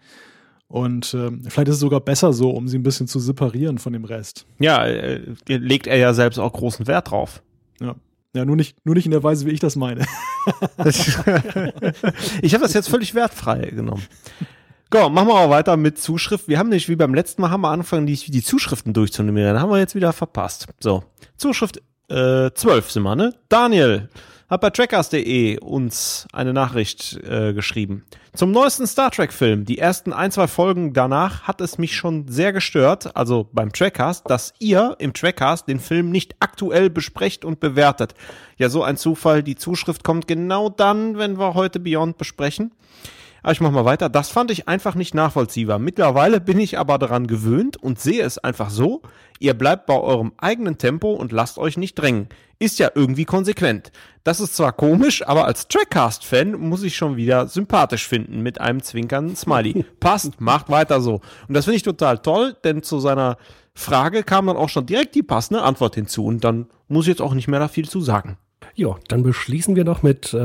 Und äh, vielleicht ist es sogar besser so, um sie ein bisschen zu separieren von dem Rest. Ja, äh, legt er ja selbst auch großen Wert drauf. Ja. Ja, nur nicht, nur nicht in der Weise, wie ich das meine. (laughs) ich habe das jetzt völlig wertfrei genommen. Go, machen wir auch weiter mit Zuschrift. Wir haben nicht wie beim letzten Mal haben wir angefangen, die, die Zuschriften durchzunummerieren. Haben wir jetzt wieder verpasst. So, Zuschrift äh, 12 sind wir, ne? Daniel hat bei trackers.de uns eine Nachricht äh, geschrieben. Zum neuesten Star Trek-Film, die ersten ein, zwei Folgen danach, hat es mich schon sehr gestört, also beim Trackcast, dass ihr im Trackcast den Film nicht aktuell besprecht und bewertet. Ja, so ein Zufall, die Zuschrift kommt genau dann, wenn wir heute Beyond besprechen. Aber ich mach mal weiter. Das fand ich einfach nicht nachvollziehbar. Mittlerweile bin ich aber daran gewöhnt und sehe es einfach so. Ihr bleibt bei eurem eigenen Tempo und lasst euch nicht drängen. Ist ja irgendwie konsequent. Das ist zwar komisch, aber als Trackcast-Fan muss ich schon wieder sympathisch finden mit einem zwinkernden Smiley. (laughs) Passt, macht weiter so. Und das finde ich total toll, denn zu seiner Frage kam dann auch schon direkt die passende Antwort hinzu und dann muss ich jetzt auch nicht mehr da viel zu sagen. Ja, dann beschließen wir doch mit äh,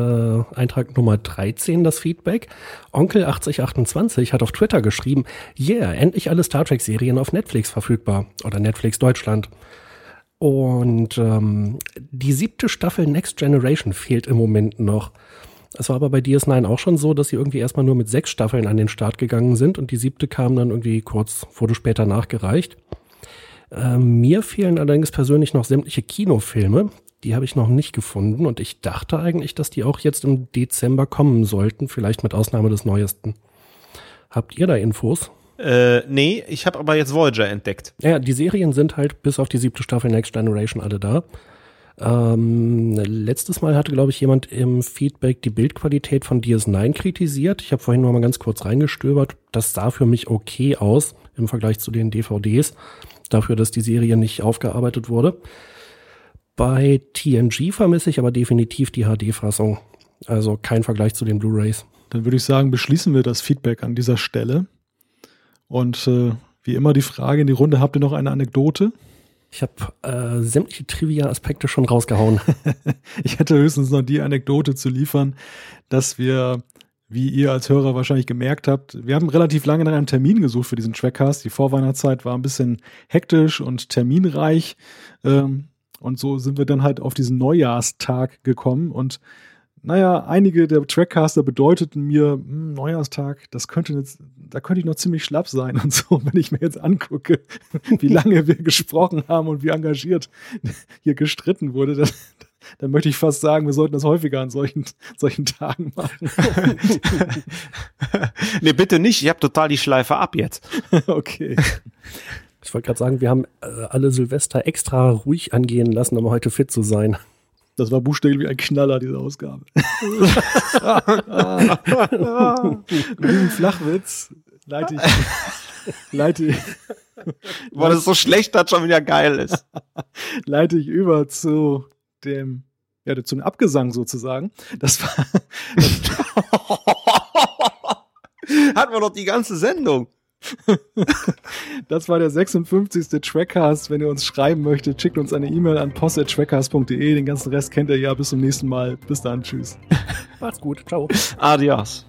Eintrag Nummer 13 das Feedback. Onkel8028 hat auf Twitter geschrieben, yeah, endlich alle Star Trek-Serien auf Netflix verfügbar. Oder Netflix Deutschland. Und ähm, die siebte Staffel Next Generation fehlt im Moment noch. Es war aber bei DS9 auch schon so, dass sie irgendwie erstmal nur mit sechs Staffeln an den Start gegangen sind und die siebte kam dann irgendwie kurz, wurde später nachgereicht. Ähm, mir fehlen allerdings persönlich noch sämtliche Kinofilme. Die habe ich noch nicht gefunden und ich dachte eigentlich, dass die auch jetzt im Dezember kommen sollten, vielleicht mit Ausnahme des neuesten. Habt ihr da Infos? Äh, nee, ich habe aber jetzt Voyager entdeckt. Ja, die Serien sind halt bis auf die siebte Staffel Next Generation alle da. Ähm, letztes Mal hatte, glaube ich, jemand im Feedback die Bildqualität von DS9 kritisiert. Ich habe vorhin noch mal ganz kurz reingestöbert. Das sah für mich okay aus im Vergleich zu den DVDs, dafür, dass die Serie nicht aufgearbeitet wurde. Bei TNG vermisse ich aber definitiv die HD-Fassung. Also kein Vergleich zu den Blu-rays. Dann würde ich sagen, beschließen wir das Feedback an dieser Stelle. Und äh, wie immer die Frage in die Runde, habt ihr noch eine Anekdote? Ich habe äh, sämtliche Trivia-Aspekte schon rausgehauen. (laughs) ich hätte höchstens noch die Anekdote zu liefern, dass wir, wie ihr als Hörer wahrscheinlich gemerkt habt, wir haben relativ lange nach einem Termin gesucht für diesen Trackcast. Die Vorweihnachtszeit war ein bisschen hektisch und terminreich. Ähm, und so sind wir dann halt auf diesen Neujahrstag gekommen und naja, einige der Trackcaster bedeuteten mir, hm, Neujahrstag, das könnte jetzt, da könnte ich noch ziemlich schlapp sein und so, (laughs) wenn ich mir jetzt angucke, wie (laughs) lange wir gesprochen haben und wie engagiert hier gestritten wurde, dann, dann möchte ich fast sagen, wir sollten das häufiger an solchen, solchen Tagen machen. (laughs) nee, bitte nicht, ich habe total die Schleife ab jetzt. okay. Ich wollte gerade sagen, wir haben äh, alle Silvester extra ruhig angehen lassen, um heute fit zu sein. Das war buchstäblich ein Knaller, diese Ausgabe. (laughs) Diesen Flachwitz leite ich, leite ich. Weil es so schlecht hat, schon wieder geil ist. leite ich über zu dem, ja, zu dem Abgesang sozusagen. Das war. (laughs) Hatten wir doch die ganze Sendung. (laughs) das war der 56. Trackcast. Wenn ihr uns schreiben möchtet, schickt uns eine E-Mail an post.trackcast.de. Den ganzen Rest kennt ihr ja. Bis zum nächsten Mal. Bis dann. Tschüss. Macht's gut. Ciao. Adios.